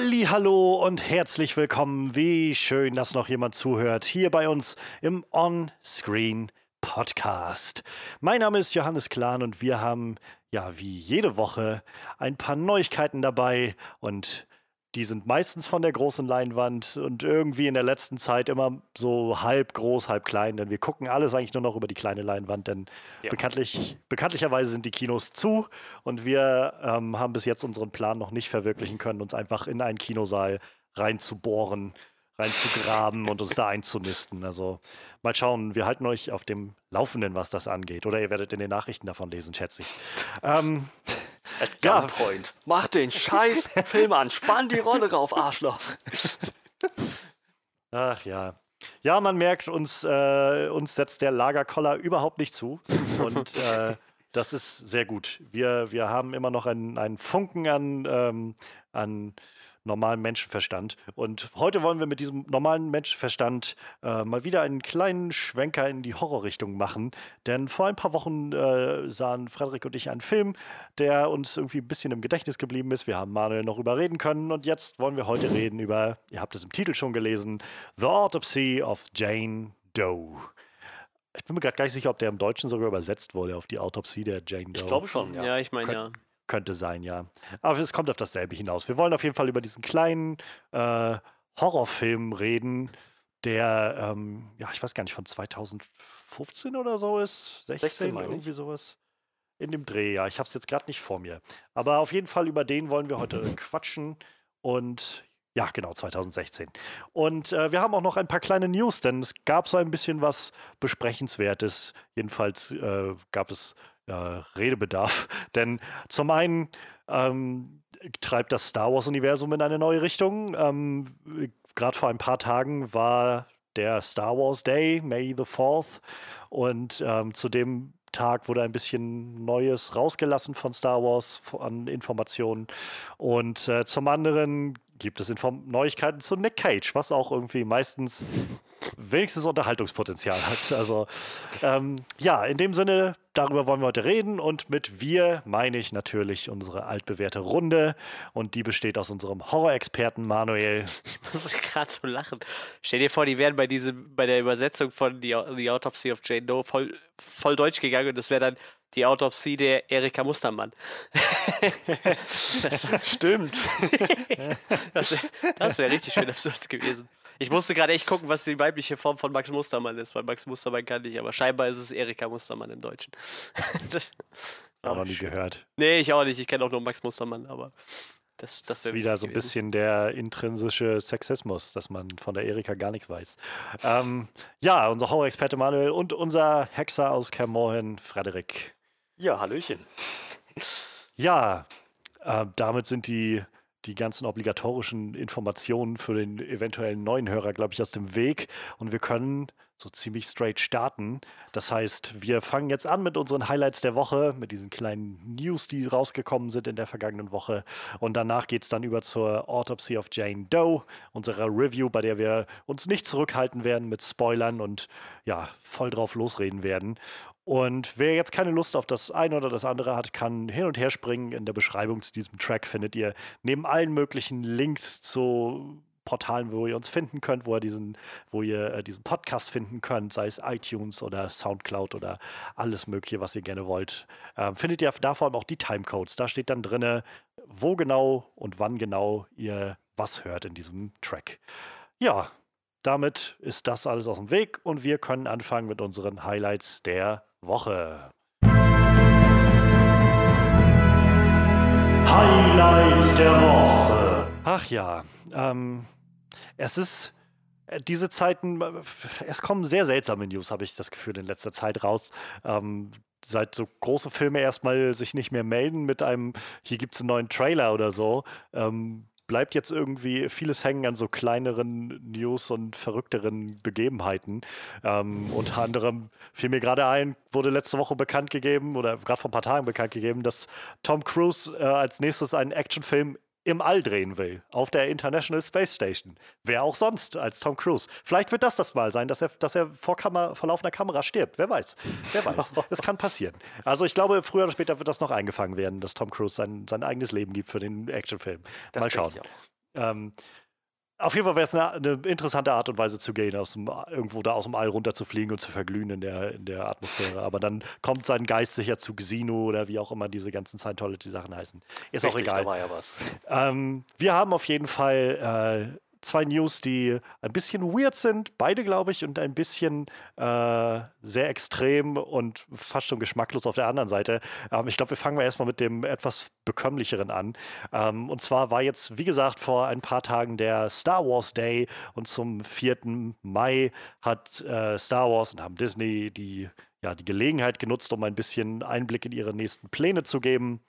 Halli, hallo und herzlich willkommen. Wie schön, dass noch jemand zuhört hier bei uns im On-Screen Podcast. Mein Name ist Johannes Klahn und wir haben ja wie jede Woche ein paar Neuigkeiten dabei und die sind meistens von der großen Leinwand und irgendwie in der letzten Zeit immer so halb groß, halb klein, denn wir gucken alles eigentlich nur noch über die kleine Leinwand, denn ja. bekanntlich, bekanntlicherweise sind die Kinos zu und wir ähm, haben bis jetzt unseren Plan noch nicht verwirklichen können, uns einfach in einen Kinosaal reinzubohren, reinzugraben und uns da einzunisten. Also mal schauen, wir halten euch auf dem Laufenden, was das angeht. Oder ihr werdet in den Nachrichten davon lesen, schätze ich. ähm, At Gunpoint. Ja. Mach den scheiß Film an. Spann die Rolle rauf, Arschloch. Ach ja. Ja, man merkt, uns, äh, uns setzt der Lagerkoller überhaupt nicht zu. Und äh, das ist sehr gut. Wir, wir haben immer noch einen, einen Funken an, ähm, an normalen Menschenverstand. Und heute wollen wir mit diesem normalen Menschenverstand äh, mal wieder einen kleinen Schwenker in die Horrorrichtung machen. Denn vor ein paar Wochen äh, sahen Frederik und ich einen Film, der uns irgendwie ein bisschen im Gedächtnis geblieben ist. Wir haben Manuel noch überreden können. Und jetzt wollen wir heute reden über, ihr habt es im Titel schon gelesen, The Autopsy of Jane Doe. Ich bin mir gerade gar nicht sicher, ob der im Deutschen sogar übersetzt wurde auf die Autopsie der Jane Doe. Ich glaube schon, ja. Ja, ich meine ja. Könnte sein, ja. Aber es kommt auf dasselbe hinaus. Wir wollen auf jeden Fall über diesen kleinen äh, Horrorfilm reden, der, ähm, ja, ich weiß gar nicht, von 2015 oder so ist. 16, 16 irgendwie sowas. In dem Dreh, ja. Ich habe es jetzt gerade nicht vor mir. Aber auf jeden Fall über den wollen wir heute quatschen. Und ja, genau, 2016. Und äh, wir haben auch noch ein paar kleine News, denn es gab so ein bisschen was Besprechenswertes. Jedenfalls äh, gab es äh, Redebedarf. Denn zum einen ähm, treibt das Star Wars-Universum in eine neue Richtung. Ähm, Gerade vor ein paar Tagen war der Star Wars Day, May the 4th. Und ähm, zu dem Tag wurde ein bisschen Neues rausgelassen von Star Wars an Informationen. Und äh, zum anderen gibt es Inform Neuigkeiten zu Nick Cage, was auch irgendwie meistens wenigstens Unterhaltungspotenzial hat. Also ähm, ja, in dem Sinne, darüber wollen wir heute reden und mit wir meine ich natürlich unsere altbewährte Runde und die besteht aus unserem Horror-Experten Manuel. Ich muss gerade so lachen. Stell dir vor, die wären bei, diesem, bei der Übersetzung von The, The Autopsy of Jane Doe voll, voll deutsch gegangen und das wäre dann die Autopsie der Erika Mustermann. das stimmt. das wäre wär richtig schön absurd gewesen. Ich musste gerade echt gucken, was die weibliche Form von Max Mustermann ist, weil Max Mustermann kannte ich, aber scheinbar ist es Erika Mustermann im Deutschen. Auch noch nie gehört. Nee, ich auch nicht. Ich kenne auch nur Max Mustermann, aber das, das ist wieder so ein bisschen der intrinsische Sexismus, dass man von der Erika gar nichts weiß. Ähm, ja, unser Horror-Experte Manuel und unser Hexer aus Kermorhen, Frederik. Ja, Hallöchen. Ja, äh, damit sind die, die ganzen obligatorischen Informationen für den eventuellen neuen Hörer, glaube ich, aus dem Weg. Und wir können so ziemlich straight starten. Das heißt, wir fangen jetzt an mit unseren Highlights der Woche, mit diesen kleinen News, die rausgekommen sind in der vergangenen Woche. Und danach geht es dann über zur Autopsy of Jane Doe, unserer Review, bei der wir uns nicht zurückhalten werden mit Spoilern und ja, voll drauf losreden werden. Und wer jetzt keine Lust auf das eine oder das andere hat, kann hin und her springen. In der Beschreibung zu diesem Track findet ihr neben allen möglichen Links zu Portalen, wo ihr uns finden könnt, wo ihr diesen, wo ihr äh, diesen Podcast finden könnt, sei es iTunes oder Soundcloud oder alles Mögliche, was ihr gerne wollt. Ähm, findet ihr da vor allem auch die Timecodes. Da steht dann drin, wo genau und wann genau ihr was hört in diesem Track. Ja, damit ist das alles aus dem Weg und wir können anfangen mit unseren Highlights der Woche. Highlights der Woche. Ach ja, ähm, es ist äh, diese Zeiten, äh, es kommen sehr seltsame News, habe ich das Gefühl, in letzter Zeit raus. Ähm, seit so große Filme erstmal sich nicht mehr melden mit einem, hier gibt es einen neuen Trailer oder so, ähm, bleibt jetzt irgendwie vieles hängen an so kleineren News und verrückteren Begebenheiten. Ähm, unter anderem fiel mir gerade ein, wurde letzte Woche bekannt gegeben oder gerade vor ein paar Tagen bekannt gegeben, dass Tom Cruise äh, als nächstes einen Actionfilm im All drehen will, auf der International Space Station. Wer auch sonst als Tom Cruise. Vielleicht wird das das Mal sein, dass er, dass er vor, Kamera, vor laufender Kamera stirbt. Wer weiß. Wer weiß. Es kann passieren. Also ich glaube, früher oder später wird das noch eingefangen werden, dass Tom Cruise sein, sein eigenes Leben gibt für den Actionfilm. Mal schauen. Ähm, auf jeden Fall wäre es eine, eine, interessante Art und Weise zu gehen, aus dem, irgendwo da aus dem All runter zu fliegen und zu verglühen in der, in der Atmosphäre. Aber dann kommt sein Geist sicher zu Xeno oder wie auch immer diese ganzen Scientology-Sachen heißen. Ist Richtig, auch egal. War ja was. Ähm, wir haben auf jeden Fall äh, zwei News, die ein bisschen weird sind, beide glaube ich, und ein bisschen äh, sehr extrem und fast schon geschmacklos auf der anderen Seite. Ähm, ich glaube, wir fangen mal erstmal mit dem etwas bekömmlicheren an. Ähm, und zwar war jetzt, wie gesagt, vor ein paar Tagen der Star Wars Day und zum 4. Mai hat äh, Star Wars und haben Disney die, ja, die Gelegenheit genutzt, um ein bisschen Einblick in ihre nächsten Pläne zu geben.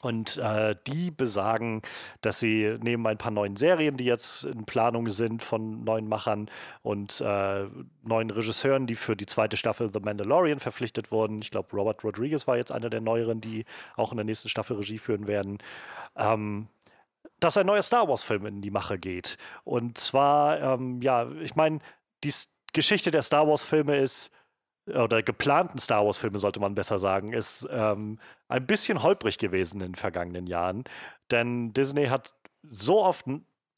Und äh, die besagen, dass sie neben ein paar neuen Serien, die jetzt in Planung sind von neuen Machern und äh, neuen Regisseuren, die für die zweite Staffel The Mandalorian verpflichtet wurden. Ich glaube, Robert Rodriguez war jetzt einer der neueren, die auch in der nächsten Staffel Regie führen werden. Ähm, dass ein neuer Star Wars-Film in die Mache geht. Und zwar, ähm, ja, ich meine, die Geschichte der Star Wars-Filme ist oder geplanten Star Wars-Filme, sollte man besser sagen, ist ähm, ein bisschen holprig gewesen in den vergangenen Jahren. Denn Disney hat so oft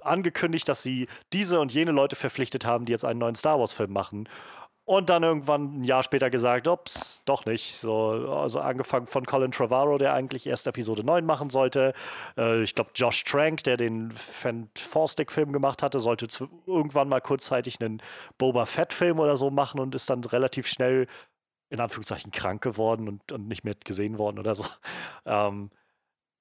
angekündigt, dass sie diese und jene Leute verpflichtet haben, die jetzt einen neuen Star Wars-Film machen. Und dann irgendwann ein Jahr später gesagt, ups, doch nicht. So, also angefangen von Colin Trevorrow, der eigentlich erst Episode 9 machen sollte. Äh, ich glaube, Josh Trank, der den Fantastic-Film gemacht hatte, sollte zu, irgendwann mal kurzzeitig einen Boba Fett-Film oder so machen und ist dann relativ schnell in Anführungszeichen krank geworden und, und nicht mehr gesehen worden oder so. Ähm,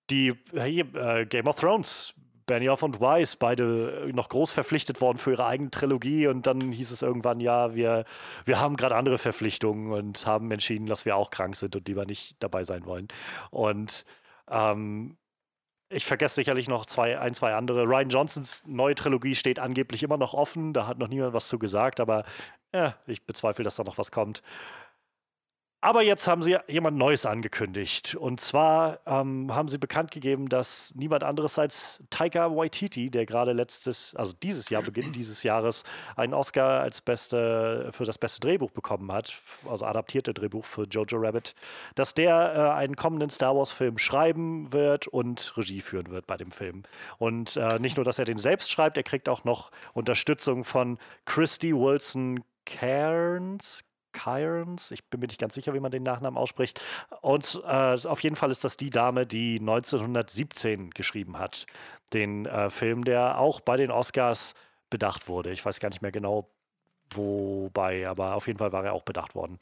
die äh, Game of Thrones Benioff und Weiss, beide noch groß verpflichtet worden für ihre eigene Trilogie und dann hieß es irgendwann, ja, wir, wir haben gerade andere Verpflichtungen und haben entschieden, dass wir auch krank sind und lieber nicht dabei sein wollen. Und ähm, ich vergesse sicherlich noch zwei, ein, zwei andere. Ryan Johnsons neue Trilogie steht angeblich immer noch offen. Da hat noch niemand was zu gesagt, aber ja, ich bezweifle, dass da noch was kommt. Aber jetzt haben sie jemand Neues angekündigt. Und zwar ähm, haben sie bekannt gegeben, dass niemand anderes als Taika Waititi, der gerade letztes, also dieses Jahr, Beginn dieses Jahres, einen Oscar als beste, für das beste Drehbuch bekommen hat, also adaptierte Drehbuch für Jojo Rabbit, dass der äh, einen kommenden Star Wars-Film schreiben wird und Regie führen wird bei dem Film. Und äh, nicht nur, dass er den selbst schreibt, er kriegt auch noch Unterstützung von Christy Wilson Cairns, Cairns, ich bin mir nicht ganz sicher, wie man den Nachnamen ausspricht. Und äh, auf jeden Fall ist das die Dame, die 1917 geschrieben hat. Den äh, Film, der auch bei den Oscars bedacht wurde. Ich weiß gar nicht mehr genau, wobei, aber auf jeden Fall war er auch bedacht worden.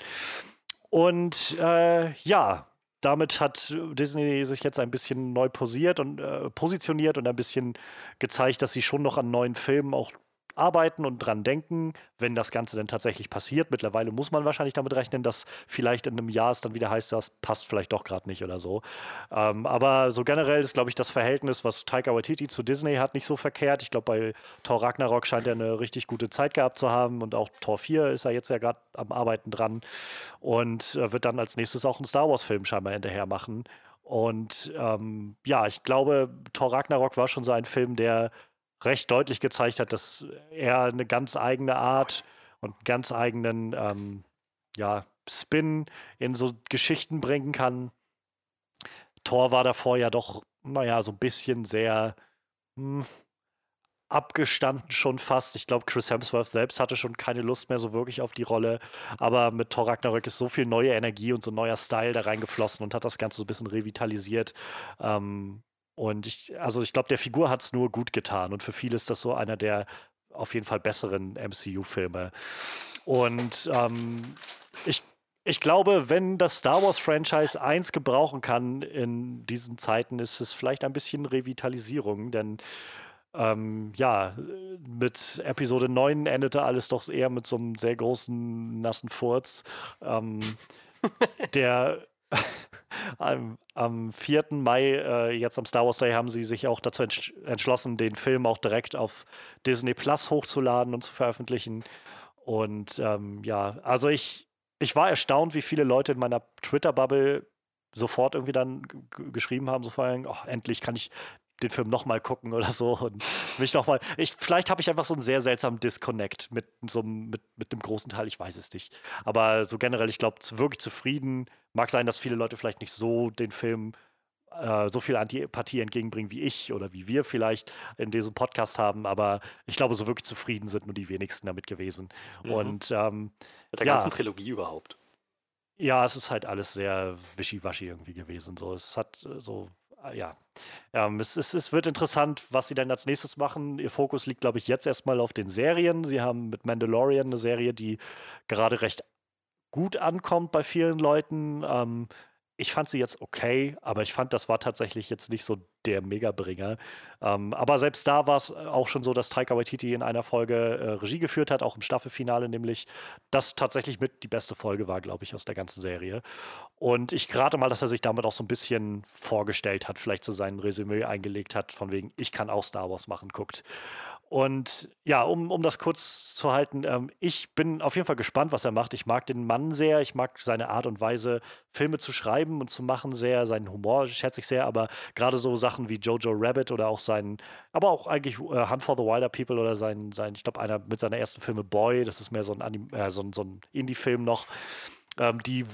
Und äh, ja, damit hat Disney sich jetzt ein bisschen neu posiert und äh, positioniert und ein bisschen gezeigt, dass sie schon noch an neuen Filmen auch arbeiten und dran denken, wenn das Ganze dann tatsächlich passiert. Mittlerweile muss man wahrscheinlich damit rechnen, dass vielleicht in einem Jahr es dann wieder heißt, das passt vielleicht doch gerade nicht oder so. Ähm, aber so generell ist, glaube ich, das Verhältnis, was Taika Waititi zu Disney hat, nicht so verkehrt. Ich glaube, bei Thor Ragnarok scheint er eine richtig gute Zeit gehabt zu haben und auch Thor 4 ist er jetzt ja gerade am Arbeiten dran und äh, wird dann als nächstes auch einen Star Wars-Film scheinbar hinterher machen. Und ähm, ja, ich glaube, Thor Ragnarok war schon so ein Film, der recht deutlich gezeigt hat, dass er eine ganz eigene Art und einen ganz eigenen ähm, ja, Spin in so Geschichten bringen kann. Thor war davor ja doch, naja, so ein bisschen sehr mh, hm, abgestanden schon fast. Ich glaube, Chris Hemsworth selbst hatte schon keine Lust mehr so wirklich auf die Rolle. Aber mit Thor Ragnarök ist so viel neue Energie und so neuer Style da reingeflossen und hat das Ganze so ein bisschen revitalisiert. Ähm, und ich, also ich glaube, der Figur hat es nur gut getan. Und für viele ist das so einer der auf jeden Fall besseren MCU-Filme. Und ähm, ich, ich glaube, wenn das Star Wars-Franchise eins gebrauchen kann in diesen Zeiten, ist es vielleicht ein bisschen Revitalisierung. Denn ähm, ja, mit Episode 9 endete alles doch eher mit so einem sehr großen, nassen Furz. Ähm, der am, am 4. Mai, äh, jetzt am Star Wars Day, haben sie sich auch dazu entsch entschlossen, den Film auch direkt auf Disney Plus hochzuladen und zu veröffentlichen. Und ähm, ja, also ich, ich war erstaunt, wie viele Leute in meiner Twitter-Bubble sofort irgendwie dann geschrieben haben, so vor allem, oh, endlich kann ich den Film nochmal gucken oder so und mich nochmal. Ich, vielleicht habe ich einfach so einen sehr seltsamen Disconnect mit so mit, mit einem großen Teil, ich weiß es nicht. Aber so generell, ich glaube, wirklich zufrieden. Mag sein, dass viele Leute vielleicht nicht so den Film äh, so viel Antipathie entgegenbringen wie ich oder wie wir vielleicht in diesem Podcast haben, aber ich glaube, so wirklich zufrieden sind nur die wenigsten damit gewesen. Mhm. Und ähm, Mit der Ja. ganzen Trilogie überhaupt. ja, es ist halt alles sehr wischiwaschi irgendwie gewesen. So, es hat äh, so, ja. Ähm, es, es, es wird interessant, was sie dann als nächstes machen. Ihr Fokus liegt, glaube ich, jetzt erstmal auf den Serien. Sie haben mit Mandalorian eine Serie, die gerade recht gut ankommt bei vielen Leuten. Ähm, ich fand sie jetzt okay, aber ich fand, das war tatsächlich jetzt nicht so der Megabringer. Ähm, aber selbst da war es auch schon so, dass Taika Waititi in einer Folge äh, Regie geführt hat, auch im Staffelfinale nämlich. Das tatsächlich mit die beste Folge war, glaube ich, aus der ganzen Serie. Und ich rate mal, dass er sich damit auch so ein bisschen vorgestellt hat, vielleicht so sein Resümee eingelegt hat, von wegen, ich kann auch Star Wars machen, guckt. Und ja, um, um das kurz zu halten, ähm, ich bin auf jeden Fall gespannt, was er macht. Ich mag den Mann sehr, ich mag seine Art und Weise, Filme zu schreiben und zu machen sehr, seinen Humor schätze ich sehr, aber gerade so Sachen wie Jojo Rabbit oder auch sein, aber auch eigentlich äh, Hunt for the Wilder People oder sein, sein ich glaube, einer mit seiner ersten Filme Boy, das ist mehr so ein, Anim äh, so ein, so ein Indie-Film noch, ähm, die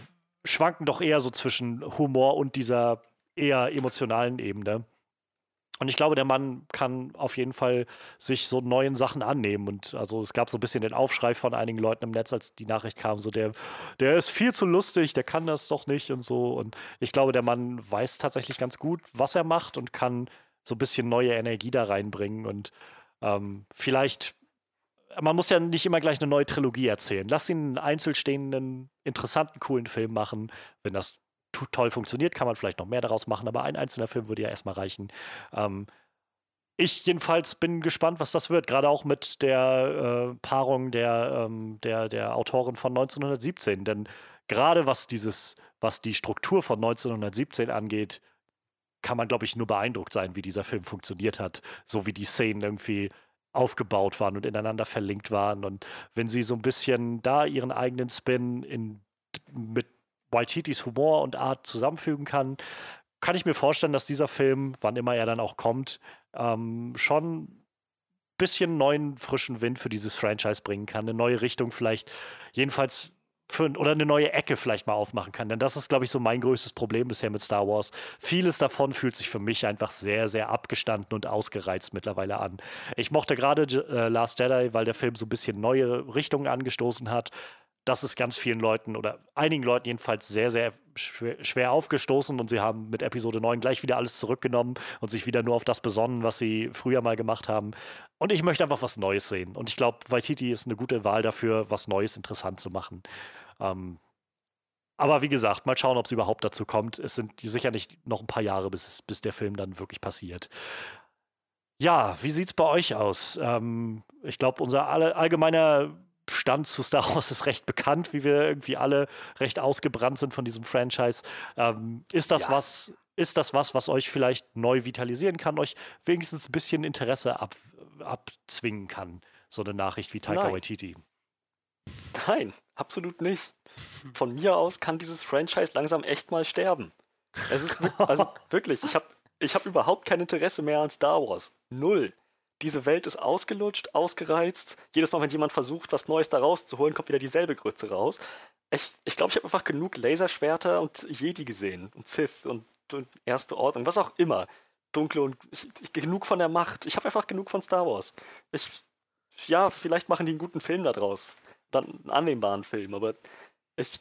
schwanken doch eher so zwischen Humor und dieser eher emotionalen Ebene. Und ich glaube, der Mann kann auf jeden Fall sich so neuen Sachen annehmen. Und also es gab so ein bisschen den Aufschrei von einigen Leuten im Netz, als die Nachricht kam, so der, der ist viel zu lustig, der kann das doch nicht und so. Und ich glaube, der Mann weiß tatsächlich ganz gut, was er macht und kann so ein bisschen neue Energie da reinbringen. Und ähm, vielleicht, man muss ja nicht immer gleich eine neue Trilogie erzählen. Lass ihn einen einzelstehenden, interessanten, coolen Film machen. Wenn das toll funktioniert, kann man vielleicht noch mehr daraus machen, aber ein einzelner Film würde ja erstmal reichen. Ähm, ich jedenfalls bin gespannt, was das wird, gerade auch mit der äh, Paarung der, ähm, der, der Autorin von 1917. Denn gerade was dieses, was die Struktur von 1917 angeht, kann man, glaube ich, nur beeindruckt sein, wie dieser Film funktioniert hat. So wie die Szenen irgendwie aufgebaut waren und ineinander verlinkt waren. Und wenn sie so ein bisschen da ihren eigenen Spin in, mit Waititis Humor und Art zusammenfügen kann, kann ich mir vorstellen, dass dieser Film, wann immer er dann auch kommt, ähm, schon ein bisschen neuen, frischen Wind für dieses Franchise bringen kann, eine neue Richtung vielleicht, jedenfalls für, oder eine neue Ecke vielleicht mal aufmachen kann. Denn das ist, glaube ich, so mein größtes Problem bisher mit Star Wars. Vieles davon fühlt sich für mich einfach sehr, sehr abgestanden und ausgereizt mittlerweile an. Ich mochte gerade äh, Last Jedi, weil der Film so ein bisschen neue Richtungen angestoßen hat. Das ist ganz vielen Leuten oder einigen Leuten jedenfalls sehr, sehr schwer, aufgestoßen und sie haben mit Episode 9 gleich wieder alles zurückgenommen und sich wieder nur auf das besonnen, was sie früher mal gemacht haben. Und ich möchte einfach was Neues sehen. Und ich glaube, Waititi ist eine gute Wahl dafür, was Neues interessant zu machen. Ähm, aber wie gesagt, mal schauen, ob es überhaupt dazu kommt. Es sind sicher nicht noch ein paar Jahre, bis, bis der Film dann wirklich passiert. Ja, wie sieht's bei euch aus? Ähm, ich glaube, unser alle, allgemeiner Stand zu Star Wars ist recht bekannt, wie wir irgendwie alle recht ausgebrannt sind von diesem Franchise. Ähm, ist das Ja. was? Ist das was, was euch vielleicht neu vitalisieren kann, euch wenigstens ein bisschen Interesse ab, abzwingen kann? So eine Nachricht wie Taika Nein. Waititi. Nein, absolut nicht. Von mir aus kann dieses Franchise langsam echt mal sterben. Es ist also wirklich, ich habe ich hab überhaupt kein Interesse mehr an Star Wars. Null. Diese Welt ist ausgelutscht, ausgereizt. Jedes Mal, wenn jemand versucht, was Neues da rauszuholen, kommt wieder dieselbe Grütze raus. Ich glaube, ich, glaub, ich habe einfach genug Laserschwerter und Jedi gesehen und Sith und, und Erste Ordnung, was auch immer. Dunkle und ich, ich, genug von der Macht. Ich habe einfach genug von Star Wars. Ich, ja, vielleicht machen die einen guten Film da draus. Dann einen annehmbaren Film, aber ich,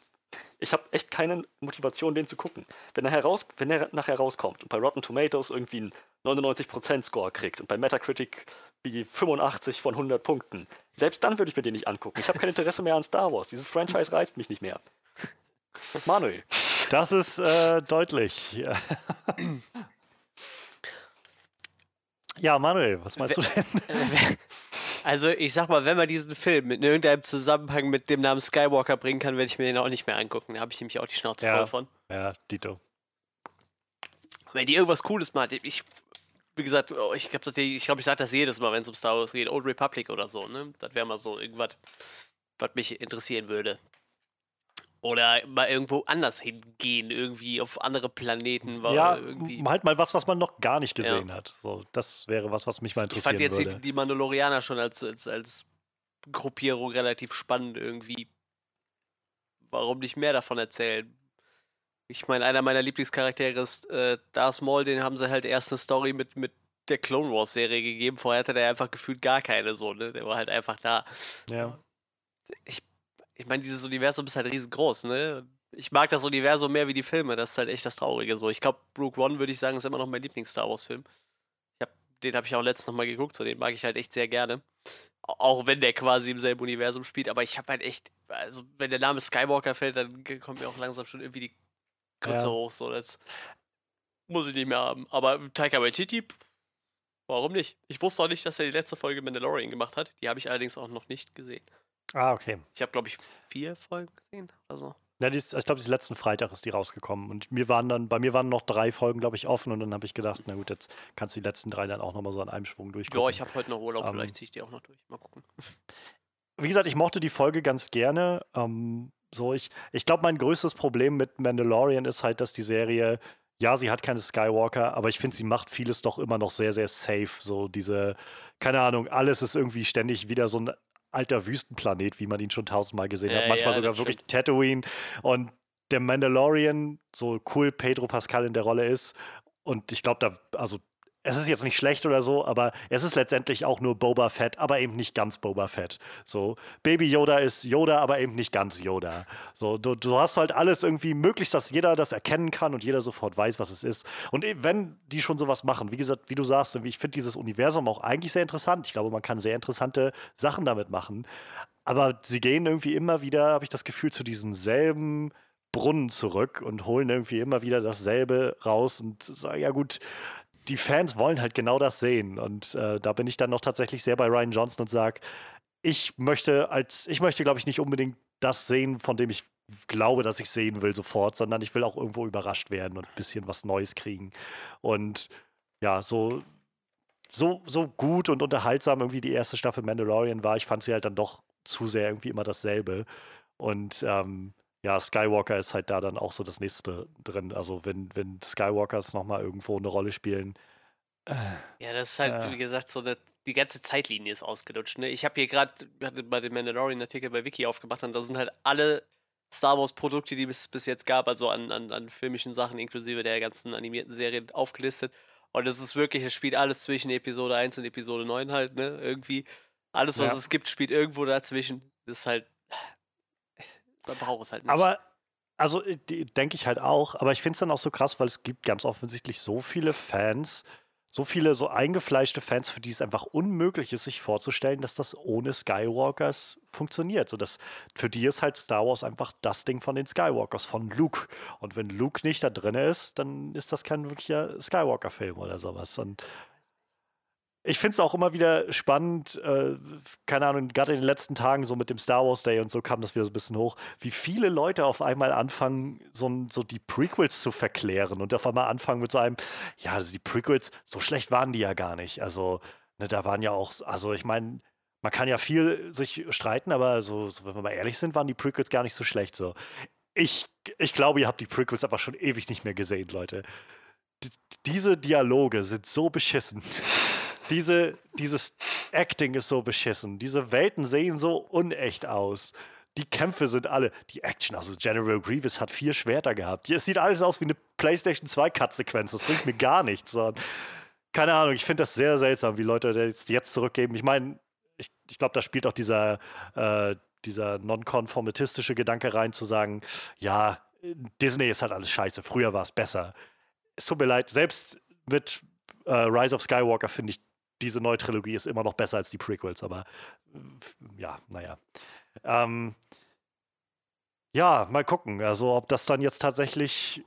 ich habe echt keine Motivation, den zu gucken. Wenn er, heraus, wenn er nachher rauskommt und bei Rotten Tomatoes irgendwie einen 99% Score kriegt und bei Metacritic wie 85 von 100 Punkten, selbst dann würde ich mir den nicht angucken. Ich habe kein Interesse mehr an Star Wars. Dieses Franchise reizt mich nicht mehr. Manuel, Das ist äh, deutlich. Ja. ja, Manuel, was meinst du denn? Also, ich sag mal, wenn man diesen Film in irgendeinem Zusammenhang mit dem Namen Skywalker bringen kann, werde ich mir den auch nicht mehr angucken. Da habe ich nämlich auch die Schnauze Ja. voll von. Ja, Dito. Wenn die irgendwas Cooles macht, ich, wie gesagt, oh, ich glaube, ich, glaub, ich sage das jedes Mal, wenn es um Star Wars geht. Old Republic oder so, ne? Das wäre mal so irgendwas, was mich interessieren würde. Oder mal irgendwo anders hingehen, irgendwie auf andere Planeten. weil Ja, irgendwie. halt mal was, was man noch gar nicht gesehen hat. So, das wäre was, was mich mal Ich interessieren fand jetzt die, würde. die Mandalorianer schon als, als, als Gruppierung relativ spannend irgendwie. Warum nicht mehr davon erzählen? Ich meine, einer meiner Lieblingscharaktere ist äh, Darth Maul, den haben sie halt erst eine Story mit, mit der Clone Wars Serie gegeben. Vorher hatte der einfach gefühlt gar keine so, ne? Der war halt einfach da. Ja. Ich, ich meine, dieses Universum ist halt riesengroß, ne? Ich mag das Universum mehr wie die Filme, das ist halt echt das Traurige so. Ich glaube, Rogue One würde ich sagen, ist immer noch mein Lieblings-Star Wars-Film. Hab, den habe ich auch letztens nochmal geguckt, so den mag ich halt echt sehr gerne. Auch wenn der quasi im selben Universum spielt, aber ich habe halt echt, also wenn der Name Skywalker fällt, dann kommt mir auch langsam schon irgendwie die Kürze Ja. hoch, so das muss ich nicht mehr haben. Aber Taika Waititi, warum nicht? Ich wusste auch nicht, dass er die letzte Folge Mandalorian gemacht hat. Die habe ich allerdings auch noch nicht gesehen. Ah, okay. Ich habe, glaube ich, vier Folgen gesehen oder so. Ja, ist, ich glaube, letzten Freitag ist die rausgekommen. Und mir waren dann, bei mir waren noch drei Folgen, glaube ich, offen und dann habe ich gedacht, na gut, jetzt kannst du die letzten drei dann auch nochmal so an einem Schwung durchgucken. Ja, ich habe heute noch Urlaub, Ähm, vielleicht ziehe ich die auch noch durch. Mal gucken. Wie gesagt, ich mochte die Folge ganz gerne. Ähm, so, ich ich glaube, mein größtes Problem mit Mandalorian ist halt, dass die Serie, ja, sie hat keine Skywalker, aber ich finde, sie macht vieles doch immer noch sehr, sehr safe. So diese, keine Ahnung, alles ist irgendwie ständig wieder so ein alter Wüstenplanet, wie man ihn schon tausendmal gesehen hat. Manchmal ja, sogar wirklich Tatooine. Und der Mandalorian, so cool Pedro Pascal in der Rolle ist, und ich glaube, da, also es ist jetzt nicht schlecht oder so, aber es ist letztendlich auch nur Boba Fett, aber eben nicht ganz Boba Fett. So, Baby Yoda ist Yoda, aber eben nicht ganz Yoda. So, du, du hast halt alles irgendwie möglichst, dass jeder das erkennen kann und jeder sofort weiß, was es ist. Und e- wenn die schon sowas machen, wie gesagt, wie du sagst, ich finde dieses Universum auch eigentlich sehr interessant. Ich glaube, man kann sehr interessante Sachen damit machen. Aber sie gehen irgendwie immer wieder, habe ich das Gefühl, zu diesen selben Brunnen zurück und holen irgendwie immer wieder dasselbe raus und sagen, ja gut, die Fans wollen halt genau das sehen. Und äh, da bin ich dann noch tatsächlich sehr bei Ryan Johnson und sage, ich möchte als, ich möchte, glaube ich, nicht unbedingt das sehen, von dem ich glaube, dass ich sehen will sofort, sondern ich will auch irgendwo überrascht werden und ein bisschen was Neues kriegen. Und ja, so, so, so gut und unterhaltsam irgendwie die erste Staffel Mandalorian war, ich fand sie halt dann doch zu sehr irgendwie immer dasselbe. Und ähm, ja, Skywalker ist halt da dann auch so das nächste drin. Also wenn, wenn Skywalkers nochmal irgendwo eine Rolle spielen. Ja, das ist halt, Ja. wie gesagt, so eine, die ganze Zeitlinie ist ausgelutscht. Ne? Ich habe hier gerade, hatte bei dem Mandalorian-Artikel bei Wiki aufgemacht und da sind halt alle Star Wars-Produkte, die es bis jetzt gab, also an, an, an filmischen Sachen inklusive der ganzen animierten Serien aufgelistet. Und es ist wirklich, es spielt alles zwischen Episode 1 und Episode 9 halt, ne? Irgendwie. Alles, was Ja. es gibt, spielt irgendwo dazwischen. Das ist halt. Man braucht es halt nicht. Aber, also denke ich halt auch, aber ich finde es dann auch so krass, weil es gibt ganz offensichtlich so viele Fans, so viele so eingefleischte Fans, für die es einfach unmöglich ist, sich vorzustellen, dass das ohne Skywalkers funktioniert. So, das, für die ist halt Star Wars einfach das Ding von den Skywalkers, von Luke. Und wenn Luke nicht da drin ist, dann ist das kein wirklicher Skywalker-Film oder sowas. Und ich finde es auch immer wieder spannend, äh, keine Ahnung, gerade in den letzten Tagen, so mit dem Star Wars Day und so kam das wieder so ein bisschen hoch, wie viele Leute auf einmal anfangen, so, so die Prequels zu verklären und auf einmal anfangen mit so einem, ja, also die Prequels, so schlecht waren die ja gar nicht. Also, ne, da waren ja auch, also ich meine, man kann ja viel sich streiten, aber so, so, wenn wir mal ehrlich sind, waren die Prequels gar nicht so schlecht. So. Ich, ich glaube, ihr habt die Prequels einfach schon ewig nicht mehr gesehen, Leute. D diese Dialoge sind so beschissen. Diese, dieses Acting ist so beschissen. Diese Welten sehen so unecht aus. Die Kämpfe sind alle, die Action, also General Grievous hat vier Schwerter gehabt. Es sieht alles aus wie eine PlayStation 2 Cut-Sequenz. Das bringt mir gar nichts. Keine Ahnung, ich finde das sehr seltsam, wie Leute das jetzt, zurückgeben. Ich meine, ich, ich glaube, da spielt auch dieser, äh, dieser nonkonformitistische Gedanke rein, zu sagen, ja, Disney ist halt alles scheiße, früher war es besser. Es tut mir leid, selbst mit äh, Rise of Skywalker finde ich, diese neue Trilogie ist immer noch besser als die Prequels, aber ja, naja. Ähm, ja, mal gucken, also ob das dann jetzt tatsächlich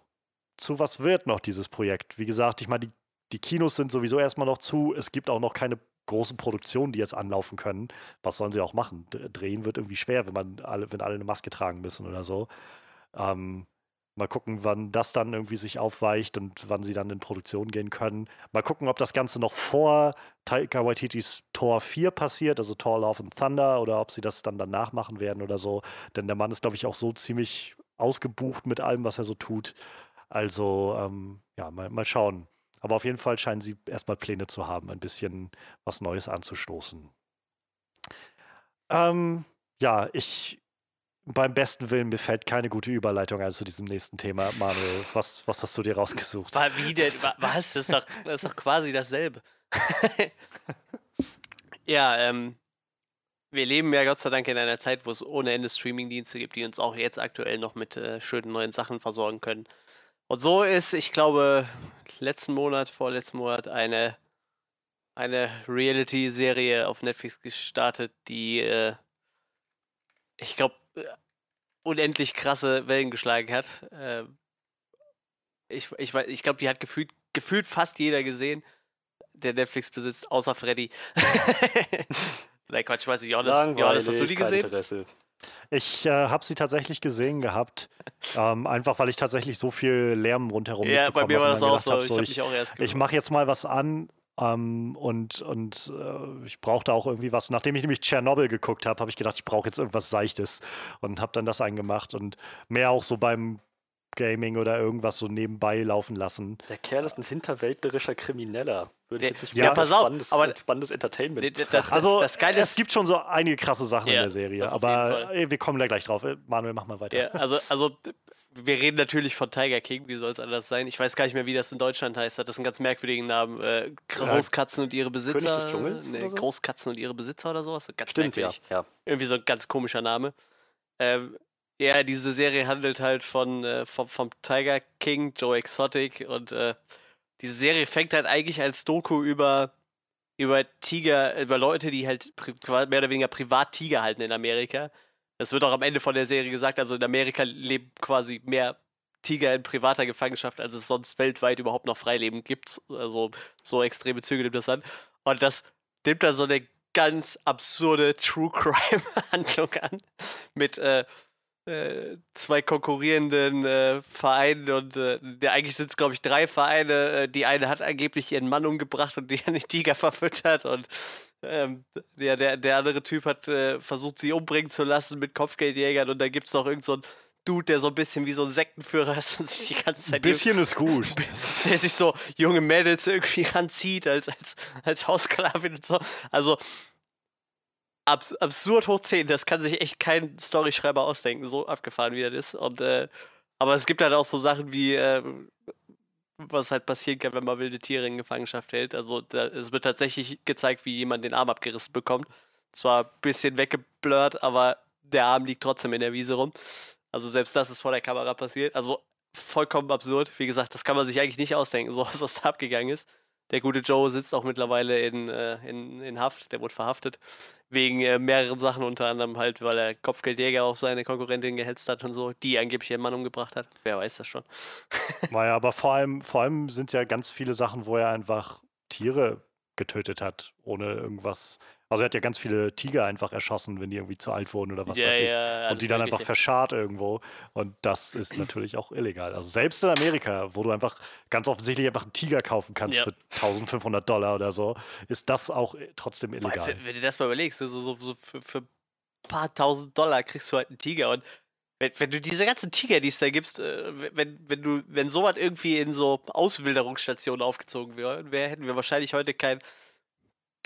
zu was wird noch, dieses Projekt. Wie gesagt, ich meine, die, die Kinos sind sowieso erstmal noch zu. Es gibt auch noch keine großen Produktionen, die jetzt anlaufen können. Was sollen sie auch machen? Drehen wird irgendwie schwer, wenn man alle, wenn alle eine Maske tragen müssen oder so. Ähm, mal gucken, wann das dann irgendwie sich aufweicht und wann sie dann in Produktion gehen können. Mal gucken, ob das Ganze noch vor Taika Waititis Tor 4 passiert, also Thor Love and Thunder, oder ob sie das dann danach machen werden oder so. Denn der Mann ist, glaube ich, auch so ziemlich ausgebucht mit allem, was er so tut. Also, ähm, ja, mal, mal schauen. Aber auf jeden Fall scheinen sie erstmal Pläne zu haben, ein bisschen was Neues anzustoßen. Ähm, ja, ich beim besten Willen, mir fällt keine gute Überleitung ein zu diesem nächsten Thema. Manuel, was, was hast du dir rausgesucht? War, wie denn? Wa- Was? Das ist doch, das ist doch quasi dasselbe. ja, ähm, wir leben ja Gott sei Dank in einer Zeit, wo es ohne Ende Streamingdienste gibt, die uns auch jetzt aktuell noch mit äh, schönen neuen Sachen versorgen können. Und so ist, ich glaube, letzten Monat, vorletzten Monat eine, eine Reality-Serie auf Netflix gestartet, die, äh, ich glaube, unendlich krasse Wellen geschlagen hat. Äh, ich ich, ich glaube, die hat gefühlt, gefühlt fast jeder gesehen, der Netflix besitzt, außer Freddy. Nein, Quatsch, weiß ich auch nicht. Johannes, hast du die gesehen? Interesse. Ich äh, habe sie tatsächlich gesehen gehabt, ähm, einfach weil ich tatsächlich so viel Lärm rundherum Ja, bei mir war das auch so. hab, Ich habe ich, erst ich mache jetzt mal was an ähm, und, und äh, ich brauchte auch irgendwie was. Nachdem ich nämlich Tschernobyl geguckt habe, habe ich gedacht, ich brauche jetzt irgendwas Seichtes und habe dann das eingemacht und mehr auch so beim Gaming oder irgendwas so nebenbei laufen lassen. Der Kerl ist ein hinterwäldlerischer Krimineller. Würde Ja, ich jetzt nicht ja, pass auf, spannendes, aber- spannendes Entertainment das- betrachten. Also das Geile es gibt schon so einige krasse Sachen in Ja, der Serie, das aber ey, wir kommen da gleich drauf. Äh, Manuel, mach mal weiter. Ja, also, also wir reden natürlich von Tiger King, wie soll es anders sein? Ich weiß gar nicht mehr, wie das in Deutschland heißt. Hat das einen ganz merkwürdigen Namen? Äh, Großkatzen und ihre Besitzer. König des Dschungels Nee, so? Großkatzen und ihre Besitzer oder sowas. Ganz Stimmt, ja. ja. Irgendwie so ein ganz komischer Name. Ähm, ja, diese Serie handelt halt von, äh, vom, vom Tiger King, Joe Exotic und äh, diese Serie fängt halt eigentlich als Doku über, über Tiger, über Leute, die halt mehr oder weniger privat Tiger halten in Amerika. Das wird auch am Ende von der Serie gesagt, also in Amerika leben quasi mehr Tiger in privater Gefangenschaft, als es sonst weltweit überhaupt noch Freileben gibt. Also so extreme Züge nimmt das an. Und das nimmt dann so eine ganz absurde True Crime Handlung an mit äh, zwei konkurrierenden äh, Vereinen und äh, eigentlich sind es glaube ich drei Vereine. Äh, die eine hat angeblich ihren Mann umgebracht und die hat den Tiger verfüttert und ähm, der, der, der andere Typ hat äh, versucht, sie umbringen zu lassen mit Kopfgeldjägern und dann gibt es noch irgend so einen Dude, der so ein bisschen wie so ein Sektenführer ist und sich die ganze Zeit Ein bisschen ist gut. der sich so junge Mädels irgendwie ranzieht als, als, als Haussklavin und so. Also abs absurd hoch 10, das kann sich echt kein Storyschreiber ausdenken, so abgefahren wie das ist. Und, äh, aber es gibt halt auch so Sachen wie, äh, was halt passieren kann, wenn man wilde Tiere in Gefangenschaft hält. Also da, es wird tatsächlich gezeigt, wie jemand den Arm abgerissen bekommt. Zwar ein bisschen weggeblurrt, aber der Arm liegt trotzdem in der Wiese rum. Also selbst das ist vor der Kamera passiert. Also vollkommen absurd. Wie gesagt, das kann man sich eigentlich nicht ausdenken, so was da abgegangen ist. Der gute Joe sitzt auch mittlerweile in, äh, in, in Haft, der wurde verhaftet. Wegen äh, mehreren Sachen, unter anderem halt, weil er Kopfgeldjäger auf seine Konkurrentin gehetzt hat und so, die angeblich ihren Mann umgebracht hat. Wer weiß das schon. Naja, aber vor allem, vor allem sind ja ganz viele Sachen, wo er einfach Tiere getötet hat, ohne irgendwas. Also er hat ja ganz viele Tiger einfach erschossen, wenn die irgendwie zu alt wurden oder was weiß ich. alles und die dann einfach verscharrt irgendwo. Und das ist natürlich auch illegal. Also selbst in Amerika, wo du einfach ganz offensichtlich einfach einen Tiger kaufen kannst Ja. für 1500 Dollar oder so, ist das auch trotzdem illegal. wenn, wenn du das mal überlegst, so, so, so für, für ein paar tausend Dollar kriegst du halt einen Tiger und wenn, wenn du diese ganzen Tiger, die es da gibst, äh, wenn, wenn du, wenn sowas irgendwie in so Auswilderungsstationen aufgezogen wäre, wär, hätten wir wahrscheinlich heute kein,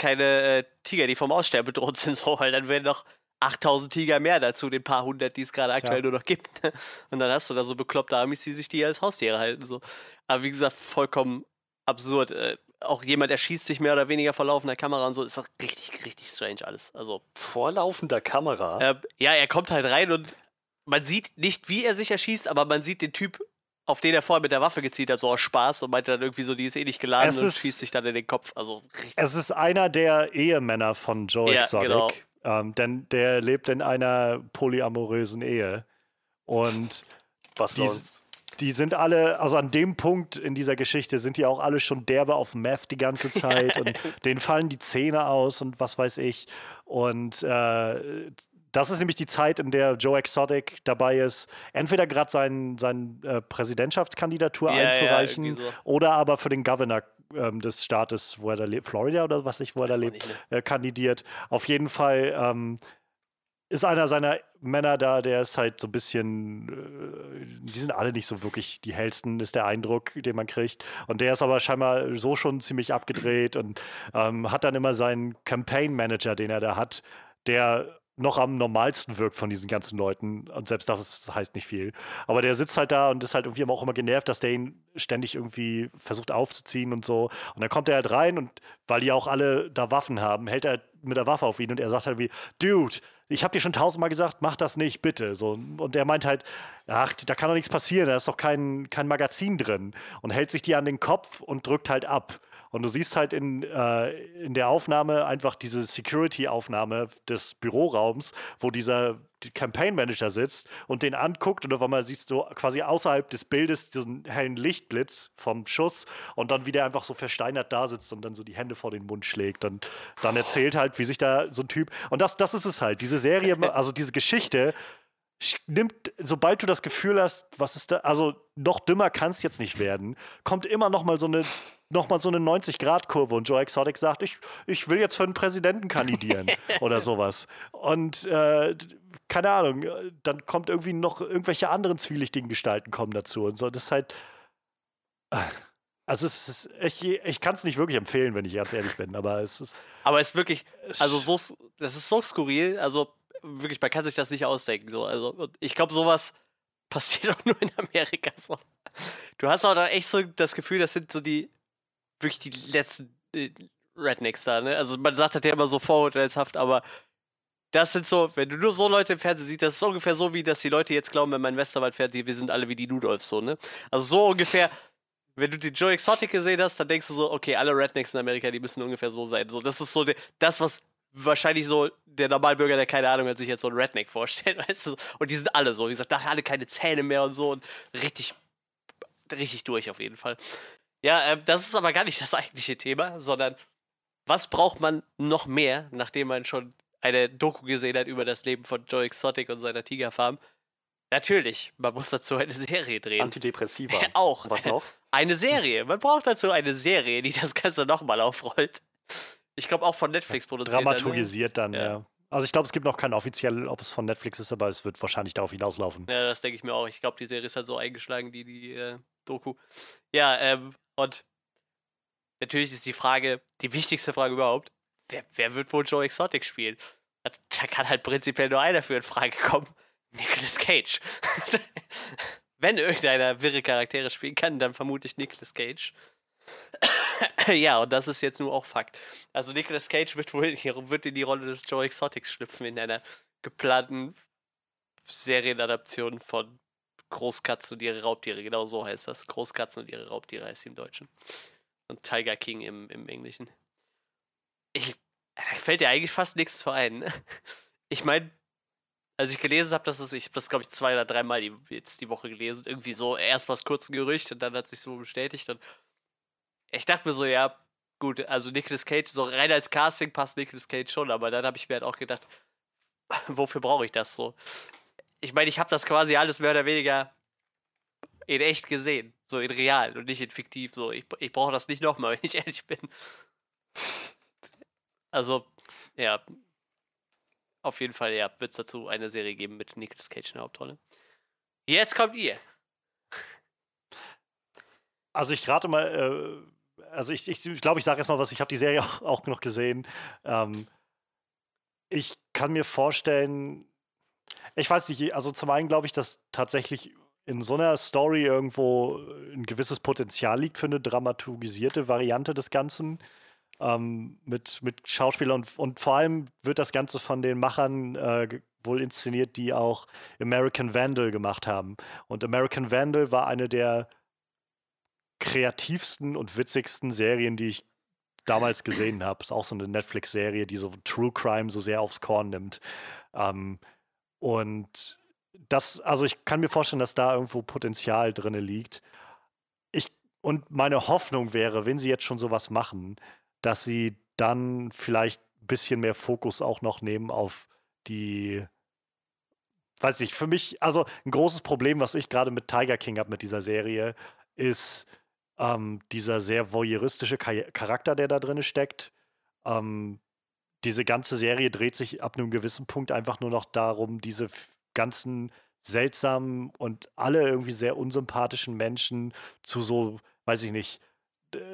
keine äh, Tiger, die vom Aussterben bedroht sind, so, weil dann wären noch 8000 Tiger mehr dazu, den paar hundert, die es gerade aktuell Klar. nur noch gibt. Und dann hast du da so bekloppte Amis, die sich die als Haustiere halten. So. Aber wie gesagt, vollkommen absurd. Äh, auch jemand erschießt sich mehr oder weniger vor laufender Kamera und so. Ist doch richtig, richtig strange alles. Also, Vor laufender Kamera. äh, ja, er kommt halt rein und man sieht nicht, wie er sich erschießt, aber man sieht den Typ, auf den er vorher mit der Waffe gezielt hat, so aus Spaß und meinte dann irgendwie so, die ist eh nicht geladen Es und ist- schießt sich dann in den Kopf. Also. Es ist einer der Ehemänner von Joe Ja, Exotic. genau. Ähm, denn der lebt in einer polyamorösen Ehe. Und Was die- sonst? die sind alle, also an dem Punkt in dieser Geschichte sind die auch alle schon derbe auf Meth die ganze Zeit und denen fallen die Zähne aus und was weiß ich. Und äh, das ist nämlich die Zeit, in der Joe Exotic dabei ist, entweder gerade seine sein, äh, Präsidentschaftskandidatur Ja, ja, einzureichen irgendwie so. oder aber für den Governor ähm, des Staates, wo er da lebt, Florida oder was ich, wo er da lebt, nicht, ne? äh, kandidiert. Auf jeden Fall ähm, ist einer seiner Männer da, der ist halt so ein bisschen, äh, die sind alle nicht so wirklich die hellsten, ist der Eindruck, den man kriegt. Und der ist aber scheinbar so schon ziemlich abgedreht und ähm, hat dann immer seinen Campaign Manager, den er da hat, der noch am normalsten wirkt von diesen ganzen Leuten. Und selbst das, ist, heißt nicht viel. Aber der sitzt halt da und ist halt irgendwie auch immer genervt, dass der ihn ständig irgendwie versucht aufzuziehen und so. Und dann kommt er halt rein und weil die auch alle da Waffen haben, hält er mit der Waffe auf ihn und er sagt halt wie, Dude, ich habe dir schon tausendmal gesagt, mach das nicht, bitte. So, und er meint halt, ach, da kann doch nichts passieren, da ist doch kein, kein Magazin drin. Und hält sich die an den Kopf und drückt halt ab. Und du siehst halt in, äh, in der Aufnahme einfach diese Security-Aufnahme des Büroraums, wo dieser Campaign Manager sitzt und den anguckt und auf einmal siehst du quasi außerhalb des Bildes diesen hellen Lichtblitz vom Schuss und dann wieder einfach so versteinert da sitzt und dann so die Hände vor den Mund schlägt. Und dann erzählt halt, wie sich da so ein Typ. Und das, das ist es halt. Diese Serie, also diese Geschichte nimmt, sobald du das Gefühl hast, was ist da, also noch dümmer kann es jetzt nicht werden, kommt immer noch mal so eine nochmal so eine 90-Grad-Kurve und Joe Exotic sagt, ich, ich will jetzt für einen Präsidenten kandidieren oder sowas. Und äh, keine Ahnung, dann kommt irgendwie noch irgendwelche anderen zwielichtigen Gestalten kommen dazu und so. Das ist halt. Also es ist, ich, ich kann es nicht wirklich empfehlen, wenn ich ganz ehrlich bin, aber es ist. Aber es ist wirklich, also so, das ist so skurril, also wirklich, man kann sich das nicht ausdenken. So. Also, ich glaube, sowas passiert auch nur in Amerika. So. Du hast auch da echt so das Gefühl, das sind so die wirklich die letzten äh, Rednecks da, ne? Also man sagt das ja immer so vorurteilshaft, aber das sind so, wenn du nur so Leute im Fernsehen siehst, das ist ungefähr so, wie dass die Leute jetzt glauben, wenn mein Westerwald fährt, wir sind alle wie die Ludolfs, so, ne? Also so ungefähr, wenn du die Joe Exotic gesehen hast, dann denkst du so, okay, alle Rednecks in Amerika, die müssen ungefähr so sein. So, das ist so de, das, was wahrscheinlich so der Normalbürger, der keine Ahnung hat, sich jetzt so ein Redneck vorstellt, weißt du? Und die sind alle so, wie gesagt, da alle keine Zähne mehr und so und richtig, richtig durch auf jeden Fall. Ja, äh, das ist aber gar nicht das eigentliche Thema, sondern was braucht man noch mehr, nachdem man schon eine Doku gesehen hat über das Leben von Joe Exotic und seiner Tigerfarm? Natürlich, man muss dazu eine Serie drehen. Antidepressiva. Auch. Was noch? Eine Serie. Man braucht dazu eine Serie, die das Ganze nochmal aufrollt. Ich glaube auch von Netflix produziert. Dramaturgisiert dann, ja. ja. Also ich glaube, es gibt noch kein offiziell, ob es von Netflix ist, aber es wird wahrscheinlich darauf hinauslaufen. Ja, das denke ich mir auch. Ich glaube, die Serie ist halt so eingeschlagen, die, die äh, Doku. Ja, ähm, und natürlich ist die Frage, die wichtigste Frage überhaupt, wer, wer wird wohl Joe Exotic spielen? Da kann halt prinzipiell nur einer für in Frage kommen. Nicolas Cage. Wenn irgendeiner wirre Charaktere spielen kann, dann vermute ich Nicolas Cage. ja, und das ist jetzt nur auch Fakt. Also Nicolas Cage wird wohl in die, wird in die Rolle des Joe Exotics schlüpfen in einer geplanten Serienadaption von Großkatzen und ihre Raubtiere. Genau so heißt das. Großkatzen und ihre Raubtiere heißt sie im Deutschen. Und Tiger King im, im Englischen. Ich, da fällt dir eigentlich fast nichts zu ein. Ich meine, als ich gelesen habe, dass ich habe das glaube ich zwei oder dreimal die, jetzt die Woche gelesen, irgendwie so erst was kurz ein Gerücht und dann hat sich so bestätigt und ich dachte mir so, ja, gut, also Nicolas Cage, so rein als Casting passt Nicolas Cage schon, aber dann habe ich mir halt auch gedacht, wofür brauche ich das so? Ich meine, ich habe das quasi alles mehr oder weniger in echt gesehen, so in real und nicht in fiktiv. So, ich, ich brauche das nicht nochmal, wenn ich ehrlich bin. Also, ja. Auf jeden Fall, ja, wird es dazu eine Serie geben mit Nicolas Cage in der Hauptrolle. Jetzt kommt ihr. Also ich rate mal, äh, also ich glaube, ich, glaub, ich sage erstmal was, ich habe die Serie auch, auch, noch gesehen. Ähm, ich kann mir vorstellen, ich weiß nicht, also zum einen glaube ich, dass tatsächlich in so einer Story irgendwo ein gewisses Potenzial liegt für eine dramaturgisierte Variante des Ganzen. Ähm, mit, mit Schauspielern und, und vor allem wird das Ganze von den Machern äh, wohl inszeniert, die auch American Vandal gemacht haben. Und American Vandal war eine der kreativsten und witzigsten Serien, die ich damals gesehen habe. Ist auch so eine Netflix-Serie, die so True Crime so sehr aufs Korn nimmt. Ähm, und das, also ich kann mir vorstellen, dass da irgendwo Potenzial drin liegt. Ich, und meine Hoffnung wäre, wenn sie jetzt schon sowas machen, dass sie dann vielleicht ein bisschen mehr Fokus auch noch nehmen auf die, weiß ich, für mich, also ein großes Problem, was ich gerade mit Tiger King habe mit dieser Serie, ist ähm, dieser sehr voyeuristische Charakter, der da drin steckt. Ähm, diese ganze Serie dreht sich ab einem gewissen Punkt einfach nur noch darum, diese ganzen seltsamen und alle irgendwie sehr unsympathischen Menschen zu so, weiß ich nicht,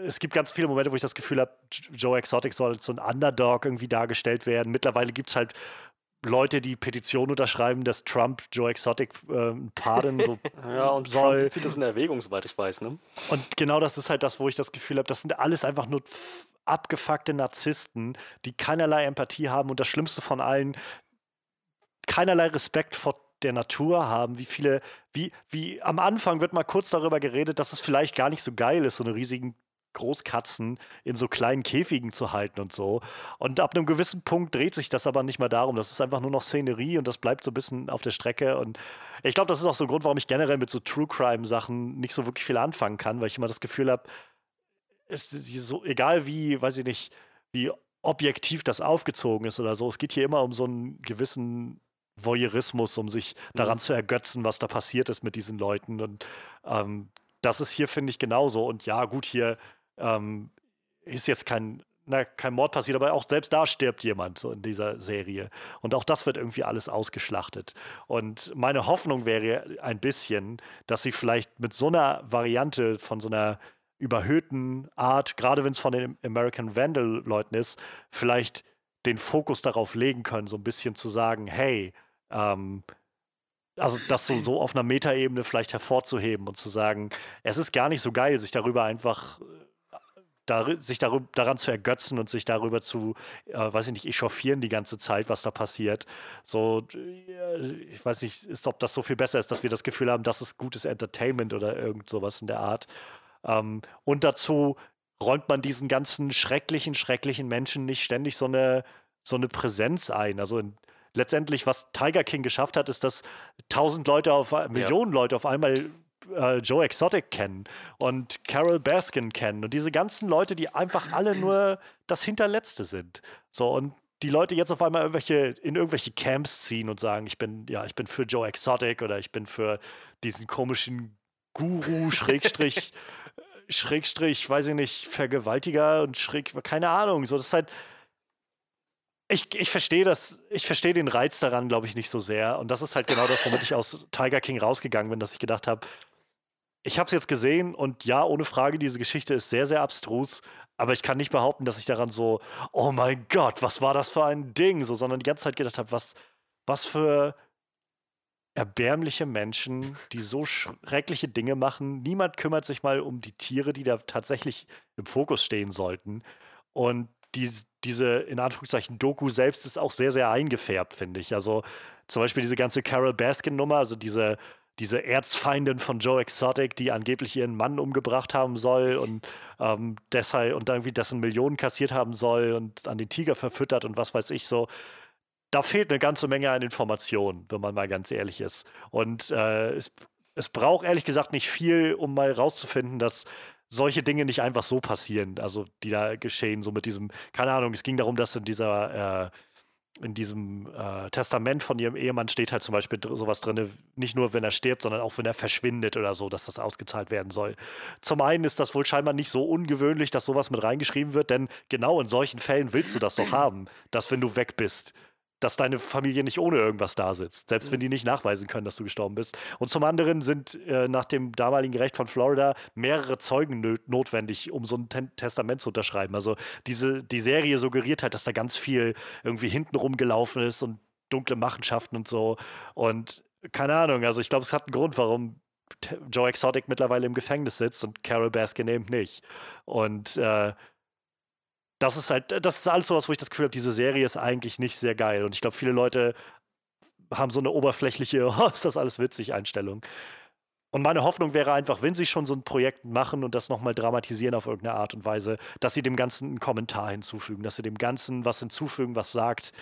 es gibt ganz viele Momente, wo ich das Gefühl habe, Joe Exotic soll als so ein Underdog irgendwie dargestellt werden. Mittlerweile gibt es halt Leute, die Petition unterschreiben, dass Trump Joe Exotic äh, pardon so Ja, und soll. Trump zieht das in Erwägung, soweit ich weiß, ne? Und genau das ist halt das, wo ich das Gefühl habe, das sind alles einfach nur abgefuckte Narzissten, die keinerlei Empathie haben und das Schlimmste von allen, keinerlei Respekt vor der Natur haben, wie viele, wie, wie am Anfang wird mal kurz darüber geredet, dass es vielleicht gar nicht so geil ist, so eine riesigen Großkatzen in so kleinen Käfigen zu halten und so. Und ab einem gewissen Punkt dreht sich das aber nicht mehr darum. Das ist einfach nur noch Szenerie und das bleibt so ein bisschen auf der Strecke. Und ich glaube, das ist auch so ein Grund, warum ich generell mit so True Crime Sachen nicht so wirklich viel anfangen kann, weil ich immer das Gefühl habe, es ist so, egal wie, weiß ich nicht, wie objektiv das aufgezogen ist oder so, es geht hier immer um so einen gewissen Voyeurismus, um sich daran zu ergötzen, was da passiert ist mit diesen Leuten. Und ähm, das ist hier, finde ich, genauso. Und ja, gut, hier ähm, ist jetzt kein, na, kein Mord passiert, aber auch selbst da stirbt jemand so in dieser Serie. Und auch das wird irgendwie alles ausgeschlachtet. Und meine Hoffnung wäre ein bisschen, dass sie vielleicht mit so einer Variante von so einer überhöhten Art, gerade wenn es von den American Vandal-Leuten ist, vielleicht den Fokus darauf legen können, so ein bisschen zu sagen, hey, ähm, also das so, so auf einer Metaebene vielleicht hervorzuheben und zu sagen, es ist gar nicht so geil, sich darüber einfach äh, dar sich darüber, daran zu ergötzen und sich darüber zu, äh, weiß ich nicht, echauffieren die ganze Zeit, was da passiert. So, äh, ich weiß nicht, ist, ob das so viel besser ist, dass wir das Gefühl haben, das ist gutes Entertainment oder irgend sowas in der Art. Ähm, und dazu räumt man diesen ganzen schrecklichen, schrecklichen Menschen nicht ständig so eine, so eine Präsenz ein. Also in, letztendlich, was Tiger King geschafft hat, ist, dass tausend Leute auf Millionen Leute auf einmal äh, Joe Exotic kennen und Carol Baskin kennen und diese ganzen Leute, die einfach alle nur das Hinterletzte sind. So und die Leute jetzt auf einmal irgendwelche, in irgendwelche Camps ziehen und sagen, ich bin, ja, ich bin für Joe Exotic oder ich bin für diesen komischen Guru, Schrägstrich, Schrägstrich, weiß ich nicht, Vergewaltiger und Schräg, keine Ahnung. So, das ist halt. Ich, ich verstehe das, ich verstehe den Reiz daran, glaube ich, nicht so sehr. Und das ist halt genau das, womit ich aus Tiger King rausgegangen bin, dass ich gedacht habe, ich habe es jetzt gesehen und ja, ohne Frage, diese Geschichte ist sehr, sehr abstrus, aber ich kann nicht behaupten, dass ich daran so, oh mein Gott, was war das für ein Ding, so, sondern die ganze Zeit gedacht habe, was, was für erbärmliche Menschen, die so schreckliche Dinge machen. Niemand kümmert sich mal um die Tiere, die da tatsächlich im Fokus stehen sollten. Und die, diese, in Anführungszeichen, Doku selbst ist auch sehr, sehr eingefärbt, finde ich. Also zum Beispiel diese ganze Carol Baskin-Nummer, also diese, diese Erzfeindin von Joe Exotic, die angeblich ihren Mann umgebracht haben soll und ähm, deshalb und irgendwie dessen Millionen kassiert haben soll und an den Tiger verfüttert und was weiß ich so da fehlt eine ganze Menge an Informationen, wenn man mal ganz ehrlich ist. Und äh, es, es braucht ehrlich gesagt nicht viel, um mal rauszufinden, dass solche Dinge nicht einfach so passieren, also die da geschehen, so mit diesem, keine Ahnung, es ging darum, dass in dieser, äh, in diesem äh, Testament von ihrem Ehemann steht halt zum Beispiel dr sowas drin, nicht nur, wenn er stirbt, sondern auch, wenn er verschwindet oder so, dass das ausgezahlt werden soll. Zum einen ist das wohl scheinbar nicht so ungewöhnlich, dass sowas mit reingeschrieben wird, denn genau in solchen Fällen willst du das doch haben, dass wenn du weg bist, dass deine Familie nicht ohne irgendwas da sitzt, selbst wenn die nicht nachweisen können, dass du gestorben bist. Und zum anderen sind äh, nach dem damaligen Recht von Florida mehrere Zeugen nö- notwendig, um so ein Ten Testament zu unterschreiben. Also diese, die Serie suggeriert halt, dass da ganz viel irgendwie hintenrum gelaufen ist und dunkle Machenschaften und so. Und keine Ahnung, also ich glaube, es hat einen Grund, warum Joe Exotic mittlerweile im Gefängnis sitzt und Carol Baskin eben nicht. Und äh, das ist halt, das ist alles sowas, wo ich das Gefühl habe, diese Serie ist eigentlich nicht sehr geil. Und ich glaube, viele Leute haben so eine oberflächliche, oh, ist das alles witzig Einstellung. Und meine Hoffnung wäre einfach, wenn sie schon so ein Projekt machen und das nochmal dramatisieren auf irgendeine Art und Weise, dass sie dem Ganzen einen Kommentar hinzufügen, dass sie dem Ganzen was hinzufügen, was sagt,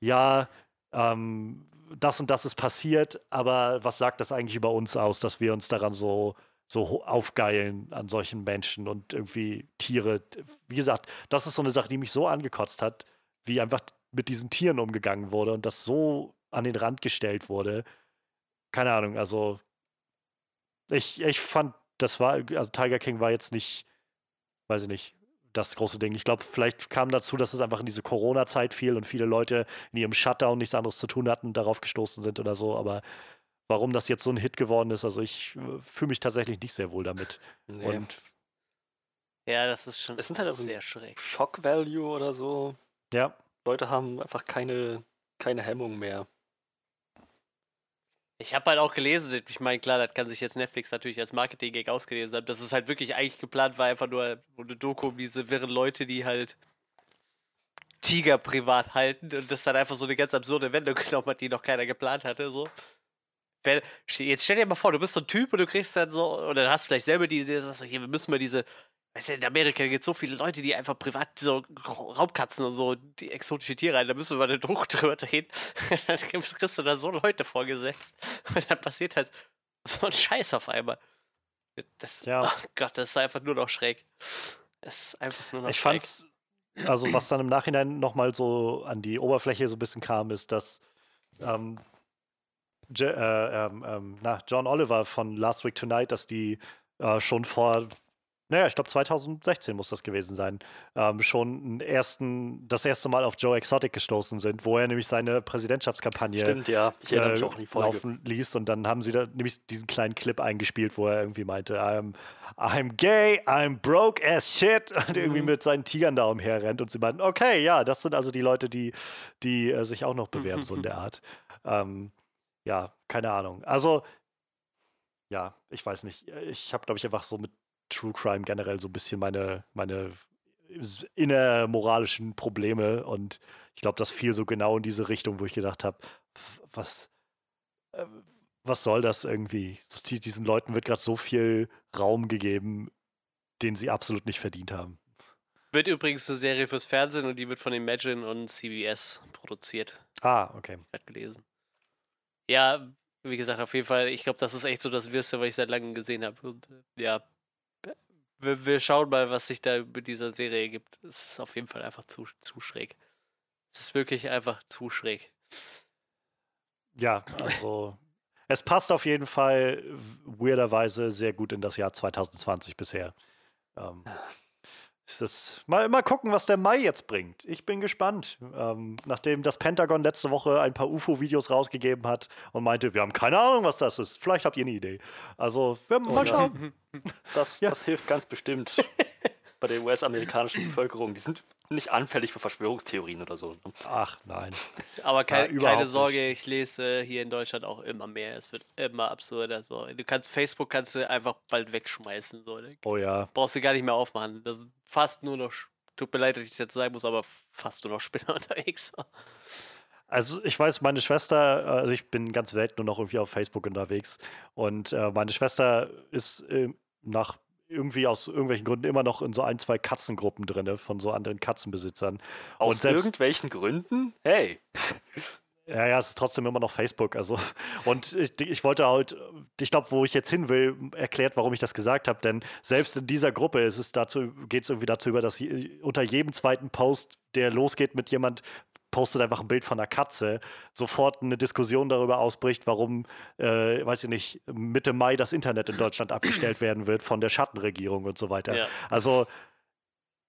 ja, ähm, das und das ist passiert, aber was sagt das eigentlich über uns aus, dass wir uns daran so, so aufgeilen an solchen Menschen und irgendwie Tiere. Wie gesagt, das ist so eine Sache, die mich so angekotzt hat, wie einfach mit diesen Tieren umgegangen wurde und das so an den Rand gestellt wurde. Keine Ahnung, also ich, ich fand, das war, also Tiger King war jetzt nicht, weiß ich nicht, das große Ding. Ich glaube, vielleicht kam dazu, dass es einfach in diese Corona-Zeit fiel und viele Leute in ihrem Shutdown nichts anderes zu tun hatten, darauf gestoßen sind oder so. Aber warum das jetzt so ein Hit geworden ist, also ich äh, fühle mich tatsächlich nicht sehr wohl damit. Nee. Und Ja, das ist schon Es sind halt auch sehr schräg. Shock Value oder so. ja, Leute haben einfach keine keine Hemmung mehr. Ich habe halt auch gelesen, ich meine, klar, das kann sich jetzt Netflix natürlich als Marketing-Gag ausgelesen haben, dass es halt wirklich eigentlich geplant war, einfach nur eine Doku um diese wirren Leute, die halt Tiger privat halten und das dann einfach so eine ganz absurde Wendung genommen hat, die noch keiner geplant hatte, so. Jetzt stell dir mal vor, du bist so ein Typ und du kriegst dann so, oder hast vielleicht selber die Idee, sagst so, hier, wir müssen mal diese, weißt du, in Amerika gibt es so viele Leute, die einfach privat so Raubkatzen und so, die exotische Tiere rein, da müssen wir mal den Druck drüber drehen. dann kriegst du da so Leute vorgesetzt und dann passiert halt so ein Scheiß auf einmal. Das, ja. Oh Gott, das ist einfach nur noch schräg. Es ist einfach nur noch ich schräg. fand's, also was dann im Nachhinein nochmal so an die Oberfläche so ein bisschen kam, ist, dass ähm, Je, äh, ähm, ähm, na, John Oliver von Last Week Tonight, dass die äh, schon vor, naja, ich glaube 2016 muss das gewesen sein, ähm, schon ersten, das erste Mal auf Joe Exotic gestoßen sind, wo er nämlich seine Präsidentschaftskampagne Stimmt, ja. Ich erinnere mich äh, auch die Folge. laufen ließ und dann haben sie da nämlich diesen kleinen Clip eingespielt, wo er irgendwie meinte, I'm, I'm gay, I'm broke as shit und irgendwie Mhm. mit seinen Tigern da umherrennt und sie meinten, okay, ja, das sind also die Leute, die, die äh, sich auch noch bewerben, so in der Art. Ähm, ja, keine Ahnung. Also, ja, ich weiß nicht. Ich habe, glaube ich, einfach so mit True Crime generell so ein bisschen meine, meine innermoralischen Probleme und ich glaube, das fiel so genau in diese Richtung, wo ich gedacht habe, was, äh, was soll das irgendwie? So, die- Diesen Leuten wird gerade so viel Raum gegeben, den sie absolut nicht verdient haben. Wird übrigens eine Serie fürs Fernsehen und die wird von Imagine und CBS produziert. Ah, okay. Habe gelesen. Ja, wie gesagt, auf jeden Fall, ich glaube, das ist echt so das Wirste, was ich seit langem gesehen habe. Und äh, ja, wir, wir schauen mal, was sich da mit dieser Serie gibt. Es ist auf jeden Fall einfach zu, zu schräg. Es ist wirklich einfach zu schräg. Ja, also es passt auf jeden Fall weirderweise sehr gut in das Jahr 2020 bisher. Ähm, ist das, mal, mal gucken, was der Mai jetzt bringt. Ich bin gespannt. Ähm, nachdem das Pentagon letzte Woche ein paar UFO-Videos rausgegeben hat und meinte, wir haben keine Ahnung, was das ist. Vielleicht habt ihr eine Idee. Also, wir mal ja. schauen. Das, Ja. das hilft ganz bestimmt bei der US-amerikanischen Bevölkerung. Die sind nicht anfällig für Verschwörungstheorien oder so. ne? Ach nein. Aber kei überhaupt keine Sorge, nicht. ich lese hier in Deutschland auch immer mehr. Es wird immer absurder. So. Du kannst Facebook kannst du einfach bald wegschmeißen. So. ne? Oh ja. Brauchst du gar nicht mehr aufmachen. Das ist fast nur noch. Tut mir leid, dass ich das jetzt sagen muss, aber fast nur noch Spinner unterwegs. Also ich weiß, meine Schwester, also ich bin ganz Welt nur noch irgendwie auf Facebook unterwegs und äh, meine Schwester ist äh, nach irgendwie aus irgendwelchen Gründen immer noch in so ein, zwei Katzengruppen drin von so anderen Katzenbesitzern. Aus und selbst, irgendwelchen Gründen? Hey, ja, ja, es ist trotzdem immer noch Facebook. Also und ich, ich wollte halt, ich glaube, wo ich jetzt hin will, erklärt, warum ich das gesagt habe, denn selbst in dieser Gruppe ist es dazu, geht es irgendwie dazu über, dass unter jedem zweiten Post, der losgeht mit jemand postet einfach ein Bild von einer Katze, sofort eine Diskussion darüber ausbricht, warum, äh, weiß ich nicht, Mitte Mai das Internet in Deutschland abgestellt werden wird von der Schattenregierung und so weiter. Ja. Also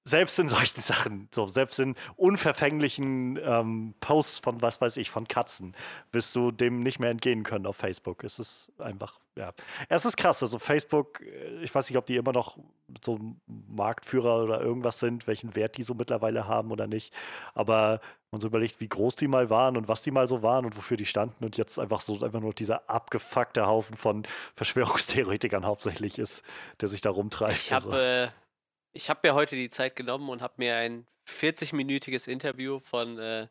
selbst in solchen Sachen, so selbst in unverfänglichen ähm, Posts von was weiß ich, von Katzen, wirst du dem nicht mehr entgehen können auf Facebook. Es ist einfach, ja. Es ist krass. Also Facebook, äh, ich weiß nicht, ob die immer noch so Marktführer oder irgendwas sind, welchen Wert die so mittlerweile haben oder nicht. Aber man so überlegt, wie groß die mal waren und was die mal so waren und wofür die standen und jetzt einfach so einfach nur dieser abgefuckte Haufen von Verschwörungstheoretikern hauptsächlich ist, der sich da rumtreibt. Ich habe also. äh, ich hab mir heute die Zeit genommen und habe mir ein 40-minütiges Interview von äh,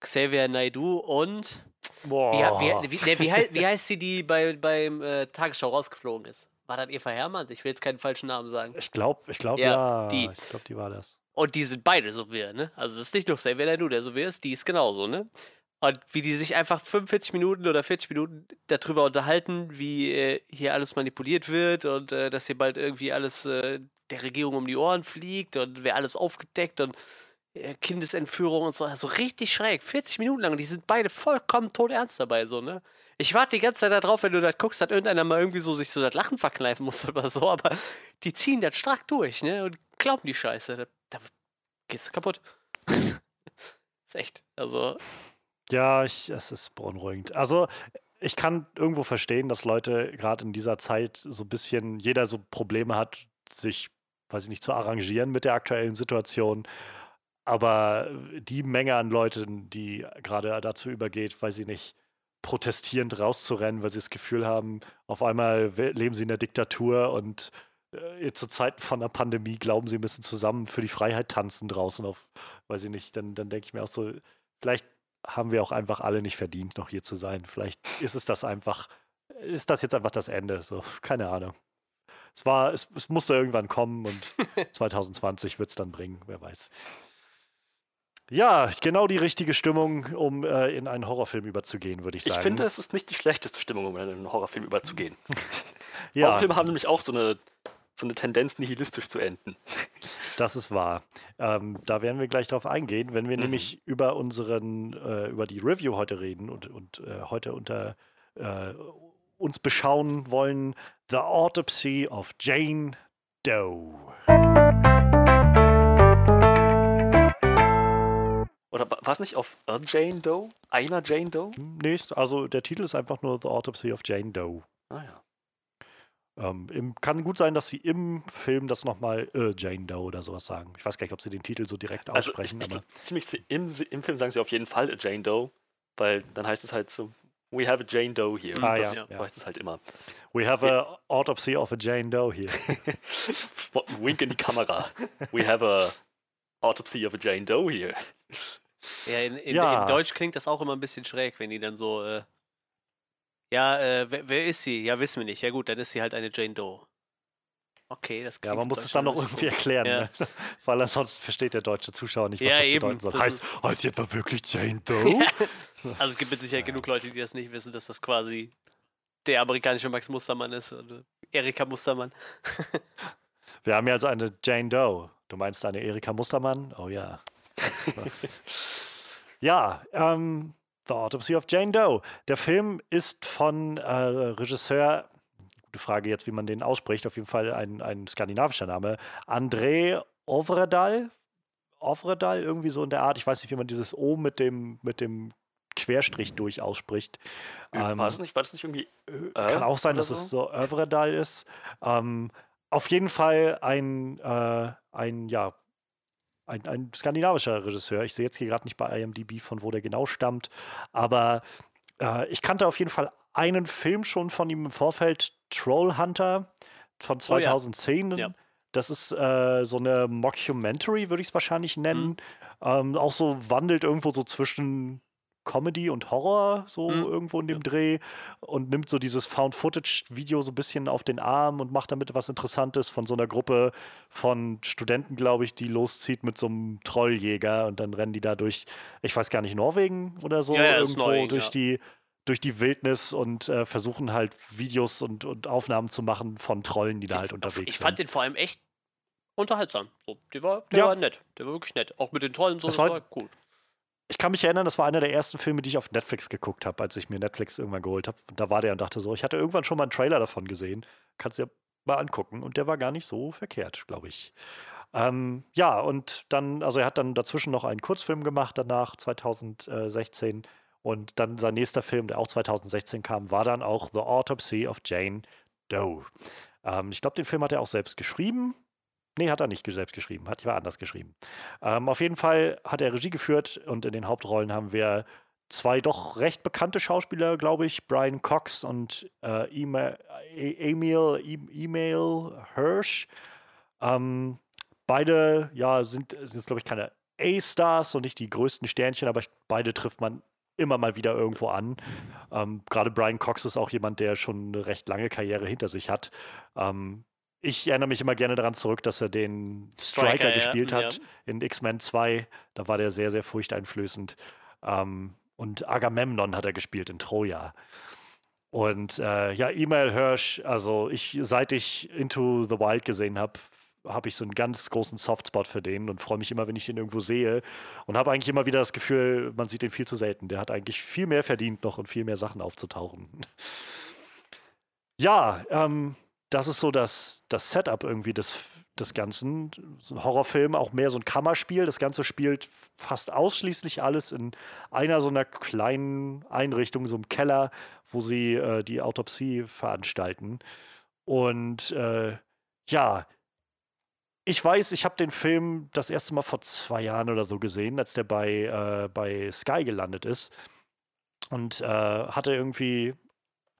Xavier Naidu und Boah. wie, wie, wie, ne, wie, hei- wie heißt sie, die bei, beim äh, Tagesschau rausgeflogen ist? War das Eva Hermanns? Ich will jetzt keinen falschen Namen sagen. Ich glaube, ich glaube, Ja, ja. die. Ich glaube, die war das. Und die sind beide so wir, ne? Also es ist nicht nur Xavier Naidu, der so wir ist, die ist genauso, ne? Und wie die sich einfach 45 Minuten oder 40 Minuten darüber unterhalten, wie äh, hier alles manipuliert wird und äh, dass hier bald irgendwie alles äh, der Regierung um die Ohren fliegt und wer alles aufgedeckt und äh, Kindesentführung und so. Also richtig schräg. 40 Minuten lang und die sind beide vollkommen todernst dabei, so, ne? Ich warte die ganze Zeit darauf, wenn du das guckst, dass irgendeiner mal irgendwie so sich so das Lachen verkneifen muss oder so, aber die ziehen das stark durch, ne? Und glauben die Scheiße. Da, da gehst du kaputt. ist echt. Also, Ja, ich, es ist beunruhigend. Also, ich kann irgendwo verstehen, dass Leute gerade in dieser Zeit so ein bisschen, jeder so Probleme hat, sich, weiß ich nicht, zu arrangieren mit der aktuellen Situation. Aber die Menge an Leuten, die gerade dazu übergeht, weil sie nicht protestierend rauszurennen, weil sie das Gefühl haben, auf einmal leben sie in der Diktatur und äh, zu Zeiten von der Pandemie glauben sie müssen zusammen für die Freiheit tanzen draußen auf, weiß ich nicht, dann, dann denke ich mir auch so, vielleicht haben wir auch einfach alle nicht verdient, noch hier zu sein. Vielleicht ist es das einfach, ist das jetzt einfach das Ende, so, keine Ahnung. Es war, es, es musste irgendwann kommen und 2020 wird es dann bringen, wer weiß. Ja, genau die richtige Stimmung, um äh, in einen Horrorfilm überzugehen, würde ich Ich sagen. finde, es ist nicht die schlechteste Stimmung, um in einen Horrorfilm überzugehen. ja, Horrorfilme haben nämlich auch so eine, so eine Tendenz, nihilistisch zu enden. das ist wahr. Ähm, da werden wir gleich drauf eingehen, wenn wir Mhm. nämlich über unseren, äh, über die Review heute reden und, und äh, heute unter äh, uns beschauen wollen, The Autopsy of Jane Doe. Oder war es nicht auf A Jane Doe? Einer Jane Doe? Nächst, also der Titel ist einfach nur The Autopsy of Jane Doe. Ah ja. Ähm, im, kann gut sein, dass sie im Film das nochmal äh, Jane Doe oder sowas sagen. Ich weiß gar nicht, ob sie den Titel so direkt Also ich, aussprechen, ich, aber ziemlich im, im Film sagen sie auf jeden Fall A Jane Doe, weil dann heißt es halt so, we have a Jane Doe here. Ah, das ja, ja. heißt es halt immer. we have a Autopsy of a Jane Doe here. Wink in die Kamera. We have a autopsy of a Jane Doe here. Ja, in, in, Ja. in Deutsch klingt das auch immer ein bisschen schräg, wenn die dann so, äh, ja, äh, wer, wer ist sie? Ja, wissen wir nicht. Ja gut, dann ist sie halt eine Jane Doe. Okay, das Ja, klingt man im muss es dann noch irgendwie erklären, Ja. ne? weil ansonsten versteht der deutsche Zuschauer nicht, was Ja, das eben. bedeuten soll. Das Heißt, heißt die etwa wirklich Jane Doe? Also es gibt mit Sicherheit genug Leute, die das nicht wissen, dass das quasi der amerikanische Max Mustermann ist. Oder Erika Mustermann. Wir haben ja also eine Jane Doe. Du meinst eine Erika Mustermann? Oh ja. ja, ähm, The Autopsy of Jane Doe. Der Film ist von äh, Regisseur, gute Frage jetzt, wie man den ausspricht, auf jeden Fall ein, ein skandinavischer Name, André Ovredal. Ovredal, irgendwie so in der Art. Ich weiß nicht, wie man dieses O mit dem, mit dem Querstrich durch ausspricht. Ähm, war, das nicht, war das nicht irgendwie. kann Äh, auch sein, dass es so Övredal ist. Ähm, auf jeden Fall ein, äh, ein, ja, ein, ein skandinavischer Regisseur. Ich sehe jetzt hier gerade nicht bei IMDb, von wo der genau stammt. Aber äh, ich kannte auf jeden Fall einen Film schon von ihm im Vorfeld, Troll Hunter von Oh ja. 2010. Ja. Das ist äh, so eine Mockumentary, würde ich es wahrscheinlich nennen. Ähm, auch so wandelt irgendwo so zwischen Comedy und Horror, so Mhm. irgendwo in dem Dreh und nimmt so dieses Found-Footage-Video so ein bisschen auf den Arm und macht damit was Interessantes von so einer Gruppe von Studenten, glaube ich, die loszieht mit so einem Trolljäger und dann rennen die da durch, ich weiß gar nicht, Norwegen oder so, Ja, ja, irgendwo Norwegen, durch ja. die durch die Wildnis und äh, versuchen halt Videos und, und Aufnahmen zu machen von Trollen, die da halt unterwegs Ich sind. fand den vor allem echt unterhaltsam. So, der war, der Ja. war nett. Der war wirklich nett. Auch mit den Trollen so, Das das, war- war cool. Ich kann mich erinnern, das war einer der ersten Filme, die ich auf Netflix geguckt habe, als ich mir Netflix irgendwann geholt habe. Da war der und dachte so, ich hatte irgendwann schon mal einen Trailer davon gesehen. Kannst du ja mal angucken. Und der war gar nicht so verkehrt, glaube ich. Ähm, ja, und dann, also er hat dann dazwischen noch einen Kurzfilm gemacht danach, 2016. Und dann sein nächster Film, der auch 2016 kam, war dann auch The Autopsy of Jane Doe. Ähm, ich glaube, den Film hat er auch selbst geschrieben. Nee, hat er nicht selbst geschrieben, hat jemand anders geschrieben. Ähm, auf jeden Fall hat er Regie geführt und in den Hauptrollen haben wir zwei doch recht bekannte Schauspieler, glaube ich, Brian Cox und äh, Ema- Emil, Emil Hirsch. Ähm, beide, ja, sind, sind glaube ich, keine A-Stars und nicht die größten Sternchen, aber beide trifft man immer mal wieder irgendwo an. Ähm, Gerade Brian Cox ist auch jemand, der schon eine recht lange Karriere hinter sich hat. Ähm, ich erinnere mich immer gerne daran zurück, dass er den Striker, Striker, ja, gespielt ja. hat in X-Men 2. Da war der sehr, sehr furchteinflößend. Ähm, und Agamemnon hat er gespielt in Troja. Und äh, ja, E-Mail Hirsch, also ich, seit ich Into the Wild gesehen habe, habe ich so einen ganz großen Softspot für den und freue mich immer, wenn ich den irgendwo sehe. Und habe eigentlich immer wieder das Gefühl, man sieht den viel zu selten. Der hat eigentlich viel mehr verdient noch und viel mehr Sachen aufzutauchen. Ja, ähm, das ist so das, das Setup irgendwie des, des Ganzen. So ein Horrorfilm, auch mehr so ein Kammerspiel. Das Ganze spielt fast ausschließlich alles in einer so einer kleinen Einrichtung, so einem Keller, wo sie äh, die Autopsie veranstalten. Und äh, ja, ich weiß, ich habe den Film das erste Mal vor zwei Jahren oder so gesehen, als der bei, äh, bei Sky gelandet ist. Und äh, hatte irgendwie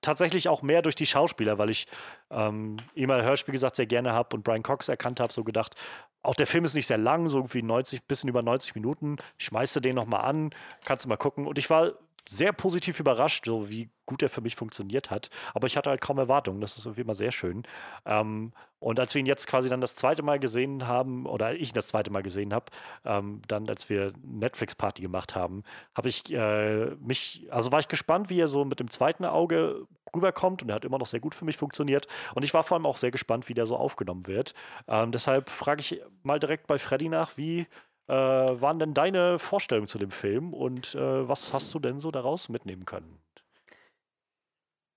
tatsächlich auch mehr durch die Schauspieler, weil ich ähm, Emal Hirsch, wie gesagt, sehr gerne habe und Brian Cox erkannt habe, so gedacht, auch der Film ist nicht sehr lang, so irgendwie 90, bisschen über 90 Minuten. Schmeiße den nochmal an, kannst du mal gucken. Und ich war sehr positiv überrascht, so wie gut er für mich funktioniert hat. Aber ich hatte halt kaum Erwartungen. Das ist irgendwie immer sehr schön. Ähm, und als wir ihn jetzt quasi dann das zweite Mal gesehen haben, oder ich ihn das zweite Mal gesehen habe, ähm, dann als wir Netflix-Party gemacht haben, habe ich äh, mich, also war ich gespannt, wie er so mit dem zweiten Auge rüberkommt und er hat immer noch sehr gut für mich funktioniert. Und ich war vor allem auch sehr gespannt, wie der so aufgenommen wird. Ähm, deshalb frage ich mal direkt bei Freddy nach, wie äh, waren denn deine Vorstellungen zu dem Film und äh, was hast du denn so daraus mitnehmen können?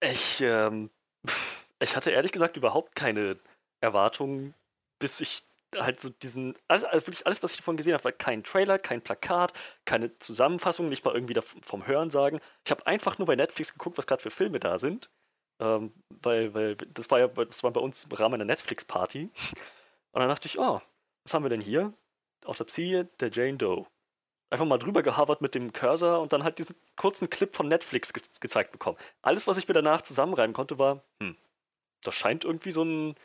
Ich, ähm, ich hatte ehrlich gesagt überhaupt keine Erwartungen, bis ich halt so diesen, also, also wirklich alles, was ich davon gesehen habe, war kein Trailer, kein Plakat, keine Zusammenfassung, nicht mal irgendwie vom Hören sagen. Ich habe einfach nur bei Netflix geguckt, was gerade für Filme da sind. Ähm, weil, weil das war ja das war bei uns im Rahmen einer Netflix-Party. Und dann dachte ich, oh, was haben wir denn hier? Autopsie der Jane Doe. Einfach mal drüber gehavert mit dem Cursor und dann halt diesen kurzen Clip von Netflix ge gezeigt bekommen. Alles, was ich mir danach zusammenreimen konnte, war, hm, das scheint irgendwie so ein,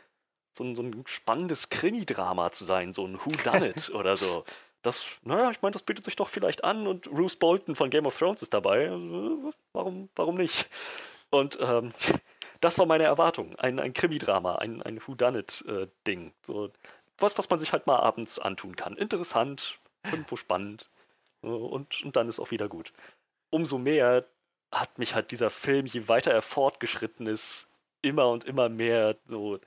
so ein, so ein spannendes Krimi-Drama zu sein, so ein Who Done It oder so. Das, naja, ich meine, das bietet sich doch vielleicht an und Bruce Bolton von Game of Thrones ist dabei. Also, warum, warum nicht? Und ähm, das war meine Erwartung. Ein, ein Krimi-Drama, ein, ein Who Done It-Ding. Äh, so, was, was man sich halt mal abends antun kann. Interessant, irgendwo spannend und, und dann ist auch wieder gut. Umso mehr hat mich halt dieser Film, je weiter er fortgeschritten ist, immer und immer mehr so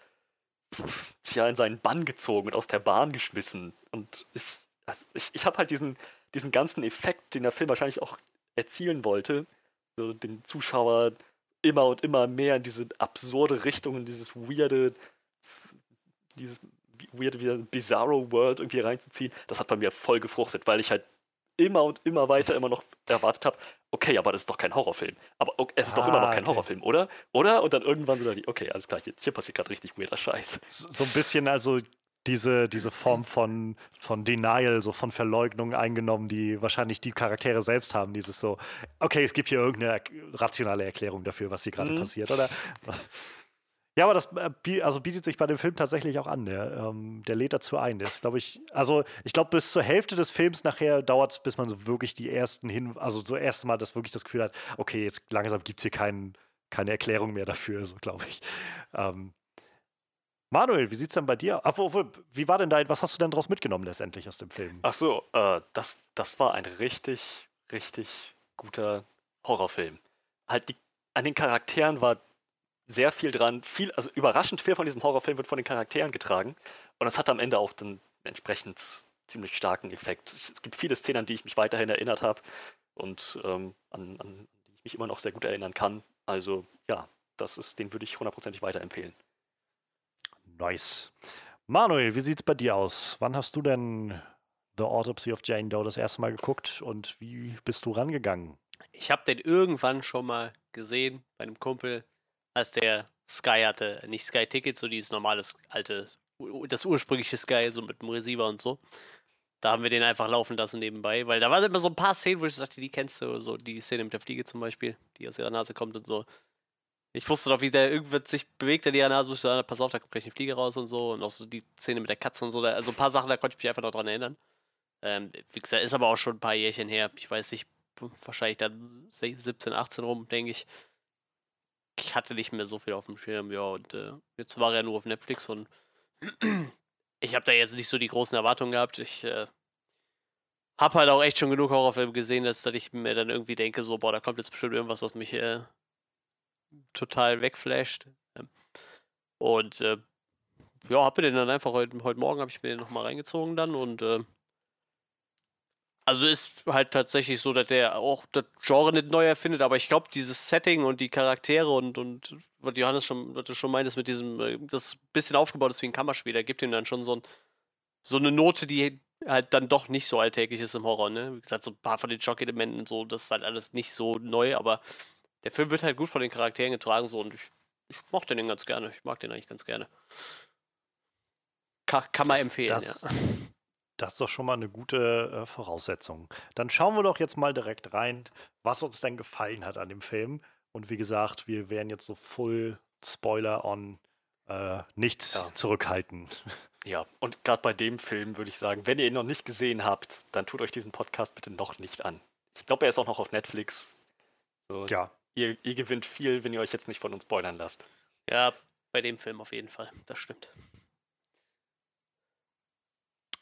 ja, in seinen Bann gezogen und aus der Bahn geschmissen. Und ich, also ich, ich habe halt diesen, diesen ganzen Effekt, den der Film wahrscheinlich auch erzielen wollte, so den Zuschauer immer und immer mehr in diese absurde Richtung, in dieses weirde, dieses weird wieder Bizarro World irgendwie reinzuziehen, das hat bei mir voll gefruchtet, weil ich halt immer und immer weiter immer noch erwartet habe, okay, aber das ist doch kein Horrorfilm. Aber okay, es ist ah, doch immer noch kein okay. Horrorfilm, oder? Oder? Und dann irgendwann so, okay, alles klar, hier, hier passiert gerade richtig weirder Scheiß. So ein bisschen also diese, diese Form von, von Denial, so von Verleugnung eingenommen, die wahrscheinlich die Charaktere selbst haben. Dieses so, okay, es gibt hier irgendeine rationale Erklärung dafür, was hier gerade mhm. passiert, oder? Ja, aber das äh, also bietet sich bei dem Film tatsächlich auch an. Der, ähm, der lädt dazu ein. Das glaube ich, also ich glaube, bis zur Hälfte des Films nachher dauert es, bis man so wirklich die ersten hin, also so erste Mal das wirklich das Gefühl hat, okay, jetzt langsam gibt es hier kein, keine Erklärung mehr dafür, so glaube ich. Ähm, Manuel, wie sieht es denn bei dir aus? Wie war denn dein, was hast du denn daraus mitgenommen letztendlich aus dem Film? Ach so, äh, das, das war ein richtig, richtig guter Horrorfilm. Halt die, an den Charakteren war sehr viel dran. Viel, also überraschend viel von diesem Horrorfilm wird von den Charakteren getragen. Und das hat am Ende auch den entsprechend ziemlich starken Effekt. Es gibt viele Szenen, an die ich mich weiterhin erinnert habe und ähm, an, an, die ich mich immer noch sehr gut erinnern kann. Also ja, das ist, den würde ich hundertprozentig weiterempfehlen. Nice. Manuel, wie sieht es bei dir aus? Wann hast du denn The Autopsy of Jane Doe das erste Mal geguckt und wie bist du rangegangen? Ich habe den irgendwann schon mal gesehen bei einem Kumpel als der Sky hatte. Nicht Sky Ticket, so dieses normales alte, das ursprüngliche Sky, so mit dem Receiver und so. Da haben wir den einfach laufen lassen nebenbei, weil da waren immer so ein paar Szenen, wo ich sagte, die kennst du, so die Szene mit der Fliege zum Beispiel, die aus ihrer Nase kommt und so. Ich wusste doch, wie der irgendwas sich bewegt in ihrer Nase, wo ich sagen, pass auf, da kommt gleich eine Fliege raus und so. Und auch so die Szene mit der Katze und so. Da, also ein paar Sachen, da konnte ich mich einfach noch dran erinnern. Ähm, wie gesagt, ist aber auch schon ein paar Jährchen her. Ich weiß nicht, wahrscheinlich dann 17, 18 rum, denke ich ich hatte nicht mehr so viel auf dem Schirm, ja, und äh, jetzt war er nur auf Netflix und ich habe da jetzt nicht so die großen Erwartungen gehabt. Ich äh, habe halt auch echt schon genug Horrorfilme gesehen, dass, dass ich mir dann irgendwie denke, so, boah, da kommt jetzt bestimmt irgendwas, was mich äh, total wegflasht. Ähm, und äh, ja, habe mir den dann einfach heute, heute Morgen habe ich mir den nochmal reingezogen dann und äh, also ist halt tatsächlich so, dass der auch das Genre nicht neu erfindet, aber ich glaube, dieses Setting und die Charaktere und, und was Johannes schon, was du schon meintest mit diesem, äh, das bisschen aufgebaut ist wie ein Kammerspiel, da gibt ihm dann schon so, ein, so eine Note, die halt dann doch nicht so alltäglich ist im Horror, ne? Wie gesagt, so ein paar von den Schock-Elementen und so, das ist halt alles nicht so neu, aber der Film wird halt gut von den Charakteren getragen, so und ich, ich mochte den ganz gerne. Ich mag den eigentlich ganz gerne. Ka kann man empfehlen, Das, ja. Das ist doch schon mal eine gute äh, Voraussetzung. Dann schauen wir doch jetzt mal direkt rein, was uns denn gefallen hat an dem Film. Und wie gesagt, wir werden jetzt so full Spoiler on äh, nichts Ja. zurückhalten. Ja, und gerade bei dem Film würde ich sagen, wenn ihr ihn noch nicht gesehen habt, dann tut euch diesen Podcast bitte noch nicht an. Ich glaube, er ist auch noch auf Netflix. So, Ja, ihr, ihr gewinnt viel, wenn ihr euch jetzt nicht von uns spoilern lasst. Ja, bei dem Film auf jeden Fall. Das stimmt.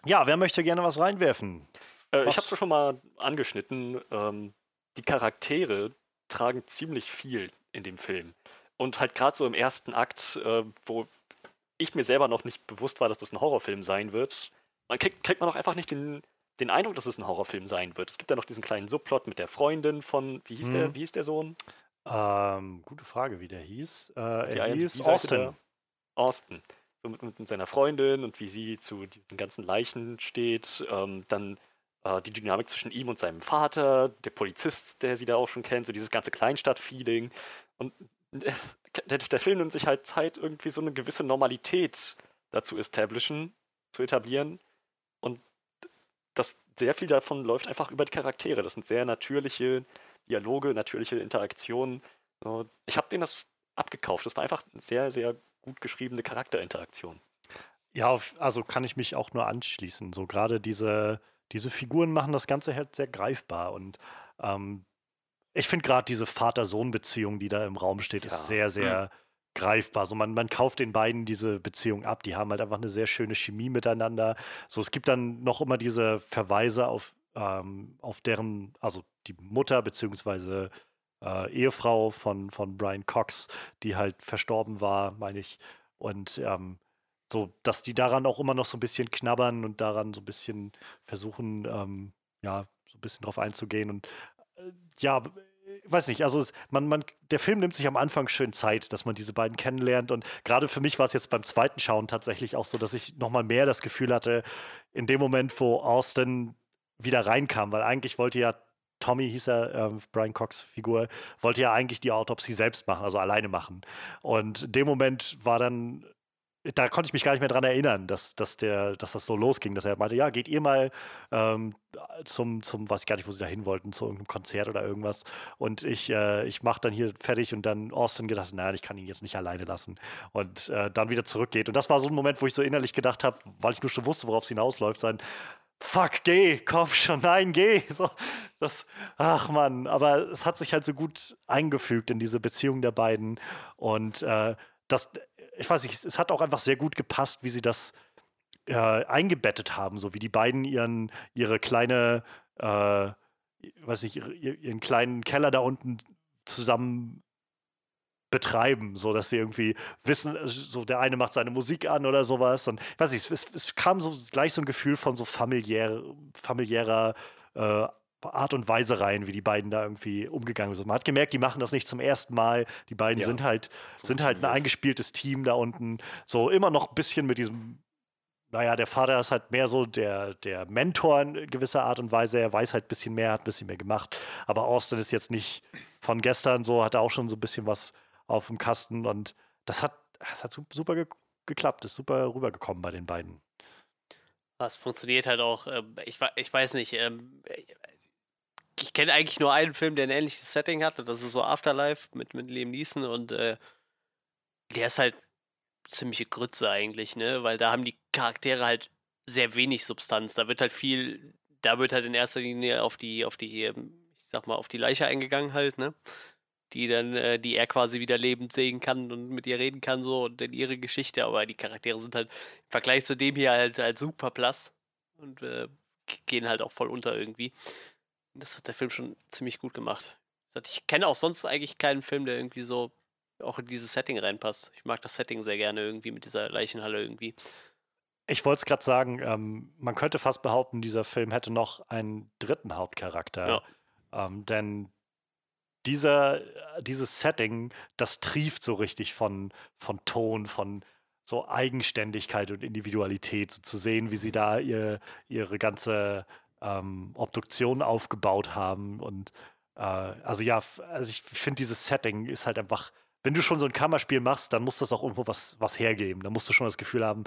Ja wer möchte gerne was reinwerfen? Äh, Was- ich habe es schon mal angeschnitten. Ähm, die Charaktere tragen ziemlich viel in dem Film. Und halt gerade so im ersten Akt, äh, wo ich mir selber noch nicht bewusst war, dass das ein Horrorfilm sein wird, man kriegt, kriegt man auch einfach nicht den, den Eindruck, dass es ein Horrorfilm sein wird. Es gibt ja noch diesen kleinen Subplot mit der Freundin von, wie hieß, Hm. der, wie hieß der Sohn? Ähm, gute Frage, wie der hieß. Äh, er hieß Austin. Austin. Mit, mit seiner Freundin und wie sie zu diesen ganzen Leichen steht. Ähm, dann äh, die Dynamik zwischen ihm und seinem Vater, der Polizist, der sie da auch schon kennt, so dieses ganze Kleinstadt-Feeling. Und äh, der, der Film nimmt sich halt Zeit, irgendwie so eine gewisse Normalität dazu establishen, zu etablieren. Und das, sehr viel davon läuft einfach über die Charaktere. Das sind sehr natürliche Dialoge, natürliche Interaktionen. Ich habe denen das abgekauft. Das war einfach eine sehr, sehr gut geschriebene Charakterinteraktion. Ja, also kann ich mich auch nur anschließen. So gerade diese, diese Figuren machen das Ganze halt sehr greifbar. Und ähm, ich finde gerade diese Vater-Sohn-Beziehung, die da im Raum steht, Ja. ist sehr, sehr greifbar. So man, man kauft den beiden diese Beziehung ab. Die haben halt einfach eine sehr schöne Chemie miteinander. So, es gibt dann noch immer diese Verweise auf, ähm, auf deren, also die Mutter beziehungsweise äh, Ehefrau von, von Brian Cox, die halt verstorben war, meine ich. Und ähm, so, dass die daran auch immer noch so ein bisschen knabbern und daran so ein bisschen versuchen, ähm, ja, so ein bisschen drauf einzugehen. Und äh, ja, äh, weiß nicht, also man, man, der Film nimmt sich am Anfang schön Zeit, dass man diese beiden kennenlernt. Und gerade für mich war es jetzt beim zweiten Schauen tatsächlich auch so, dass ich nochmal mehr das Gefühl hatte, in dem Moment, wo Austin wieder reinkam, weil eigentlich wollte ja Tommy hieß er, ähm, Brian Cox Figur, wollte ja eigentlich die Autopsie selbst machen, also alleine machen. Und in dem Moment war dann, da konnte ich mich gar nicht mehr dran erinnern, dass, dass, der, dass das so losging, dass er meinte, ja, geht ihr mal ähm, zum, zum, weiß ich gar nicht, wo sie da hin wollten, zu irgendeinem Konzert oder irgendwas. Und ich, äh, ich mache dann hier fertig und dann Austin gedacht, nein, ich kann ihn jetzt nicht alleine lassen. Und äh, dann wieder zurückgeht. Und das war so ein Moment, wo ich so innerlich gedacht habe, weil ich nur schon wusste, worauf es hinausläuft, sein, fuck, geh, komm schon, nein, geh. So, das, ach Mann, aber es hat sich halt so gut eingefügt in diese Beziehung der beiden. Und äh, das, ich weiß nicht, es hat auch einfach sehr gut gepasst, wie sie das äh, eingebettet haben, so wie die beiden ihren, ihre kleine, äh, weiß nicht, ihre, ihren kleinen Keller da unten zusammen betreiben, so dass sie irgendwie wissen, äh, so der eine macht seine Musik an oder sowas und ich weiß nicht, es, es kam so gleich so ein Gefühl von so familiär, familiärer äh, Art und Weise rein, wie die beiden da irgendwie umgegangen sind. Man hat gemerkt, die machen das nicht zum ersten Mal. Die beiden Ja, sind halt so sind halt ein eingespieltes Team da unten. So immer noch ein bisschen mit diesem naja, der Vater ist halt mehr so der, der Mentor in gewisser Art und Weise. Er weiß halt ein bisschen mehr, hat ein bisschen mehr gemacht. Aber Austin ist jetzt nicht von gestern so, hat er auch schon so ein bisschen was auf dem Kasten. Und das hat, das hat su- super ge geklappt, ist super rübergekommen bei den beiden. Das funktioniert halt auch. Ähm, ich, ich weiß nicht. Ähm, ich kenne eigentlich nur einen Film, der ein ähnliches Setting hat. Und das ist so Afterlife mit, mit Liam Neeson. Und äh, der ist halt ziemliche Grütze eigentlich, ne? Weil da haben die Charaktere halt sehr wenig Substanz. Da wird halt viel, da wird halt in erster Linie auf die, auf die, ähm, ich sag mal, auf die Leiche eingegangen halt, ne? Die dann, äh, die er quasi wieder lebend sehen kann und mit ihr reden kann, so und in ihre Geschichte, aber die Charaktere sind halt im Vergleich zu dem hier halt, halt super blass und äh, gehen halt auch voll unter irgendwie. Das hat der Film schon ziemlich gut gemacht. Ich kenne auch sonst eigentlich keinen Film, der irgendwie so auch in dieses Setting reinpasst. Ich mag das Setting sehr gerne irgendwie mit dieser Leichenhalle irgendwie. Ich wollte es gerade sagen, ähm, man könnte fast behaupten, dieser Film hätte noch einen dritten Hauptcharakter. Ähm, denn dieser, äh, dieses Setting, das trieft so richtig von, von Ton, von so Eigenständigkeit und Individualität, so zu sehen, wie sie da ihr, ihre ganze ähm, Obduktion aufgebaut haben. Und äh, also ja, also ich finde, dieses Setting ist halt einfach, wenn du schon so ein Kammerspiel machst, dann muss das auch irgendwo was, was hergeben. Da musst du schon das Gefühl haben,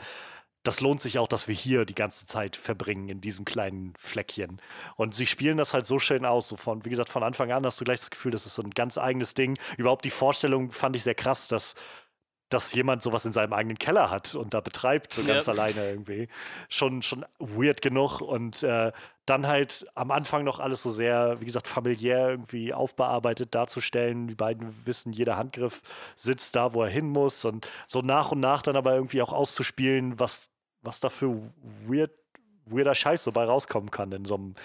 das lohnt sich auch, dass wir hier die ganze Zeit verbringen in diesem kleinen Fleckchen. Und sie spielen das halt so schön aus. So von, wie gesagt, von Anfang an hast du gleich das Gefühl, das ist so ein ganz eigenes Ding. Überhaupt die Vorstellung fand ich sehr krass, dass, dass jemand sowas in seinem eigenen Keller hat und da betreibt, so ganz Ja. alleine irgendwie. Schon, schon weird genug. Und äh, dann halt am Anfang noch alles so sehr, wie gesagt, familiär irgendwie aufbearbeitet darzustellen. Die beiden wissen, jeder Handgriff sitzt da, wo er hin muss. Und so nach und nach dann aber irgendwie auch auszuspielen, was, was da für weird, weirder Scheiß so bei rauskommen kann in so einem,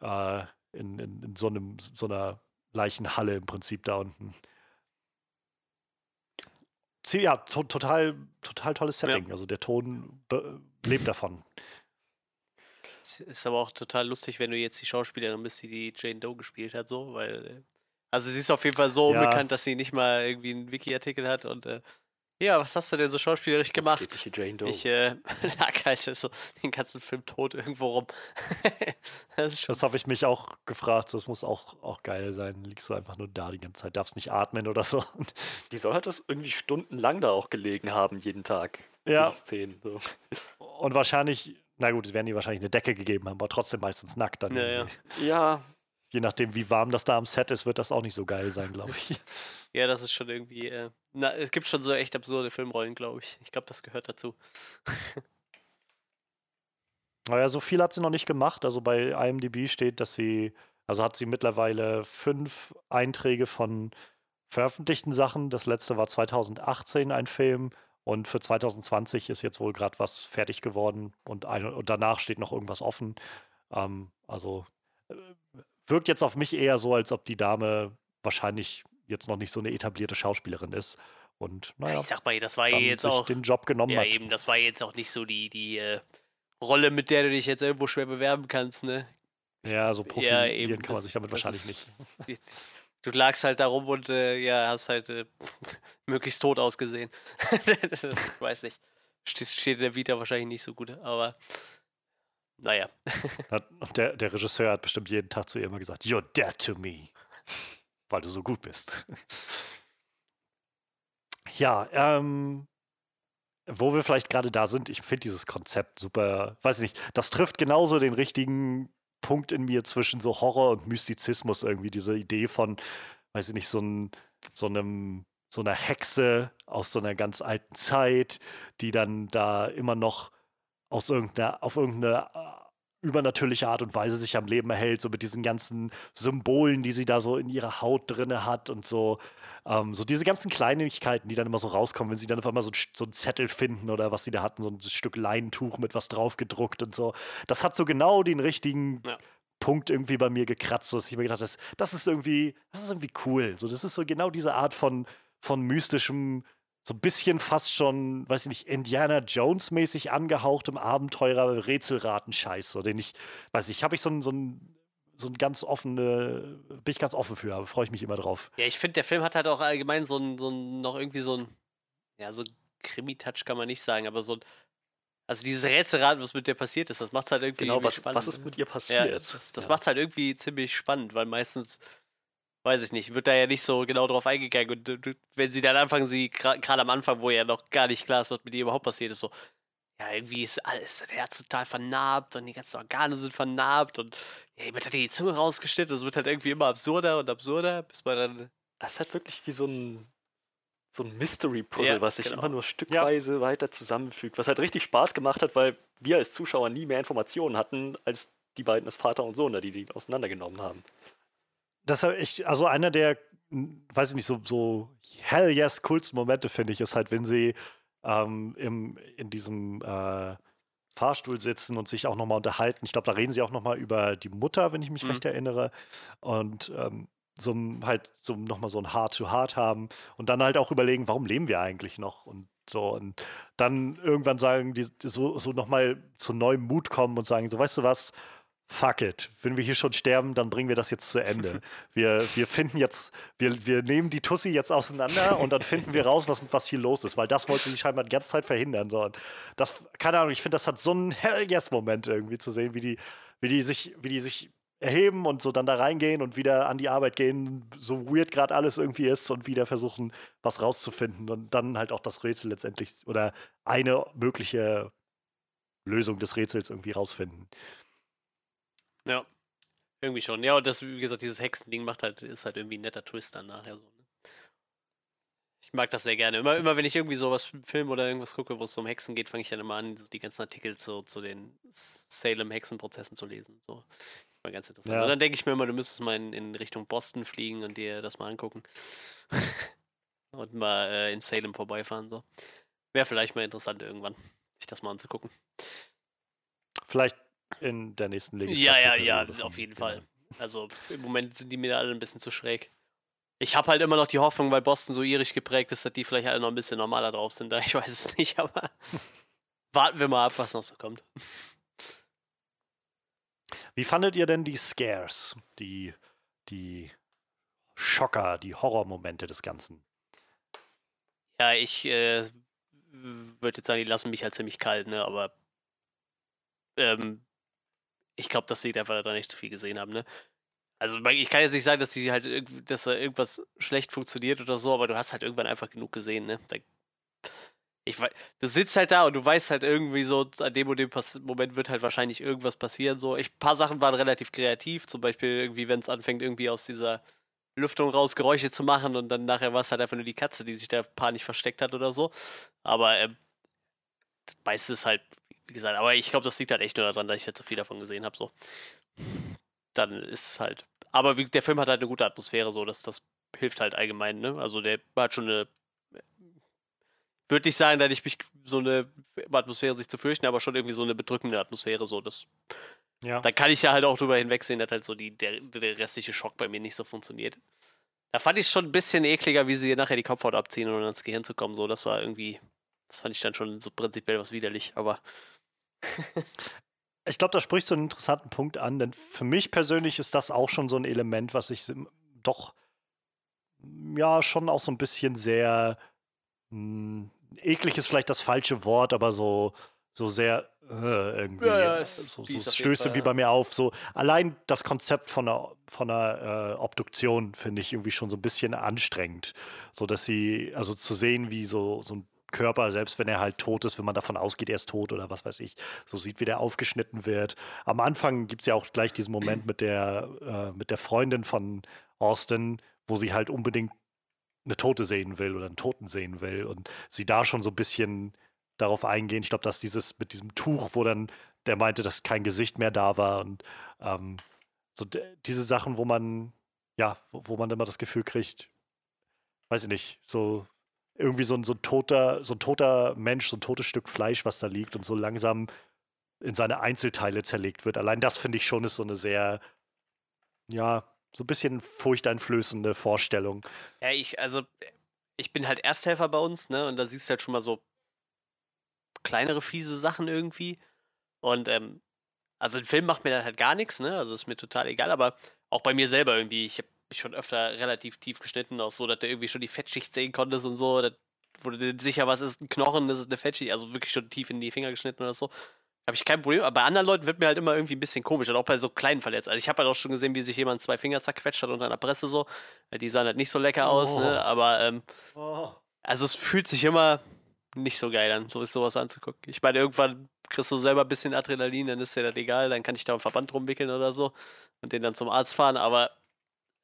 äh, in, in, in so einem, so einer Leichenhalle im Prinzip da unten. Ja, to total, total tolles Setting. Also der Ton lebt davon. Es Ist aber auch total lustig, wenn du jetzt die Schauspielerin bist, die die Jane Doe gespielt hat, so, weil. äh, Also, sie ist auf jeden Fall so Ja. unbekannt, dass sie nicht mal irgendwie einen Wiki-Artikel hat und. Äh, ja, was hast du denn so schauspielerisch gemacht? Jane Doe. Ich äh, lag halt so den ganzen Film tot irgendwo rum. das. Das habe ich mich auch gefragt. Das muss auch, auch geil sein. Liegst du einfach nur da die ganze Zeit, darfst nicht atmen oder so. Die soll halt das irgendwie stundenlang da auch gelegen haben, jeden Tag. Ja. Die Szenen. So. Und wahrscheinlich, na gut, es werden die wahrscheinlich eine Decke gegeben haben, aber trotzdem meistens nackt dann. Ja, ja. Ja, Je nachdem, wie warm das da am Set ist, wird das auch nicht so geil sein, glaube ich. Ja, das ist schon irgendwie. Äh, na, es gibt schon so echt absurde Filmrollen, glaube ich. Ich glaube, das gehört dazu. Naja, so viel hat sie noch nicht gemacht. Also bei IMDb steht, dass sie, also hat sie mittlerweile fünf Einträge von veröffentlichten Sachen. Das letzte war 2018 ein Film und für 2020 ist jetzt wohl gerade was fertig geworden und, ein, und danach steht noch irgendwas offen. Ähm, also äh, wirkt jetzt auf mich eher so, als ob die Dame wahrscheinlich jetzt noch nicht so eine etablierte Schauspielerin ist. Und naja, ich sag mal, das war jetzt auch. den Job genommen Ja, hat. eben, das war jetzt auch nicht so die, die äh, Rolle, mit der du dich jetzt irgendwo schwer bewerben kannst, ne? Ja, so Ja, profilieren eben, kann man das- sich damit wahrscheinlich ist- nicht. Du lagst halt da rum und äh, ja, hast halt äh, möglichst tot ausgesehen. ich weiß nicht. Steht, steht in der Vita wahrscheinlich nicht so gut, aber naja. Der, der Regisseur hat bestimmt jeden Tag zu ihr immer gesagt, You're dead to me. Weil du so gut bist. ja, ähm, wo wir vielleicht gerade da sind, ich finde dieses Konzept super, weiß nicht, das trifft genauso den richtigen Punkt in mir zwischen so Horror und Mystizismus irgendwie, diese Idee von, weiß ich nicht, so, ein, so einem, so einer Hexe aus so einer ganz alten Zeit, die dann da immer noch aus irgendeiner, auf irgendeine übernatürliche Art und Weise sich am Leben erhält, so mit diesen ganzen Symbolen, die sie da so in ihrer Haut drinne hat und so. Ähm, so diese ganzen Kleinigkeiten, die dann immer so rauskommen, wenn sie dann auf einmal so, so einen Zettel finden oder was sie da hatten, so ein Stück Leintuch mit was drauf gedruckt und so. Das hat so genau den richtigen Ja. Punkt irgendwie bei mir gekratzt, so dass ich mir gedacht habe, das, das ist irgendwie, das ist irgendwie cool. So, das ist so genau diese Art von, von mystischem, so ein bisschen fast schon, weiß ich nicht, Indiana Jones-mäßig angehauchtem Abenteurer Rätselraten-Scheiß, so den ich, weiß ich, habe ich so ein, so ein, so ein ganz offene, bin ich ganz offen für, aber freue ich mich immer drauf. Ja, ich finde, der Film hat halt auch allgemein so ein, so ein, noch irgendwie so ein, ja, so Krimi-Touch kann man nicht sagen, aber so ein, also dieses Rätselraten, was mit der passiert ist, das macht halt irgendwie, genau. irgendwie Was, spannend. was ist mit ihr Ja, passiert? das, das Ja. macht halt irgendwie ziemlich spannend, weil meistens, weiß ich nicht, wird da ja nicht so genau drauf eingegangen. Und wenn sie dann anfangen, sie gerade am Anfang, wo ja noch gar nicht klar ist, was mit ihr überhaupt passiert ist, so, ja, irgendwie ist alles, der Herz total vernarbt und die ganzen Organe sind vernarbt und ja, jemand hat ihr die Zunge rausgeschnitten. Das wird halt irgendwie immer absurder und absurder, bis man dann. Das ist halt wirklich wie so ein, so ein Mystery-Puzzle, Ja, was sich genau. immer nur stückweise weiter zusammenfügt. Was halt richtig Spaß gemacht hat, weil wir als Zuschauer nie mehr Informationen hatten, als die beiden als Vater und Sohn, da, die die auseinandergenommen haben. Das hab ich, also einer der, m, weiß ich nicht, so, so hell yes coolsten Momente finde ich, ist halt, wenn sie ähm, im, in diesem äh, Fahrstuhl sitzen und sich auch nochmal unterhalten. Ich glaube, da reden sie auch nochmal über die Mutter, wenn ich mich Mhm. recht erinnere. Und ähm, so halt so nochmal so ein Heart-to-Heart haben und dann halt auch überlegen, warum leben wir eigentlich noch? Und so, und dann irgendwann sagen, die, die so, so nochmal zu neuem Mut kommen und sagen, so, weißt du was, fuck it, wenn wir hier schon sterben, dann bringen wir das jetzt zu Ende. Wir, wir finden jetzt, wir, wir nehmen die Tussi jetzt auseinander und dann finden wir raus, was, was hier los ist, weil das wollte sie scheinbar die ganze Zeit verhindern. So. Das, keine Ahnung, ich finde, das hat so einen Hell-Yes-Moment irgendwie zu sehen, wie die, wie die sich, wie die sich erheben und so dann da reingehen und wieder an die Arbeit gehen, so weird gerade alles irgendwie ist und wieder versuchen, was rauszufinden und dann halt auch das Rätsel letztendlich oder eine mögliche Lösung des Rätsels irgendwie rausfinden. Ja. Irgendwie schon. Ja, und das, wie gesagt, dieses Hexending macht halt, ist halt irgendwie ein netter Twist dann nachher so. Ne? Ich mag das sehr gerne. Immer, immer wenn ich irgendwie sowas Film oder irgendwas gucke, wo es um Hexen geht, fange ich dann immer an, so die ganzen Artikel so, zu den Salem-Hexenprozessen zu lesen. So. Mal ganz interessant. Ja. Und dann denke ich mir immer, du müsstest mal in, in Richtung Boston fliegen und dir das mal angucken. und mal äh, in Salem vorbeifahren. So. Wäre vielleicht mal interessant irgendwann, sich das mal anzugucken. Vielleicht in der nächsten Ja, Legislatur. ja, ja, von- auf jeden ja. Fall. Also im Moment sind die mir alle ein bisschen zu schräg. Ich habe halt immer noch die Hoffnung, weil Boston so irisch geprägt ist, dass die vielleicht alle noch ein bisschen normaler drauf sind. Da ich weiß es nicht, aber warten wir mal ab, was noch so kommt. Wie fandet ihr denn die Scares? Die, die Schocker, die Horrormomente des Ganzen? Ja, ich äh, würde jetzt sagen, die lassen mich halt ziemlich kalt, ne? Aber ähm, ich glaube, dass sie einfach da nicht so viel gesehen haben, ne? Also ich kann jetzt nicht sagen, dass die halt dass da irgendwas schlecht funktioniert oder so, aber du hast halt irgendwann einfach genug gesehen, ne? Da, ich wei- du sitzt halt da und du weißt halt irgendwie so, an dem und dem Pass Moment wird halt wahrscheinlich irgendwas passieren. So, ich, ein paar Sachen waren relativ kreativ, zum Beispiel irgendwie, wenn es anfängt, irgendwie aus dieser Lüftung raus Geräusche zu machen und dann nachher war es halt einfach nur die Katze, die sich da panisch versteckt hat oder so. Aber ähm, das meiste ist halt, wie gesagt, aber ich glaube, das liegt halt echt nur daran, dass ich halt so viel davon gesehen habe. So. Dann ist es halt. Aber wie, der Film hat halt eine gute Atmosphäre, so, dass das hilft halt allgemein, ne? Also der hat schon eine. Würde nicht sagen, dass ich mich so eine Atmosphäre sich zu fürchten, aber schon irgendwie so eine bedrückende Atmosphäre, so. Das, Ja. da kann ich ja halt auch drüber hinwegsehen, dass halt so die, der, der restliche Schock bei mir nicht so funktioniert. Da fand ich es schon ein bisschen ekliger, wie sie nachher die Kopfhaut abziehen und ans Gehirn zu kommen. So, das war irgendwie, das fand ich dann schon so prinzipiell was widerlich. Aber Ich glaube, da sprichst du einen interessanten Punkt an, denn für mich persönlich ist das auch schon so ein Element, was ich doch ja schon auch so ein bisschen sehr mh, eklig ist vielleicht das falsche Wort, aber so so sehr äh, irgendwie Ja, ja, es- so, so stößt irgendwie ja. bei mir auf. So allein das Konzept von einer von einer äh, Obduktion finde ich irgendwie schon so ein bisschen anstrengend, so dass sie also zu sehen, wie so so ein Körper, selbst wenn er halt tot ist, wenn man davon ausgeht, er ist tot oder was weiß ich, so sieht, wie der aufgeschnitten wird. Am Anfang gibt es ja auch gleich diesen Moment mit der, äh, mit der Freundin von Austin, wo sie halt unbedingt eine Tote sehen will oder einen Toten sehen will und sie da schon so ein bisschen darauf eingehen. Ich glaube, dass dieses mit diesem Tuch, wo dann der meinte, dass kein Gesicht mehr da war und ähm, so diese Sachen, wo man, ja, wo, wo man immer das Gefühl kriegt, weiß ich nicht, so irgendwie so ein, so ein toter, so ein toter Mensch, so ein totes Stück Fleisch, was da liegt und so langsam in seine Einzelteile zerlegt wird. Allein das finde ich schon ist so eine sehr, ja, so ein bisschen furchteinflößende Vorstellung. ja, ich, also, ich bin halt Ersthelfer bei uns, ne? Und da siehst du halt schon mal so kleinere, fiese Sachen irgendwie. Und, ähm, also ein Film macht mir dann halt gar nichts, ne? Also ist mir total egal, aber auch bei mir selber irgendwie, ich habe mich schon öfter relativ tief geschnitten, auch so, dass du irgendwie schon die Fettschicht sehen konntest und so, dass, wo du dir sicher was ist ein Knochen, das ist eine Fettschicht, also wirklich schon tief in die Finger geschnitten oder so. Habe ich kein Problem, aber bei anderen Leuten wird mir halt immer irgendwie ein bisschen komisch, und auch bei so kleinen Verletzungen. Also ich habe halt auch schon gesehen, wie sich jemand zwei Finger zerquetscht hat unter einer Presse so. Die sahen halt nicht so lecker aus, Oh. ne? Aber ähm, also es fühlt sich immer nicht so geil an, so sowas anzugucken. Ich meine, irgendwann kriegst du selber ein bisschen Adrenalin, dann ist dir das egal, dann kann ich da einen Verband rumwickeln oder so und den dann zum Arzt fahren, aber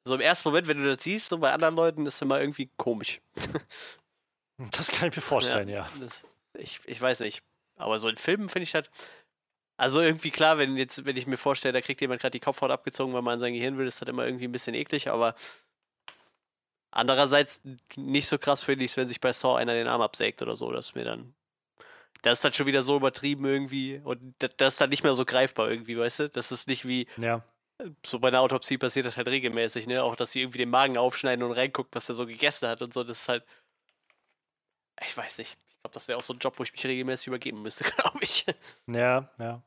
so im ersten Moment, wenn du das siehst, so bei anderen Leuten, ist es immer irgendwie komisch. Das kann ich mir vorstellen, ja. Das, ich, ich weiß nicht. Aber so in Filmen finde ich das. Also irgendwie klar, wenn jetzt, wenn ich mir vorstelle, da kriegt jemand gerade die Kopfhaut abgezogen, weil man an sein Gehirn will, ist das immer irgendwie ein bisschen eklig, aber andererseits nicht so krass finde ich es, wenn sich bei Saw einer den Arm absägt oder so. Das ist mir dann. Das ist dann schon wieder so übertrieben irgendwie und das, das ist dann nicht mehr so greifbar irgendwie, weißt du? Das ist nicht wie Ja. So bei einer Autopsie passiert das halt regelmäßig, ne? Auch, dass sie irgendwie den Magen aufschneiden und reinguckt, was er so gegessen hat und so. Das ist halt. Ich weiß nicht. Ich glaube, das wäre auch so ein Job, wo ich mich regelmäßig übergeben müsste, glaube ich. Ja, ja.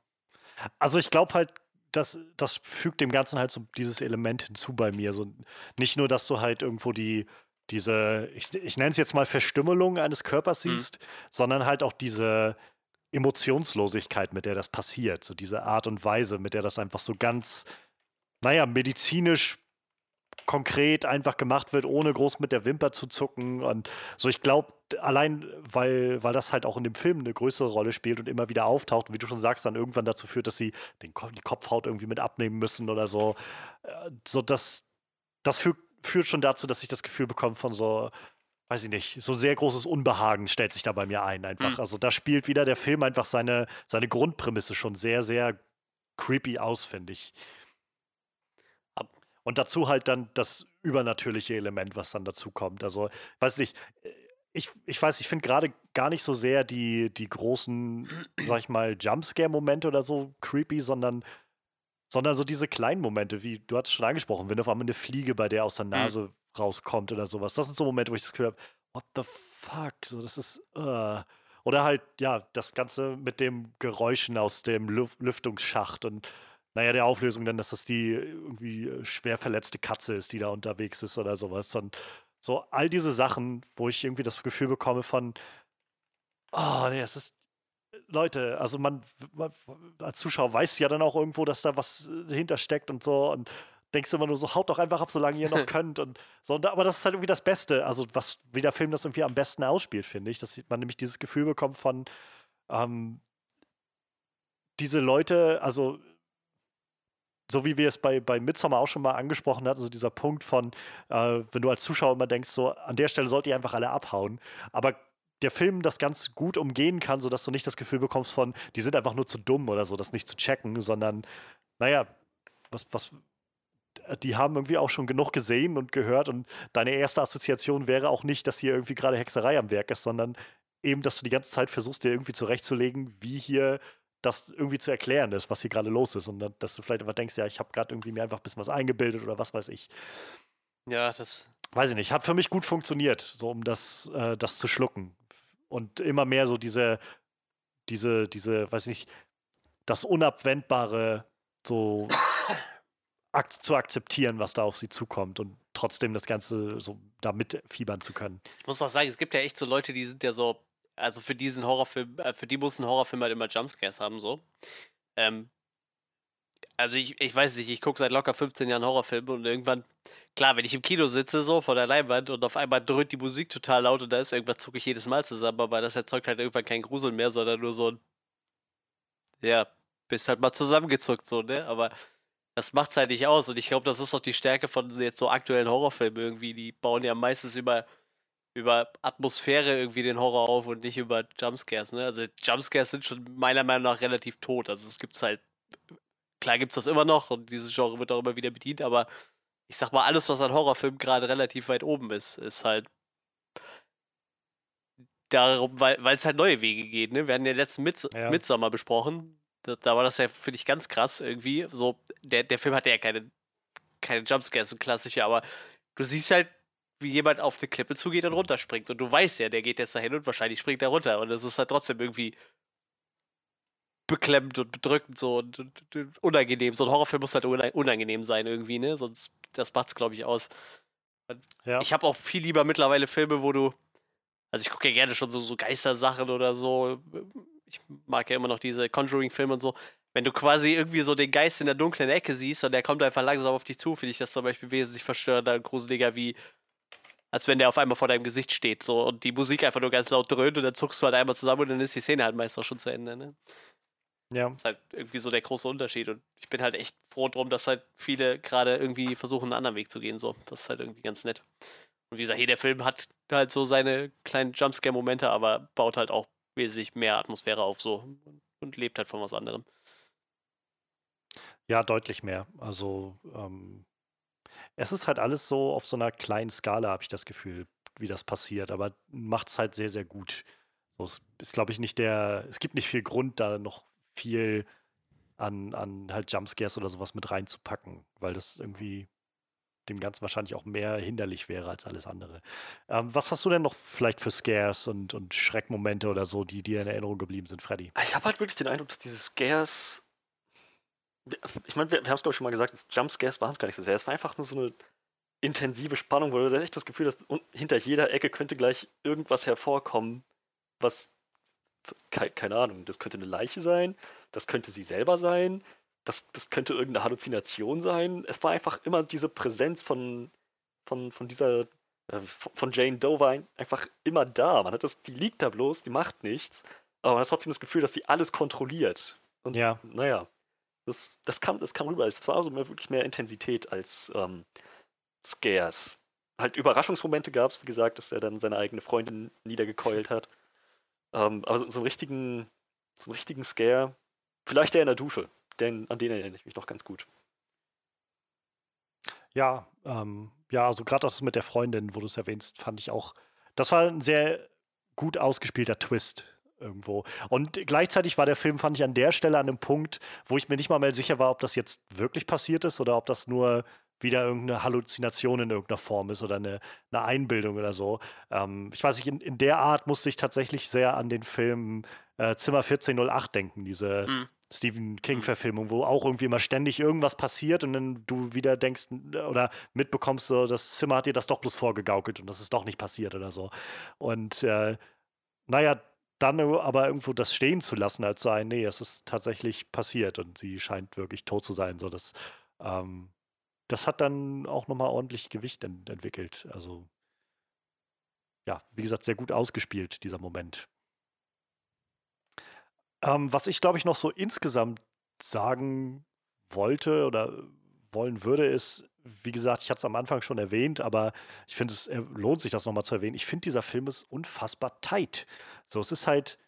Also ich glaube halt, das, das fügt dem Ganzen halt so dieses Element hinzu bei mir. So, nicht nur, dass du halt irgendwo die, diese, ich, ich nenne es jetzt mal Verstümmelung eines Körpers Mhm. siehst, sondern halt auch diese Emotionslosigkeit, mit der das passiert. So diese Art und Weise, mit der das einfach so ganz, naja, medizinisch konkret einfach gemacht wird, ohne groß mit der Wimper zu zucken. Und so, ich glaube, allein, weil, weil das halt auch in dem Film eine größere Rolle spielt und immer wieder auftaucht und wie du schon sagst, dann irgendwann dazu führt, dass sie den, die Kopfhaut irgendwie mit abnehmen müssen oder so. Äh, so, das, das führt, führt schon dazu, dass ich das Gefühl bekomme von so, weiß ich nicht, so ein sehr großes Unbehagen stellt sich da bei mir ein einfach. Mhm. Also da spielt wieder der Film einfach seine, seine Grundprämisse schon sehr, sehr creepy aus, finde ich. Und dazu halt dann das übernatürliche Element, was dann dazu kommt. Also, weiß nicht, äh, ich, ich weiß, ich finde gerade gar nicht so sehr die, die großen, sag ich mal, Jumpscare-Momente oder so creepy, sondern, sondern so diese kleinen Momente, wie du hast schon angesprochen, wenn auf einmal eine Fliege bei der aus der mhm. Nase mhm. rauskommt oder sowas. Das sind so Momente, wo ich das Gefühl habe, what the fuck? So, das ist. Uh. Oder halt, ja, das Ganze mit dem Geräuschen aus dem Lüftungsschacht und naja, der Auflösung dann, dass das die irgendwie äh, schwer verletzte Katze ist, die da unterwegs ist oder sowas. Und so all diese Sachen, wo ich irgendwie das Gefühl bekomme von, oh, nee, es ist, Leute, also man, man als Zuschauer weiß ja dann auch irgendwo, dass da was äh, hintersteckt und so und denkst immer nur so, haut doch einfach ab, solange ihr noch könnt und so. aber das ist halt irgendwie das Beste, also was, wie der Film das irgendwie am besten ausspielt, finde ich, dass man nämlich dieses Gefühl bekommt von, ähm, diese Leute, also so wie wir es bei, bei Midsommar auch schon mal angesprochen hatten, so dieser Punkt von, äh, wenn du als Zuschauer immer denkst, so an der Stelle sollt ihr einfach alle abhauen. Aber der Film das ganz gut umgehen kann, sodass du nicht das Gefühl bekommst von, die sind einfach nur zu dumm oder so, das nicht zu checken, sondern, naja, was, was, die haben irgendwie auch schon genug gesehen und gehört und deine erste Assoziation wäre auch nicht, dass hier irgendwie gerade Hexerei am Werk ist, sondern eben, dass du die ganze Zeit versuchst, dir irgendwie zurechtzulegen, wie hier das irgendwie zu erklären ist, was hier gerade los ist. Und dann, dass du vielleicht einfach denkst, ja, ich habe gerade irgendwie mir einfach ein bisschen was eingebildet oder was weiß ich. Ja, das. Weiß ich nicht, hat für mich gut funktioniert, so um das, äh, das zu schlucken. Und immer mehr so diese, diese, diese, weiß ich nicht, das Unabwendbare so ak zu akzeptieren, was da auf sie zukommt und trotzdem das Ganze so damit fiebern zu können. Ich muss auch sagen, es gibt ja echt so Leute, die sind ja so also für diesen Horrorfilm, äh, für die muss ein Horrorfilm halt immer Jumpscares haben, so. Ähm, also ich, ich weiß nicht, ich gucke seit locker 15 Jahren Horrorfilme und irgendwann, klar, wenn ich im Kino sitze, so vor der Leinwand und auf einmal dröhnt die Musik total laut und da ist irgendwas, zucke ich jedes Mal zusammen, aber das erzeugt halt irgendwann keinen Grusel mehr, sondern nur so ein, ja, bist halt mal zusammengezuckt, so, ne, aber das macht's halt nicht aus und ich glaube, das ist auch die Stärke von jetzt so aktuellen Horrorfilmen irgendwie, die bauen ja meistens über über Atmosphäre irgendwie den Horror auf und nicht über Jumpscares, ne? Also Jumpscares sind schon meiner Meinung nach relativ tot. Also es gibt's halt, klar gibt's das immer noch und dieses Genre wird auch immer wieder bedient, aber ich sag mal, alles, was an Horrorfilmen gerade relativ weit oben ist, ist halt darum, weil es halt neue Wege geht, ne? Wir hatten ja letzten Mids ja. Midsommer besprochen. Da, da war das ja, finde ich, ganz krass irgendwie. So, der, der Film hatte ja keine, keine Jumpscares, so klassische, aber du siehst halt wie jemand auf eine Klippe zugeht und runterspringt. Und du weißt ja, der geht jetzt dahin und wahrscheinlich springt er runter. Und es ist halt trotzdem irgendwie beklemmt und bedrückend so und, und, und, unangenehm. So ein Horrorfilm muss halt unangenehm sein irgendwie, ne? Sonst, das macht's, glaube ich, aus. Ja. Ich habe auch viel lieber mittlerweile Filme, wo du, also ich gucke ja gerne schon so, so Geistersachen oder so. Ich mag ja immer noch diese Conjuring-Filme und so. Wenn du quasi irgendwie so den Geist in der dunklen Ecke siehst und der kommt einfach langsam auf dich zu, finde ich das zum Beispiel wesentlich verstörender und gruseliger wie als wenn der auf einmal vor deinem Gesicht steht so und die Musik einfach nur ganz laut dröhnt und dann zuckst du halt einmal zusammen und dann ist die Szene halt meist auch schon zu Ende. Ne? Ja. Das ist halt irgendwie so der große Unterschied und ich bin halt echt froh drum, dass halt viele gerade irgendwie versuchen, einen anderen Weg zu gehen. So. Das ist halt irgendwie ganz nett. Und wie gesagt, hier der Film hat halt so seine kleinen Jumpscare-Momente, aber baut halt auch wesentlich mehr Atmosphäre auf so und lebt halt von was anderem. Ja, deutlich mehr. Also ähm, es ist halt alles so auf so einer kleinen Skala, habe ich das Gefühl, wie das passiert, aber macht es halt sehr, sehr gut. So, es ist, glaube ich, nicht der, es gibt nicht viel Grund, da noch viel an, an halt Jumpscares oder sowas mit reinzupacken, weil das irgendwie dem Ganzen wahrscheinlich auch mehr hinderlich wäre als alles andere. Ähm, was hast du denn noch vielleicht für Scares und, und Schreckmomente oder so, die dir in Erinnerung geblieben sind, Freddy? Ich habe halt wirklich den Eindruck, dass diese Scares ich meine, wir, wir haben es glaube ich schon mal gesagt, das Jumpscares waren es gar nicht so sehr. Es war einfach nur so eine intensive Spannung, wo du echt das Gefühl hast, hinter jeder Ecke könnte gleich irgendwas hervorkommen, was, keine Ahnung, das könnte eine Leiche sein, das könnte sie selber sein, das, das könnte irgendeine Halluzination sein. Es war einfach immer diese Präsenz von, von, von dieser, äh, von Jane Doe war einfach immer da. Man hat das, die liegt da bloß, die macht nichts, aber man hat trotzdem das Gefühl, dass sie alles kontrolliert. Und Ja. naja, das, das, kam, das kam rüber. Es war also mehr, wirklich mehr Intensität als ähm, Scares. Halt Überraschungsmomente gab es, wie gesagt, dass er dann seine eigene Freundin niedergekeult hat. Ähm, aber so, so einen richtigen, so einen richtigen Scare, vielleicht der in der Dusche. Den, an den erinnere ich mich noch ganz gut. Ja, ähm, ja, also gerade das mit der Freundin, wo du es erwähnst, fand ich auch, das war ein sehr gut ausgespielter Twist irgendwo. Und gleichzeitig war der Film, fand ich, an der Stelle an einem Punkt, wo ich mir nicht mal mehr sicher war, ob das jetzt wirklich passiert ist oder ob das nur wieder irgendeine Halluzination in irgendeiner Form ist oder eine, eine Einbildung oder so. Ähm, ich weiß nicht, in, in der Art musste ich tatsächlich sehr an den Film äh, Zimmer 1408 denken, diese Mhm. Stephen King-Verfilmung, wo auch irgendwie immer ständig irgendwas passiert und dann du wieder denkst oder mitbekommst, so, das Zimmer hat dir das doch bloß vorgegaukelt und das ist doch nicht passiert oder so. Und äh, naja, dann aber irgendwo das stehen zu lassen, als sein, nee, es ist tatsächlich passiert und sie scheint wirklich tot zu sein. So, das, ähm, das hat dann auch nochmal ordentlich Gewicht ent entwickelt. Also, ja, wie gesagt, sehr gut ausgespielt, dieser Moment. Ähm, was ich, glaube ich, noch so insgesamt sagen wollte oder wollen würde, ist, wie gesagt, ich hatte es am Anfang schon erwähnt, aber ich finde, es äh, lohnt sich, das nochmal zu erwähnen. Ich finde, dieser Film ist unfassbar tight. So, es ist halt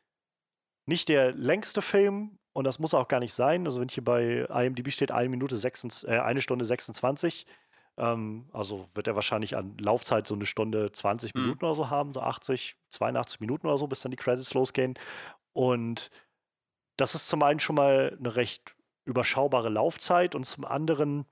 nicht der längste Film und das muss auch gar nicht sein. Also, wenn hier bei IMDb steht, eine Minute 26, äh, eine Stunde 26, ähm, also wird er wahrscheinlich an Laufzeit so eine Stunde 20 Mhm. Minuten oder so haben, so 80, 82 Minuten oder so, bis dann die Credits losgehen. Und das ist zum einen schon mal eine recht überschaubare Laufzeit und zum anderen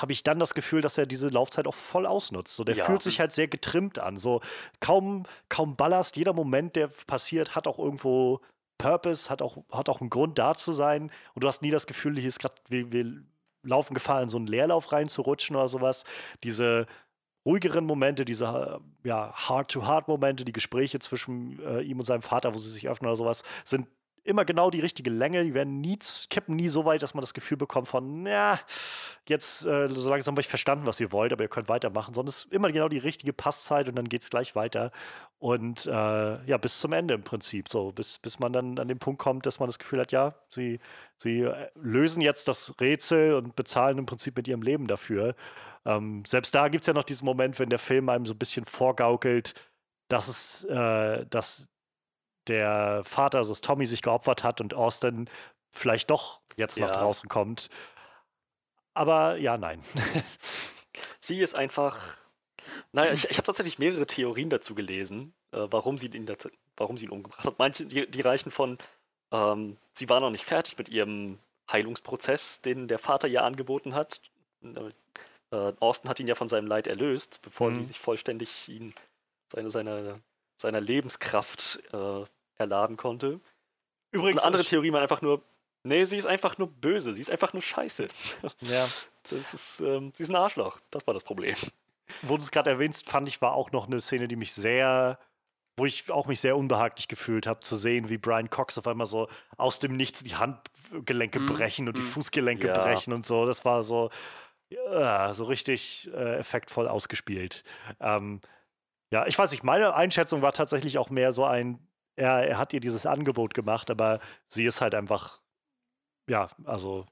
habe ich dann das Gefühl, dass er diese Laufzeit auch voll ausnutzt. So, der Ja. fühlt sich halt sehr getrimmt an. So kaum, kaum Ballast, jeder Moment, der passiert, hat auch irgendwo Purpose, hat auch, hat auch einen Grund da zu sein. Und du hast nie das Gefühl, hier ist gerade, wir, wir laufen Gefahr, in so einen Leerlauf reinzurutschen oder sowas. Diese ruhigeren Momente, diese ja, Heart-to-Heart-Momente, die Gespräche zwischen äh, ihm und seinem Vater, wo sie sich öffnen oder sowas, sind immer genau die richtige Länge. Die werden nie, kippen nie so weit, dass man das Gefühl bekommt von, na, jetzt äh, so langsam habe ich verstanden, was ihr wollt, aber ihr könnt weitermachen. Sondern es ist immer genau die richtige Passzeit und dann geht es gleich weiter. Und äh, ja, bis zum Ende im Prinzip. So, bis, bis man dann an den Punkt kommt, dass man das Gefühl hat, ja, sie, sie äh, lösen jetzt das Rätsel und bezahlen im Prinzip mit ihrem Leben dafür. Ähm, selbst da gibt es ja noch diesen Moment, wenn der Film einem so ein bisschen vorgaukelt, dass es, äh, dass der Vater, also dass Tommy sich geopfert hat und Austin vielleicht doch jetzt nach Ja. draußen kommt. Aber ja, nein. Sie ist einfach. Naja, ich, ich habe tatsächlich mehrere Theorien dazu gelesen, äh, warum, sie ihn dazu, warum sie ihn umgebracht hat. Manche, die, die reichen von, ähm, sie war noch nicht fertig mit ihrem Heilungsprozess, den der Vater ihr angeboten hat. Äh, Austin hat ihn ja von seinem Leid erlöst, bevor sie Mhm. sich vollständig ihn seine, seine, seiner Lebenskraft äh, erladen konnte. Übrigens, Eine andere Theorie war einfach nur, nee, sie ist einfach nur böse, sie ist einfach nur scheiße. ja, Das ist, ähm, sie ist ein Arschloch. Das war das Problem. wo du es gerade erwähnst, fand ich, war auch noch eine Szene, die mich sehr, wo ich auch mich sehr unbehaglich gefühlt habe, zu sehen, wie Brian Cox auf einmal so aus dem Nichts die Handgelenke Mhm, brechen und die mhm. Fußgelenke Ja. brechen und so. Das war so, ja, so richtig äh, effektvoll ausgespielt. Ähm, ja, ich weiß nicht, meine Einschätzung war tatsächlich auch mehr so ein, er, er hat ihr dieses Angebot gemacht, aber sie ist halt einfach, ja, also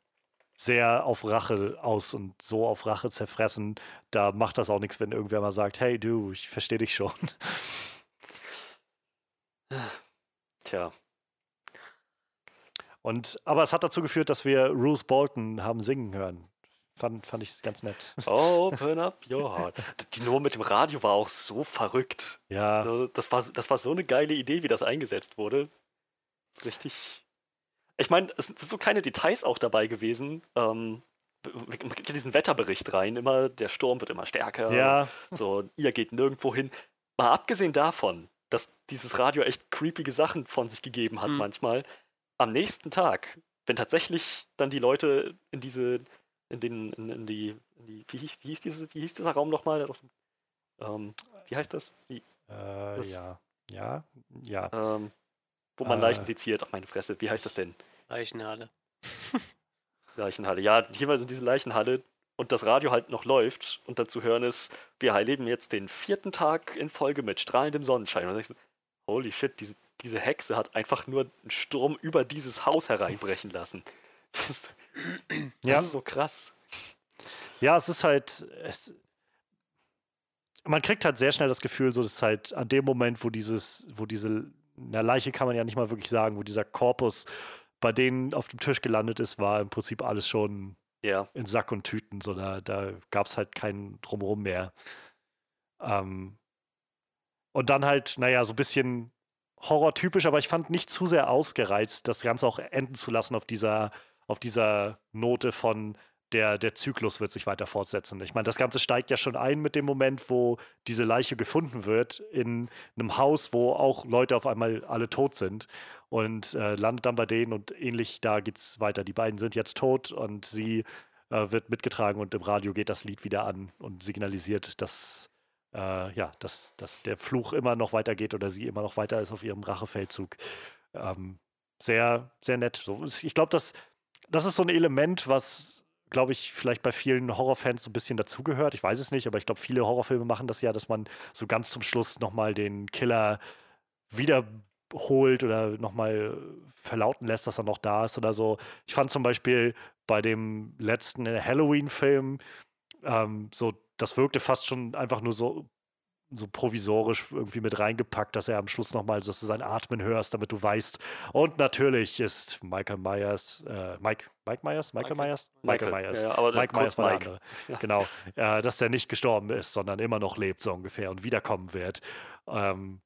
sehr auf Rache aus und so auf Rache zerfressen. Da macht das auch nichts, wenn irgendwer mal sagt, hey du, ich verstehe dich schon. Tja. Und, aber es hat dazu geführt, dass wir Bruce Bolton haben singen hören. Fand, fand ich ganz nett. Open up your heart. Die Nummer mit dem Radio war auch so verrückt. Ja, Also, Das war, das war so eine geile Idee, wie das eingesetzt wurde. Das ist richtig. Ich meine, es sind so kleine Details auch dabei gewesen. Ähm, man kriegt ja diesen Wetterbericht rein, immer, der Sturm wird immer stärker. ja, So, ihr geht nirgendwo hin. Mal abgesehen davon, dass dieses Radio echt creepige Sachen von sich gegeben hat Mhm. manchmal, am nächsten Tag, wenn tatsächlich dann die Leute in diese, in den, in, in die, in die wie, hieß, wie, hieß diese, wie hieß dieser Raum nochmal? Ähm, wie heißt das? Die, äh, Das- ja, ja, ja. ähm, wo man Äh. Leichen seziert. Ach meine Fresse, wie heißt das denn? Leichenhalle. Leichenhalle. Ja, jeweils in diese Leichenhalle und das Radio halt noch läuft und dann zu hören ist, wir erleben jetzt den vierten Tag in Folge mit strahlendem Sonnenschein. Und dann denkst du, holy shit, diese, diese Hexe hat einfach nur einen Sturm über dieses Haus hereinbrechen lassen. Das, ist- das Ja. ist so krass. Ja, es ist halt. Es, man kriegt halt sehr schnell das Gefühl, so dass halt an dem Moment, wo dieses, wo diese, na, Leiche kann man ja nicht mal wirklich sagen, wo dieser Korpus bei denen auf dem Tisch gelandet ist, war im Prinzip alles schon Ja, in Sack und Tüten. So, da da gab es halt keinen Drumherum mehr. Ähm, und dann halt, naja, so ein bisschen horrortypisch, aber ich fand nicht zu sehr ausgereizt, das Ganze auch enden zu lassen auf dieser, auf dieser Note von der, der Zyklus wird sich weiter fortsetzen. Ich meine, das Ganze steigt ja schon ein mit dem Moment, wo diese Leiche gefunden wird in einem Haus, wo auch Leute auf einmal alle tot sind und äh, landet dann bei denen und ähnlich, da geht's weiter. Die beiden sind jetzt tot und sie äh, wird mitgetragen und im Radio geht das Lied wieder an und signalisiert, dass, äh, ja, dass, dass der Fluch immer noch weitergeht oder sie immer noch weiter ist auf ihrem Rachefeldzug. Ähm, sehr, sehr nett. So, es- ich glaube, das, das ist so ein Element, was, glaube ich, vielleicht bei vielen Horrorfans so ein bisschen dazugehört. Ich weiß es nicht, aber ich glaube, viele Horrorfilme machen das ja, dass man so ganz zum Schluss nochmal den Killer wiederholt oder nochmal verlauten lässt, dass er noch da ist oder so. Ich fand zum Beispiel bei dem letzten Halloween-Film ähm, so, das wirkte fast schon einfach nur so, so provisorisch irgendwie mit reingepackt, dass er am Schluss nochmal, dass du sein Atmen hörst, damit du weißt. Und natürlich ist Michael Myers, äh, Mike, Mike Myers? Michael Michael. Myers? Michael Michael, Myers. ja, aber Mike Myers war der Mike. andere. Genau. Äh, dass der nicht gestorben ist, sondern immer noch lebt, so ungefähr, und wiederkommen wird. Ähm,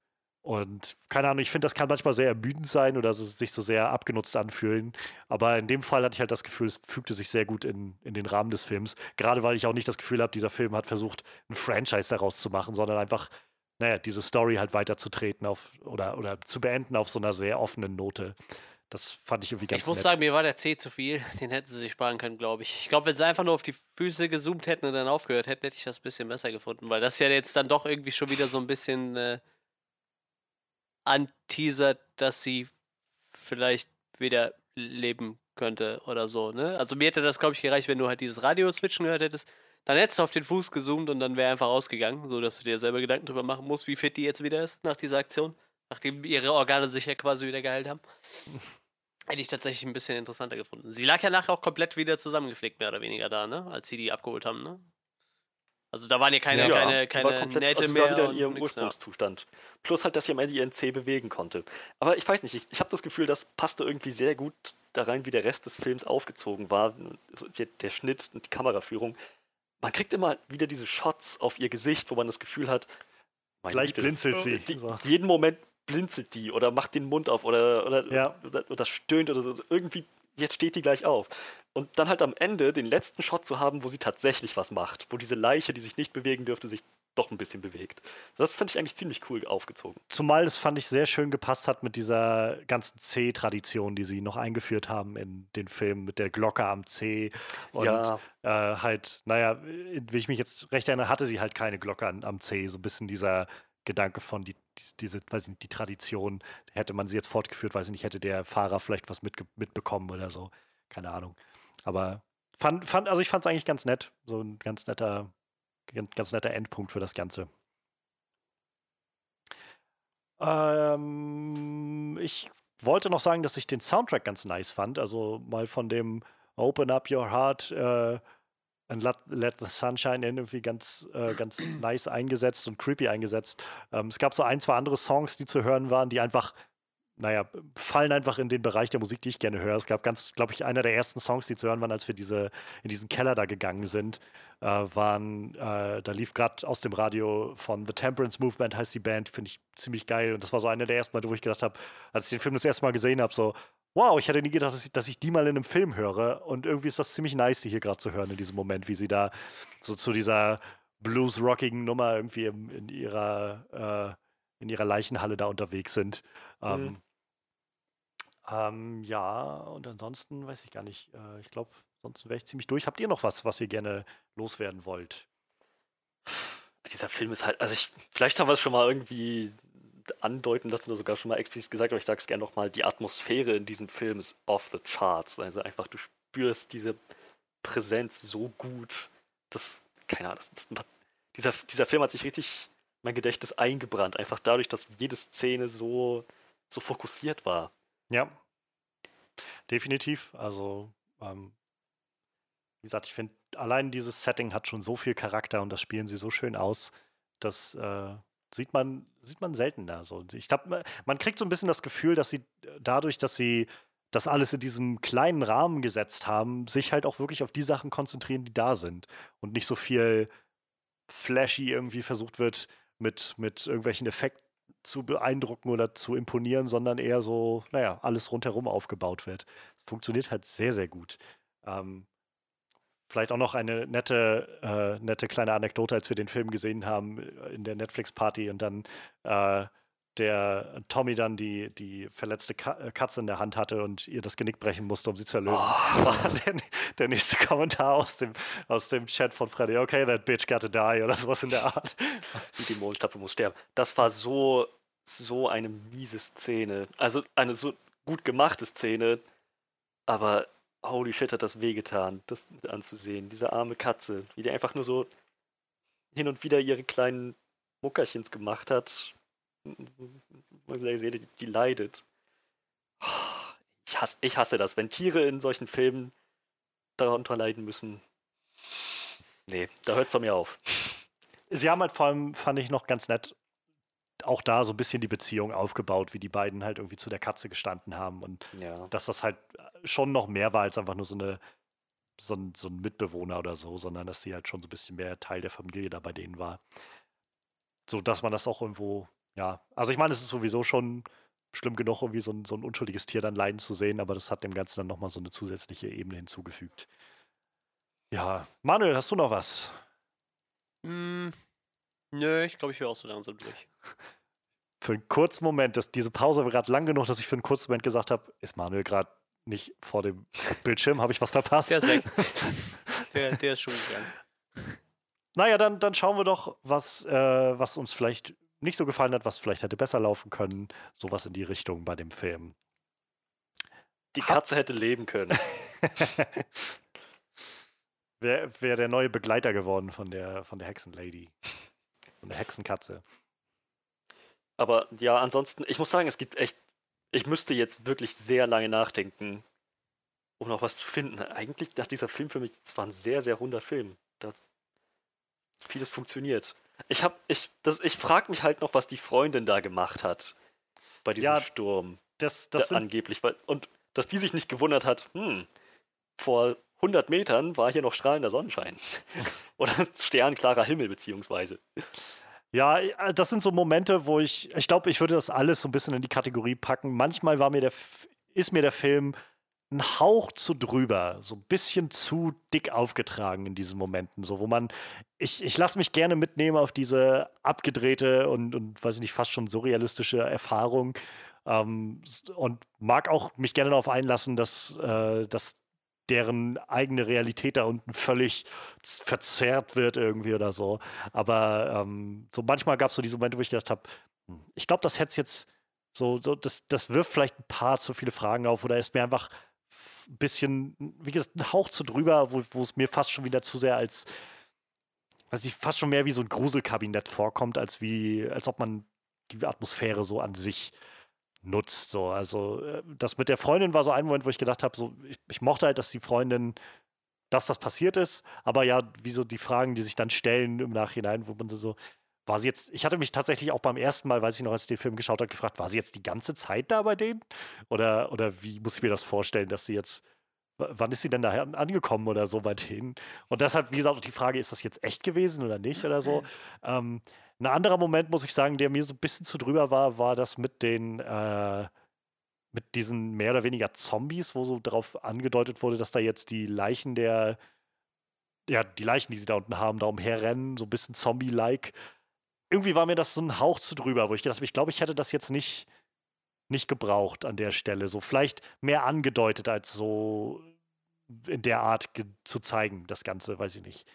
und keine Ahnung, ich finde, das kann manchmal sehr ermüdend sein oder so, sich so sehr abgenutzt anfühlen. Aber in dem Fall hatte ich halt das Gefühl, es fügte sich sehr gut in, in den Rahmen des Films. Gerade weil ich auch nicht das Gefühl habe, dieser Film hat versucht, ein Franchise daraus zu machen, sondern einfach, naja, diese Story halt weiterzutreten auf oder, oder zu beenden auf so einer sehr offenen Note. Das fand ich irgendwie ganz Ich muss nett. sagen, mir war der C zu viel. Den hätten sie sich sparen können, glaube ich. Ich glaube, wenn sie einfach nur auf die Füße gezoomt hätten und dann aufgehört hätten, hätte ich das ein bisschen besser gefunden, weil das ja jetzt dann doch irgendwie schon wieder so ein bisschen äh, anteasert, dass sie vielleicht wieder leben könnte oder so, ne? Also mir hätte das, glaube ich, gereicht, wenn du halt dieses Radio-Switchen gehört hättest. Dann hättest du auf den Fuß gezoomt und dann wäre einfach ausgegangen, so dass du dir selber Gedanken drüber machen musst, wie fit die jetzt wieder ist nach dieser Aktion, nachdem ihre Organe sich ja quasi wieder geheilt haben. Hätte ich tatsächlich ein bisschen interessanter gefunden. Sie lag ja nachher auch komplett wieder zusammengeflickt, mehr oder weniger da, ne? Als sie die abgeholt haben, ne? Also da waren ja keine, Ja, keine, die war keine komplett- Nähte also sie mehr. war wieder in ihrem Ursprungszustand. Plus halt, dass sie am Ende ihren C bewegen konnte. Aber ich weiß nicht, ich, ich habe das Gefühl, das passte irgendwie sehr gut da rein, wie der Rest des Films aufgezogen war. Der, Schnitt und die Kameraführung. Man kriegt immer wieder diese Shots auf ihr Gesicht, wo man das Gefühl hat, Gleich das- blinzelt sie. Die. Jeden Moment blinzelt die oder macht den Mund auf oder, oder, Ja. oder, oder stöhnt oder so. Irgendwie, jetzt steht die gleich auf. Und dann halt am Ende den letzten Shot zu haben, wo sie tatsächlich was macht, wo diese Leiche, die sich nicht bewegen dürfte, sich doch ein bisschen bewegt. Das finde ich eigentlich ziemlich cool aufgezogen. Zumal es, fand ich, sehr schön gepasst hat mit dieser ganzen C-Tradition, die sie noch eingeführt haben in den Film mit der Glocke am C. Und Ja. äh, halt, naja, wie ich mich jetzt recht erinnere, hatte sie halt keine Glocke an, am C. So ein bisschen dieser Gedanke von die, die- diese, weiß ich nicht, die Tradition, hätte man sie jetzt fortgeführt, weiß ich nicht, hätte der Fahrer vielleicht was mitge mitbekommen oder so. Keine Ahnung. Aber fand, fand, also ich fand es eigentlich ganz nett. So ein ganz netter, ganz, ganz netter Endpunkt für das Ganze. Ähm, ich wollte noch sagen, dass ich den Soundtrack ganz nice fand. Also mal von dem Open Up Your Heart äh, and let, let the Sunshine in irgendwie ganz, äh, ganz nice eingesetzt und creepy eingesetzt. Ähm, es gab so ein, zwei andere Songs, die zu hören waren, die einfach, naja, fallen einfach in den Bereich der Musik, die ich gerne höre. Es gab ganz, glaube ich, einer der ersten Songs, die zu hören waren, als wir diese, in diesen Keller da gegangen sind, äh, waren, äh, da lief gerade aus dem Radio von The Temperance Movement, heißt die Band, finde ich ziemlich geil. Und das war so einer der ersten Mal, wo ich gedacht habe, als ich den Film das erste Mal gesehen habe, so, wow, ich hätte nie gedacht, dass ich, dass ich die mal in einem Film höre. Und irgendwie ist das ziemlich nice, die hier gerade zu hören in diesem Moment, wie sie da so zu dieser blues-rockigen Nummer irgendwie im, in ihrer äh, in ihrer Leichenhalle da unterwegs sind. Ähm, Mhm. ähm, ja, und ansonsten weiß ich gar nicht. Äh, ich glaube, sonst wäre ich ziemlich durch. Habt ihr noch was, was ihr gerne loswerden wollt? Dieser Film ist halt, also ich, vielleicht haben wir es schon mal irgendwie andeuten lassen oder sogar schon mal explizit gesagt, aber ich sage es gerne nochmal, die Atmosphäre in diesem Film ist off the charts. Also einfach, du spürst diese Präsenz so gut. Das, keine Ahnung, das, das, dieser, dieser Film hat sich richtig mein Gedächtnis eingebrannt, einfach dadurch, dass jede Szene so, so fokussiert war. Ja. Definitiv. Also, ähm, wie gesagt, ich finde, allein dieses Setting hat schon so viel Charakter und das spielen sie so schön aus. Das äh, sieht man, sieht man seltener. So. Ich glaube, man kriegt so ein bisschen das Gefühl, dass sie dadurch, dass sie das alles in diesem kleinen Rahmen gesetzt haben, sich halt auch wirklich auf die Sachen konzentrieren, die da sind. Und nicht so viel flashy irgendwie versucht wird, mit, mit irgendwelchen Effekten zu beeindrucken oder zu imponieren, sondern eher so, naja, alles rundherum aufgebaut wird. Es funktioniert halt sehr, sehr gut. Ähm, vielleicht auch noch eine nette, äh, nette kleine Anekdote, als wir den Film gesehen haben äh, in der Netflix-Party und dann äh, der Tommy dann die, die verletzte äh, Katze in der Hand hatte und ihr das Genick brechen musste, um sie zu erlösen. Oh. War der, der, nächste Kommentar aus dem, aus dem Chat von Freddy, okay, that bitch got to die oder sowas in der Art. Die Mondstapfe muss sterben. Das war so, so eine miese Szene. Also eine so gut gemachte Szene, aber holy shit, hat das wehgetan, das anzusehen. Diese arme Katze, wie die einfach nur so hin und wieder ihre kleinen Muckerchens gemacht hat man die, die leidet. Ich hasse, ich hasse das, wenn Tiere in solchen Filmen darunter leiden müssen. Nee, da hört es bei mir auf. Sie haben halt vor allem, fand ich noch ganz nett, auch da so ein bisschen die Beziehung aufgebaut, wie die beiden halt irgendwie zu der Katze gestanden haben und ja. dass das halt schon noch mehr war als einfach nur so eine so ein, so ein Mitbewohner oder so, sondern dass sie halt schon so ein bisschen mehr Teil der Familie da bei denen war. So dass man das auch irgendwo ja, also ich meine, es ist sowieso schon schlimm genug, irgendwie so ein, so ein unschuldiges Tier dann leiden zu sehen, aber das hat dem Ganzen dann nochmal so eine zusätzliche Ebene hinzugefügt. Ja, Manuel, hast du noch was? Mm, nö, ich glaube, ich wäre auch so langsam durch. Für einen kurzen Moment, das, diese Pause war gerade lang genug, dass ich für einen kurzen Moment gesagt habe, ist Manuel gerade nicht vor dem Bildschirm? Habe ich was verpasst? Der ist weg. der, der ist schon gegangen. Naja, dann, dann schauen wir doch, was, äh, was uns vielleicht nicht so gefallen hat, was vielleicht hätte besser laufen können. Sowas in die Richtung bei dem Film. Die Katze ha hätte leben können. Wäre wär der neue Begleiter geworden von der, von der Hexenlady. Von der Hexenkatze. Aber ja, ansonsten, ich muss sagen, es gibt echt. Ich müsste jetzt wirklich sehr lange nachdenken, um noch was zu finden. Eigentlich dachte dieser Film für mich, es war ein sehr, sehr runder Film. Da vieles funktioniert. Ich hab, ich, ich frage mich halt noch, was die Freundin da gemacht hat bei diesem ja, Sturm. Das, das da, angeblich, weil, und dass die sich nicht gewundert hat, hm, vor 100 Metern war hier noch strahlender Sonnenschein. Oder sternklarer Himmel, beziehungsweise. Ja, äh, das sind so Momente, wo ich, ich glaube, ich würde das alles so ein bisschen in die Kategorie packen. Manchmal war mir der, ist mir der Film ein Hauch zu drüber, so ein bisschen zu dick aufgetragen in diesen Momenten, so wo man, ich, ich lasse mich gerne mitnehmen auf diese abgedrehte und, und weiß ich nicht, fast schon surrealistische Erfahrung ähm, und mag auch mich gerne darauf einlassen, dass, äh, dass deren eigene Realität da unten völlig verzerrt wird irgendwie oder so. Aber ähm, so manchmal gab es so diese Momente, wo ich gedacht habe, hm, ich glaube, das hätte jetzt so, so das, das wirft vielleicht ein paar zu viele Fragen auf oder ist mir einfach ein bisschen, wie gesagt, ein Hauch zu drüber, wo es mir fast schon wieder zu sehr als, weiß ich, fast schon mehr wie so ein Gruselkabinett vorkommt, als wie, als ob man die Atmosphäre so an sich nutzt. So. Also, äh, das mit der Freundin war so ein Moment, wo ich gedacht habe, so, ich, ich mochte halt, dass die Freundin dass das passiert ist, aber ja, wie so die Fragen, die sich dann stellen im Nachhinein, wo man so, war sie jetzt, ich hatte mich tatsächlich auch beim ersten Mal, weiß ich noch, als ich den Film geschaut habe, gefragt, war sie jetzt die ganze Zeit da bei denen? Oder, oder wie muss ich mir das vorstellen, dass sie jetzt, wann ist sie denn da angekommen oder so bei denen? Und deshalb, wie gesagt, die Frage, ist das jetzt echt gewesen oder nicht oder so? ähm, ein anderer Moment, muss ich sagen, der mir so ein bisschen zu drüber war, war das mit den, äh, mit diesen mehr oder weniger Zombies, wo so darauf angedeutet wurde, dass da jetzt die Leichen der, ja, die Leichen, die sie da unten haben, da umherrennen, so ein bisschen Zombie-like irgendwie war mir das so ein Hauch zu drüber, wo ich gedacht habe, ich glaube, ich hätte das jetzt nicht, nicht gebraucht an der Stelle. So vielleicht mehr angedeutet, als so in der Art zu zeigen, das Ganze, weiß ich nicht.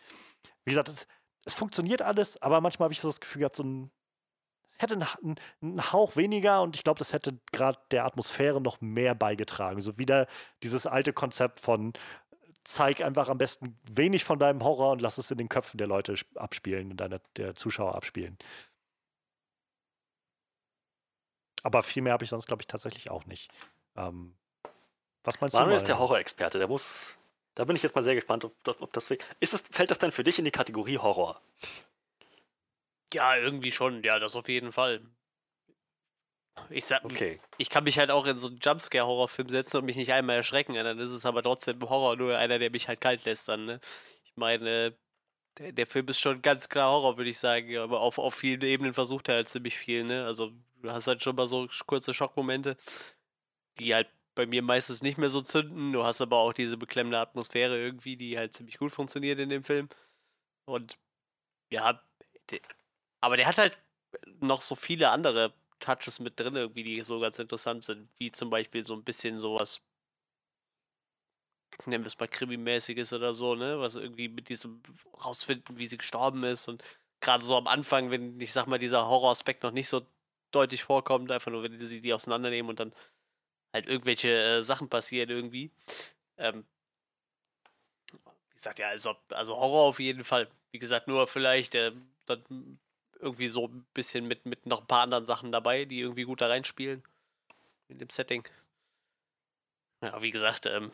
Wie gesagt, es, es funktioniert alles, aber manchmal habe ich so das Gefühl gehabt, so ein, hätte einen, einen Hauch weniger und ich glaube, das hätte gerade der Atmosphäre noch mehr beigetragen. So wieder dieses alte Konzept von zeig einfach am besten wenig von deinem Horror und lass es in den Köpfen der Leute sp- abspielen, deiner, der Zuschauer abspielen. Aber viel mehr habe ich sonst, glaube ich, tatsächlich auch nicht. Ähm, was meinst Manuel du? ist der Manuel? Horrorexperte, der muss. Da bin ich jetzt mal sehr gespannt, ob, das- ob das. Ist das. Fällt das denn für dich in die Kategorie Horror? Ja, irgendwie schon. Ja, das auf jeden Fall. Ich sag, Okay. ich kann mich halt auch in so einen Jumpscare-Horrorfilm setzen und mich nicht einmal erschrecken. Dann ist es aber trotzdem Horror, nur einer, der mich halt kalt lässt dann, ne? Ich meine, der, der Film ist schon ganz klar Horror, würde ich sagen, aber auf, auf vielen Ebenen versucht er halt ziemlich viel, ne? Also, du hast halt schon mal so kurze Schockmomente, die halt bei mir meistens nicht mehr so zünden. Du hast aber auch diese beklemmende Atmosphäre irgendwie, die halt ziemlich gut funktioniert in dem Film. Und ja, aber der hat halt noch so viele andere Touches mit drin, irgendwie, die so ganz interessant sind, wie zum Beispiel so ein bisschen sowas, nennen wir es mal Krimi-mäßiges oder so, ne? Was irgendwie mit diesem rausfinden, wie sie gestorben ist und gerade so am Anfang, wenn, ich sag mal, dieser Horroraspekt noch nicht so deutlich vorkommt, einfach nur, wenn sie die auseinandernehmen und dann halt irgendwelche äh, Sachen passieren irgendwie. Ähm, wie gesagt, ja, also, also Horror auf jeden Fall. Wie gesagt, nur vielleicht äh, dann irgendwie so ein bisschen mit, mit noch ein paar anderen Sachen dabei, die irgendwie gut da reinspielen in dem Setting. Ja, wie gesagt, ähm,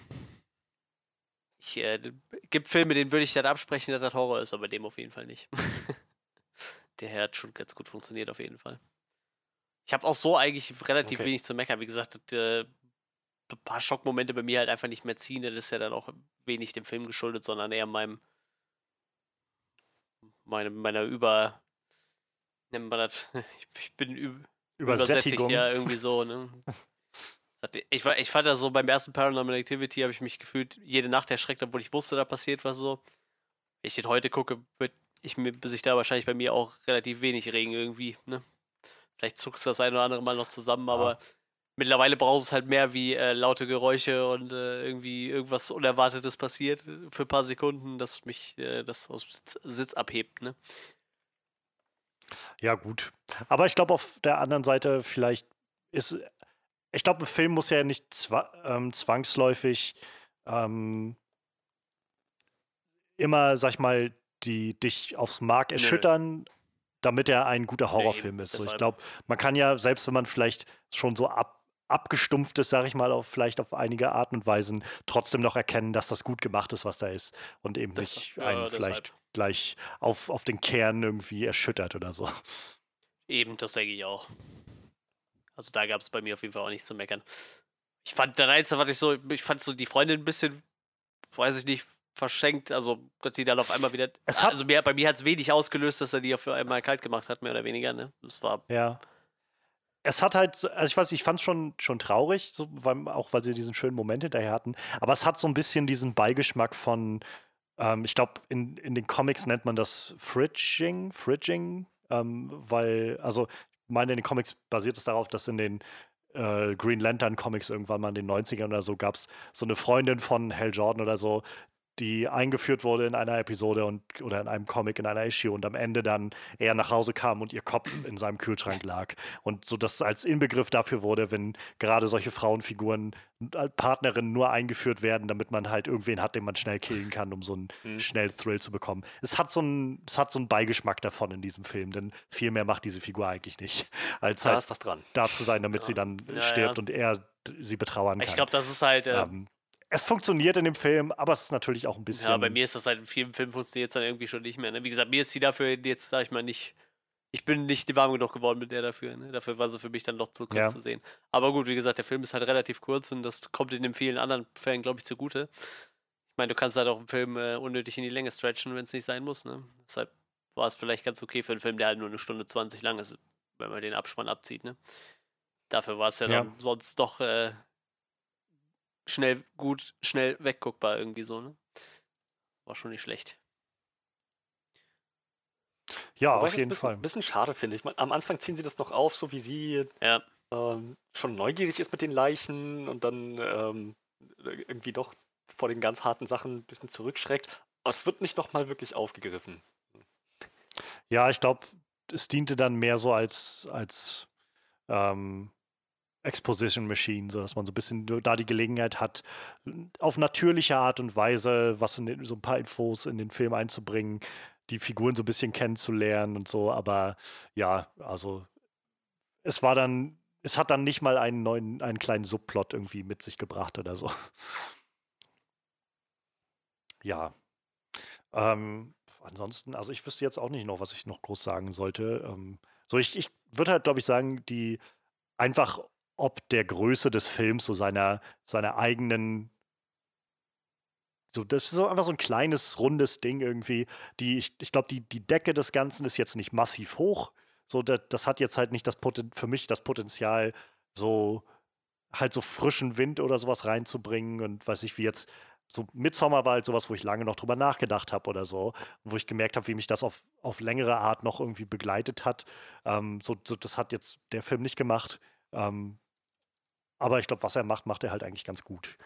ich, äh, gibt Filme, denen würde ich dann absprechen, dass das Horror ist, aber dem auf jeden Fall nicht. Der hat schon ganz gut funktioniert, auf jeden Fall. Ich habe auch so eigentlich relativ Okay. wenig zu meckern. Wie gesagt, das, äh, ein paar Schockmomente bei mir halt einfach nicht mehr ziehen. Das ist ja dann auch wenig dem Film geschuldet, sondern eher meinem, meinem meiner Über, nennt man das, ich, ich bin üb, Übersättigung. ja, irgendwie so, ne? Ich, war- ich fand das so beim ersten Paranormal Activity habe ich mich gefühlt jede Nacht erschreckt, obwohl ich wusste, da passiert was so. Wenn ich den heute gucke, wird ich mir, sich da wahrscheinlich bei mir auch relativ wenig regen irgendwie, ne? Vielleicht zuckst du das ein oder andere Mal noch zusammen, aber mittlerweile brauchst du es halt mehr wie äh, laute Geräusche und äh, irgendwie irgendwas Unerwartetes passiert für ein paar Sekunden, dass mich äh, das aus dem Sitz, Sitz abhebt, ne? Ja, gut. Aber ich glaube, auf der anderen Seite, vielleicht ist. Ich glaube, ein Film muss ja nicht zwa ähm, zwangsläufig ähm, immer, sag ich mal, die dich aufs Mark Nö. Damit er ein guter Horrorfilm eben, ist. So, ich glaube, man kann ja, selbst wenn man vielleicht schon so ab, abgestumpft ist, sag ich mal, auf, vielleicht auf einige Arten und Weisen, trotzdem noch erkennen, dass das gut gemacht ist, was da ist. Und eben Das- nicht ja, einen deshalb. vielleicht gleich auf, auf den Kern irgendwie erschüttert oder so. Eben, das denke ich auch. Also da gab es bei mir auf jeden Fall auch nichts zu meckern. Ich fand der Reiz, fand ich so, ich fand so die Freundin ein bisschen, weiß ich nicht, verschenkt, also dass die dann auf einmal wieder. Es hat- also mir, bei mir hat es wenig ausgelöst, dass er die auf einmal kalt gemacht hat, mehr oder weniger, ne? Das war. Ja. Es hat halt, so- also ich weiß, ich fand es schon, schon traurig, so, weil, auch weil sie diesen schönen Moment hinterher hatten. Aber es hat so ein bisschen diesen Beigeschmack von, ähm, ich glaube, in, in den Comics nennt man das Fridging, Fridging, ähm, weil, also ich meine, in den Comics basiert es darauf, dass in den äh, Green Lantern Comics irgendwann mal in den 90ern oder so gab es so eine Freundin von Hal Jordan oder so, die eingeführt wurde in einer Episode und oder in einem Comic, in einer Issue und am Ende dann er nach Hause kam und ihr Kopf in seinem Kühlschrank lag. Und so das als Inbegriff dafür wurde, wenn gerade solche Frauenfiguren Partnerinnen nur eingeführt werden, damit man halt irgendwen hat, den man schnell killen kann, um so einen Mhm. schnell Thrill zu bekommen. Es hat so einen, es hat so einen Beigeschmack davon in diesem Film, denn viel mehr macht diese Figur eigentlich nicht, als Da halt ist was dran. da zu sein, damit Ja. sie dann Ja, stirbt ja. und er sie betrauern kann. Ich glaube, das ist halt. Äh, ähm, es funktioniert in dem Film, aber es ist natürlich auch ein bisschen. ja, bei mir ist das halt in vielen Filmen funktioniert jetzt dann irgendwie schon nicht mehr. Ne? Wie gesagt, mir ist sie dafür jetzt, sag ich mal, nicht. Ich bin nicht warm genug geworden mit der dafür. Ne? Dafür war sie für mich dann doch zu kurz Ja. zu sehen. Aber gut, wie gesagt, der Film ist halt relativ kurz und das kommt in den vielen anderen Fällen, glaube ich, zugute. Ich meine, du kannst halt auch einen Film äh, unnötig in die Länge stretchen, wenn es nicht sein muss. Ne? Deshalb war es vielleicht ganz okay für einen Film, der halt nur eine Stunde 20 lang ist, wenn man den Abspann abzieht. Ne? Dafür war es ja, Ja. dann sonst doch äh, schnell, gut, schnell wegguckbar irgendwie so. Ne? War schon nicht schlecht. ja, Wobei auf jeden ein Fall. bisschen, bisschen schade finde. Ich am Anfang ziehen sie das noch auf, so wie sie Ja. ähm, schon neugierig ist mit den Leichen und dann ähm, irgendwie doch vor den ganz harten Sachen ein bisschen zurückschreckt. Aber es wird nicht nochmal wirklich aufgegriffen. Ja, ich glaube, es diente dann mehr so als, als ähm, Exposition Machine, sodass man so ein bisschen da die Gelegenheit hat, auf natürliche Art und Weise was in den, so ein paar Infos in den Film einzubringen, die Figuren so ein bisschen kennenzulernen und so. Aber ja, also es war dann, es hat dann nicht mal einen neuen, einen kleinen Subplot irgendwie mit sich gebracht oder so. Ja. Ähm, ansonsten, also ich wüsste jetzt auch nicht noch, was ich noch groß sagen sollte. Ähm, so, ich, ich würde halt, glaube ich, sagen, die einfach ob der Größe des Films, so seiner, seiner eigenen. So, das ist so einfach so ein kleines, rundes Ding irgendwie. Die, ich ich glaube, die, die Decke des Ganzen ist jetzt nicht massiv hoch. So, das, das hat jetzt halt nicht das Poten für mich das Potenzial, so halt so frischen Wind oder sowas reinzubringen und weiß ich, wie jetzt so Midsommar war halt sowas, wo ich lange noch drüber nachgedacht habe oder so, wo ich gemerkt habe, wie mich das auf, auf längere Art noch irgendwie begleitet hat. Ähm, so, so, das hat jetzt der Film nicht gemacht. Ähm, aber ich glaube, was er macht, macht er halt eigentlich ganz gut.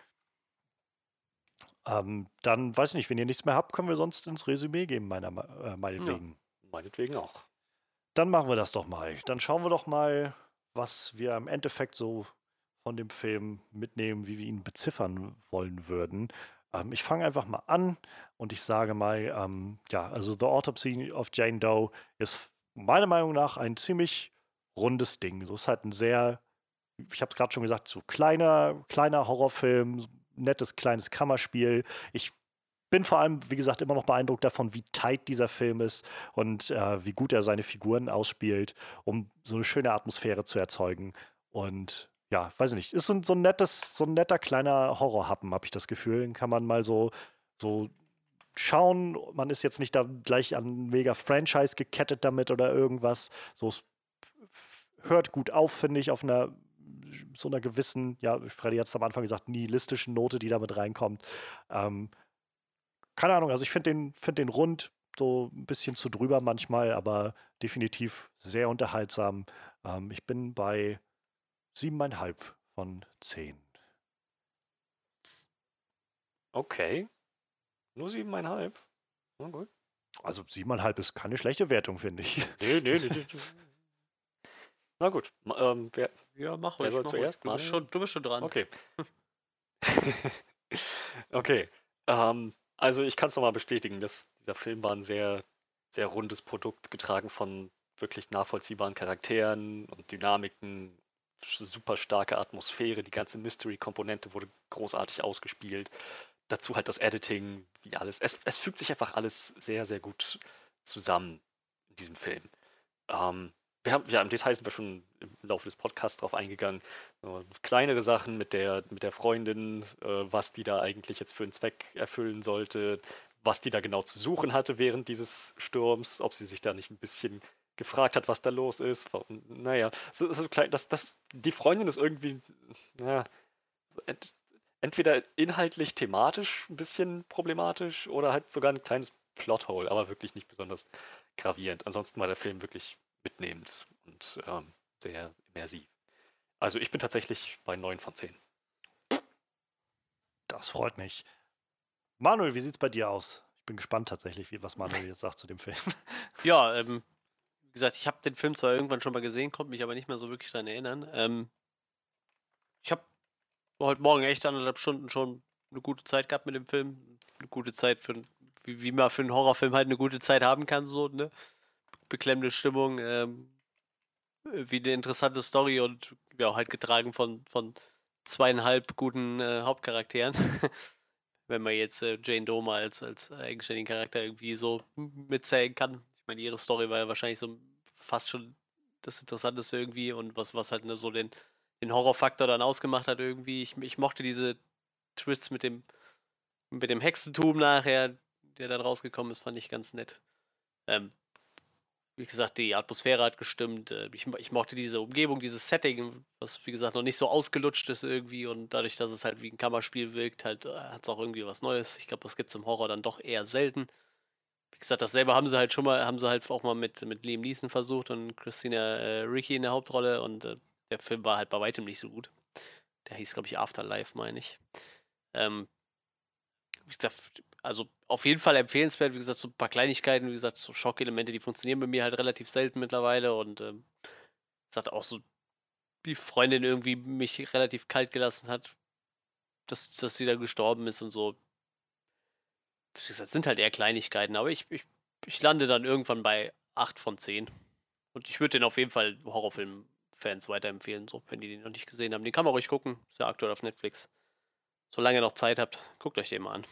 Ähm, dann weiß ich nicht, wenn ihr nichts mehr habt, können wir sonst ins Resümee geben, meiner, äh, meinetwegen. Ja, meinetwegen auch. Dann machen wir das doch mal. Dann schauen wir doch mal, was wir im Endeffekt so von dem Film mitnehmen, wie wir ihn beziffern wollen würden. Ähm, ich fange einfach mal an und ich sage mal, ähm, ja, also The Autopsy of Jane Doe ist meiner Meinung nach ein ziemlich rundes Ding. So ist halt ein sehr ich habe es gerade schon gesagt, so kleiner, kleiner Horrorfilm, nettes kleines Kammerspiel. Ich bin vor allem, wie gesagt, immer noch beeindruckt davon, wie tight dieser Film ist und äh, wie gut er seine Figuren ausspielt, um so eine schöne Atmosphäre zu erzeugen. Und ja, weiß ich nicht, ist so ein, so ein nettes, so ein netter kleiner Horrorhappen, habe ich das Gefühl. Den kann man mal so, so schauen. Man ist jetzt nicht da gleich an mega Franchise gekettet damit oder irgendwas. So es hört gut auf, finde ich, auf einer so einer gewissen, ja, Freddy hat es am Anfang gesagt, nihilistischen Note, die damit reinkommt. Ähm, keine Ahnung, also ich finde den, find den rund, so ein bisschen zu drüber manchmal, aber definitiv sehr unterhaltsam. Ähm, ich bin bei siebeneinhalb von zehn. Okay. Nur siebeneinhalb? Na gut. Also siebeneinhalb ist keine schlechte Wertung, finde ich. Nee, nee, nee. nee. Na gut. Ähm, wer, ja, mach wer ruhig. soll mach zuerst? ruhig. Du, bist schon, du bist schon dran. Okay. okay. Ähm, also ich kann es nochmal bestätigen, dass dieser Film war ein sehr, sehr rundes Produkt, getragen von wirklich nachvollziehbaren Charakteren und Dynamiken, super starke Atmosphäre, die ganze Mystery-Komponente wurde großartig ausgespielt. Dazu halt das Editing, wie alles. Es, es fügt sich einfach alles sehr, sehr gut zusammen in diesem Film. Ähm, wir haben, ja, im Detail sind wir schon im Laufe des Podcasts drauf eingegangen. So, kleinere Sachen mit der, mit der Freundin, äh, was die da eigentlich jetzt für einen Zweck erfüllen sollte, was die da genau zu suchen hatte während dieses Sturms, ob sie sich da nicht ein bisschen gefragt hat, was da los ist. Naja, so, so klein, das, das, die Freundin ist irgendwie, naja, so ent, entweder inhaltlich, thematisch ein bisschen problematisch oder halt sogar ein kleines Plothole, aber wirklich nicht besonders gravierend. Ansonsten war der Film wirklich mitnehmend und ähm, sehr immersiv. Also ich bin tatsächlich bei 9 von 10. Das freut mich. Manuel, wie sieht es bei dir aus? Ich bin gespannt tatsächlich, wie, was Manuel jetzt sagt zu dem Film. Ja, ähm, wie gesagt, ich habe den Film zwar irgendwann schon mal gesehen, konnte mich aber nicht mehr so wirklich daran erinnern. Ähm, ich habe heute Morgen echt anderthalb Stunden schon eine gute Zeit gehabt mit dem Film. Eine gute Zeit für, wie, wie man für einen Horrorfilm halt eine gute Zeit haben kann, so, ne? Beklemmende Stimmung, ähm, wie eine interessante Story und ja, halt getragen von, von zweieinhalb guten äh, Hauptcharakteren. Wenn man jetzt äh, Jane Doe mal als, als eigenständigen Charakter irgendwie so mitzählen kann. Ich meine, ihre Story war ja wahrscheinlich so fast schon das Interessanteste irgendwie und was, was halt ne, so den, den Horrorfaktor dann ausgemacht hat irgendwie. Ich, ich mochte diese Twists mit dem, mit dem Hexentum nachher, der dann rausgekommen ist, fand ich ganz nett. Ähm, wie gesagt, die Atmosphäre hat gestimmt. Äh, ich, ich, mochte diese Umgebung, dieses Setting, was wie gesagt noch nicht so ausgelutscht ist irgendwie und dadurch, dass es halt wie ein Kammerspiel wirkt, halt äh, hat es auch irgendwie was Neues. Ich glaube, das gibt es im Horror dann doch eher selten. Wie gesagt, dasselbe haben sie halt schon mal, haben sie halt auch mal mit, mit Liam Neeson versucht und Christina äh, Ricci in der Hauptrolle und äh, der Film war halt bei weitem nicht so gut. Der hieß, glaube ich, Afterlife, meine ich. Ähm, wie gesagt, also auf jeden Fall empfehlenswert. Wie gesagt, so ein paar Kleinigkeiten, wie gesagt, so Schockelemente, die funktionieren bei mir halt relativ selten mittlerweile und ähm, hat auch so die Freundin irgendwie mich relativ kalt gelassen hat, dass, dass sie da gestorben ist und so. Das sind halt eher Kleinigkeiten, aber ich, ich, ich lande dann irgendwann bei 8 von 10. Und ich würde den auf jeden Fall Horrorfilm-Fans weiterempfehlen, so, wenn die den noch nicht gesehen haben. Den kann man ruhig gucken, ist ja aktuell auf Netflix. Solange ihr noch Zeit habt, guckt euch den mal an.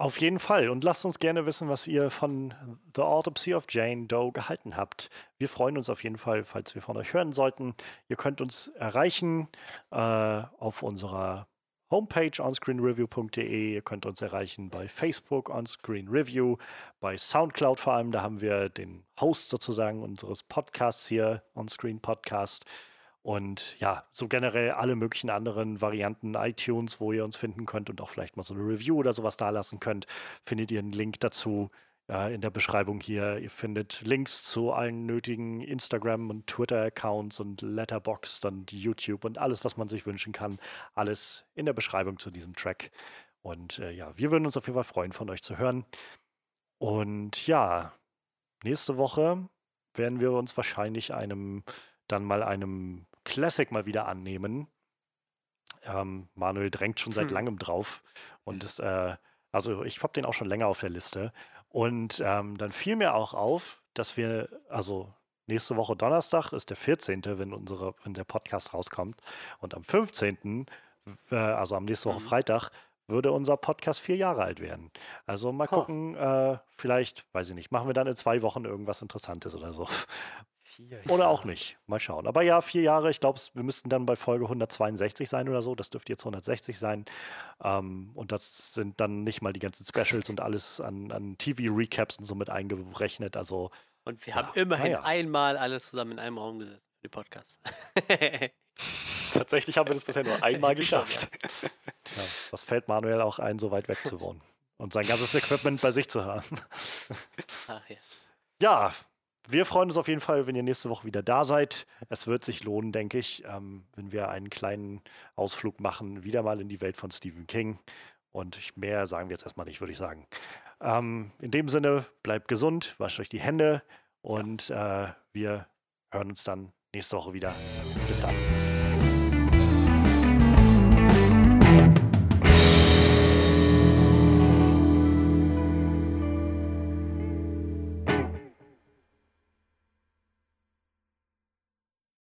Auf jeden Fall. Und lasst uns gerne wissen, was ihr von The Autopsy of Jane Doe gehalten habt. Wir freuen uns auf jeden Fall, falls wir von euch hören sollten. Ihr könnt uns erreichen äh, auf unserer Homepage onscreenreview.de. Ihr könnt uns erreichen bei Facebook onscreenreview, bei Soundcloud vor allem. Da haben wir den Host sozusagen unseres Podcasts hier, Onscreen Podcast. Und ja, so generell alle möglichen anderen Varianten, iTunes, wo ihr uns finden könnt und auch vielleicht mal so eine Review oder sowas da lassen könnt, findet ihr einen Link dazu äh, in der Beschreibung hier. Ihr findet Links zu allen nötigen Instagram- und Twitter-Accounts und Letterboxd und YouTube und alles, was man sich wünschen kann. Alles in der Beschreibung zu diesem Track. Und äh, ja, wir würden uns auf jeden Fall freuen, von euch zu hören. Und ja, nächste Woche werden wir uns wahrscheinlich einem dann mal einem Classic mal wieder annehmen. Ähm, Manuel drängt schon seit hm. langem drauf. Und es, äh, also ich habe den auch schon länger auf der Liste. Und ähm, dann fiel mir auch auf, dass wir, also nächste Woche Donnerstag ist der 14., wenn, unsere, wenn der Podcast rauskommt. Und am 15., äh, also am nächsten Woche mhm. Freitag, würde unser Podcast vier Jahre alt werden. Also mal gucken, äh, vielleicht, weiß ich nicht, machen wir dann in zwei Wochen irgendwas Interessantes oder so. Oder auch nicht. Mal schauen. Aber ja, vier Jahre. Ich glaube, wir müssten dann bei Folge 162 sein oder so. Das dürfte jetzt 160 sein. Ähm, und das sind dann nicht mal die ganzen Specials und alles an, an TV-Recaps und so mit eingerechnet. Also. Und wir ja, haben immerhin ja. einmal alle zusammen in einem Raum gesessen für die Podcasts. Tatsächlich haben wir das bisher nur einmal geschafft. Ja, was fällt Manuel auch ein, so weit weg zu wohnen und sein ganzes Equipment bei sich zu haben. Ach ja. Ja, wir freuen uns auf jeden Fall, wenn ihr nächste Woche wieder da seid. Es wird sich lohnen, denke ich, ähm, wenn wir einen kleinen Ausflug machen, wieder mal in die Welt von Stephen King. Und mehr sagen wir jetzt erstmal nicht, würde ich sagen. Ähm, in dem Sinne, bleibt gesund, wascht euch die Hände und äh, wir hören uns dann nächste Woche wieder. Bis dann.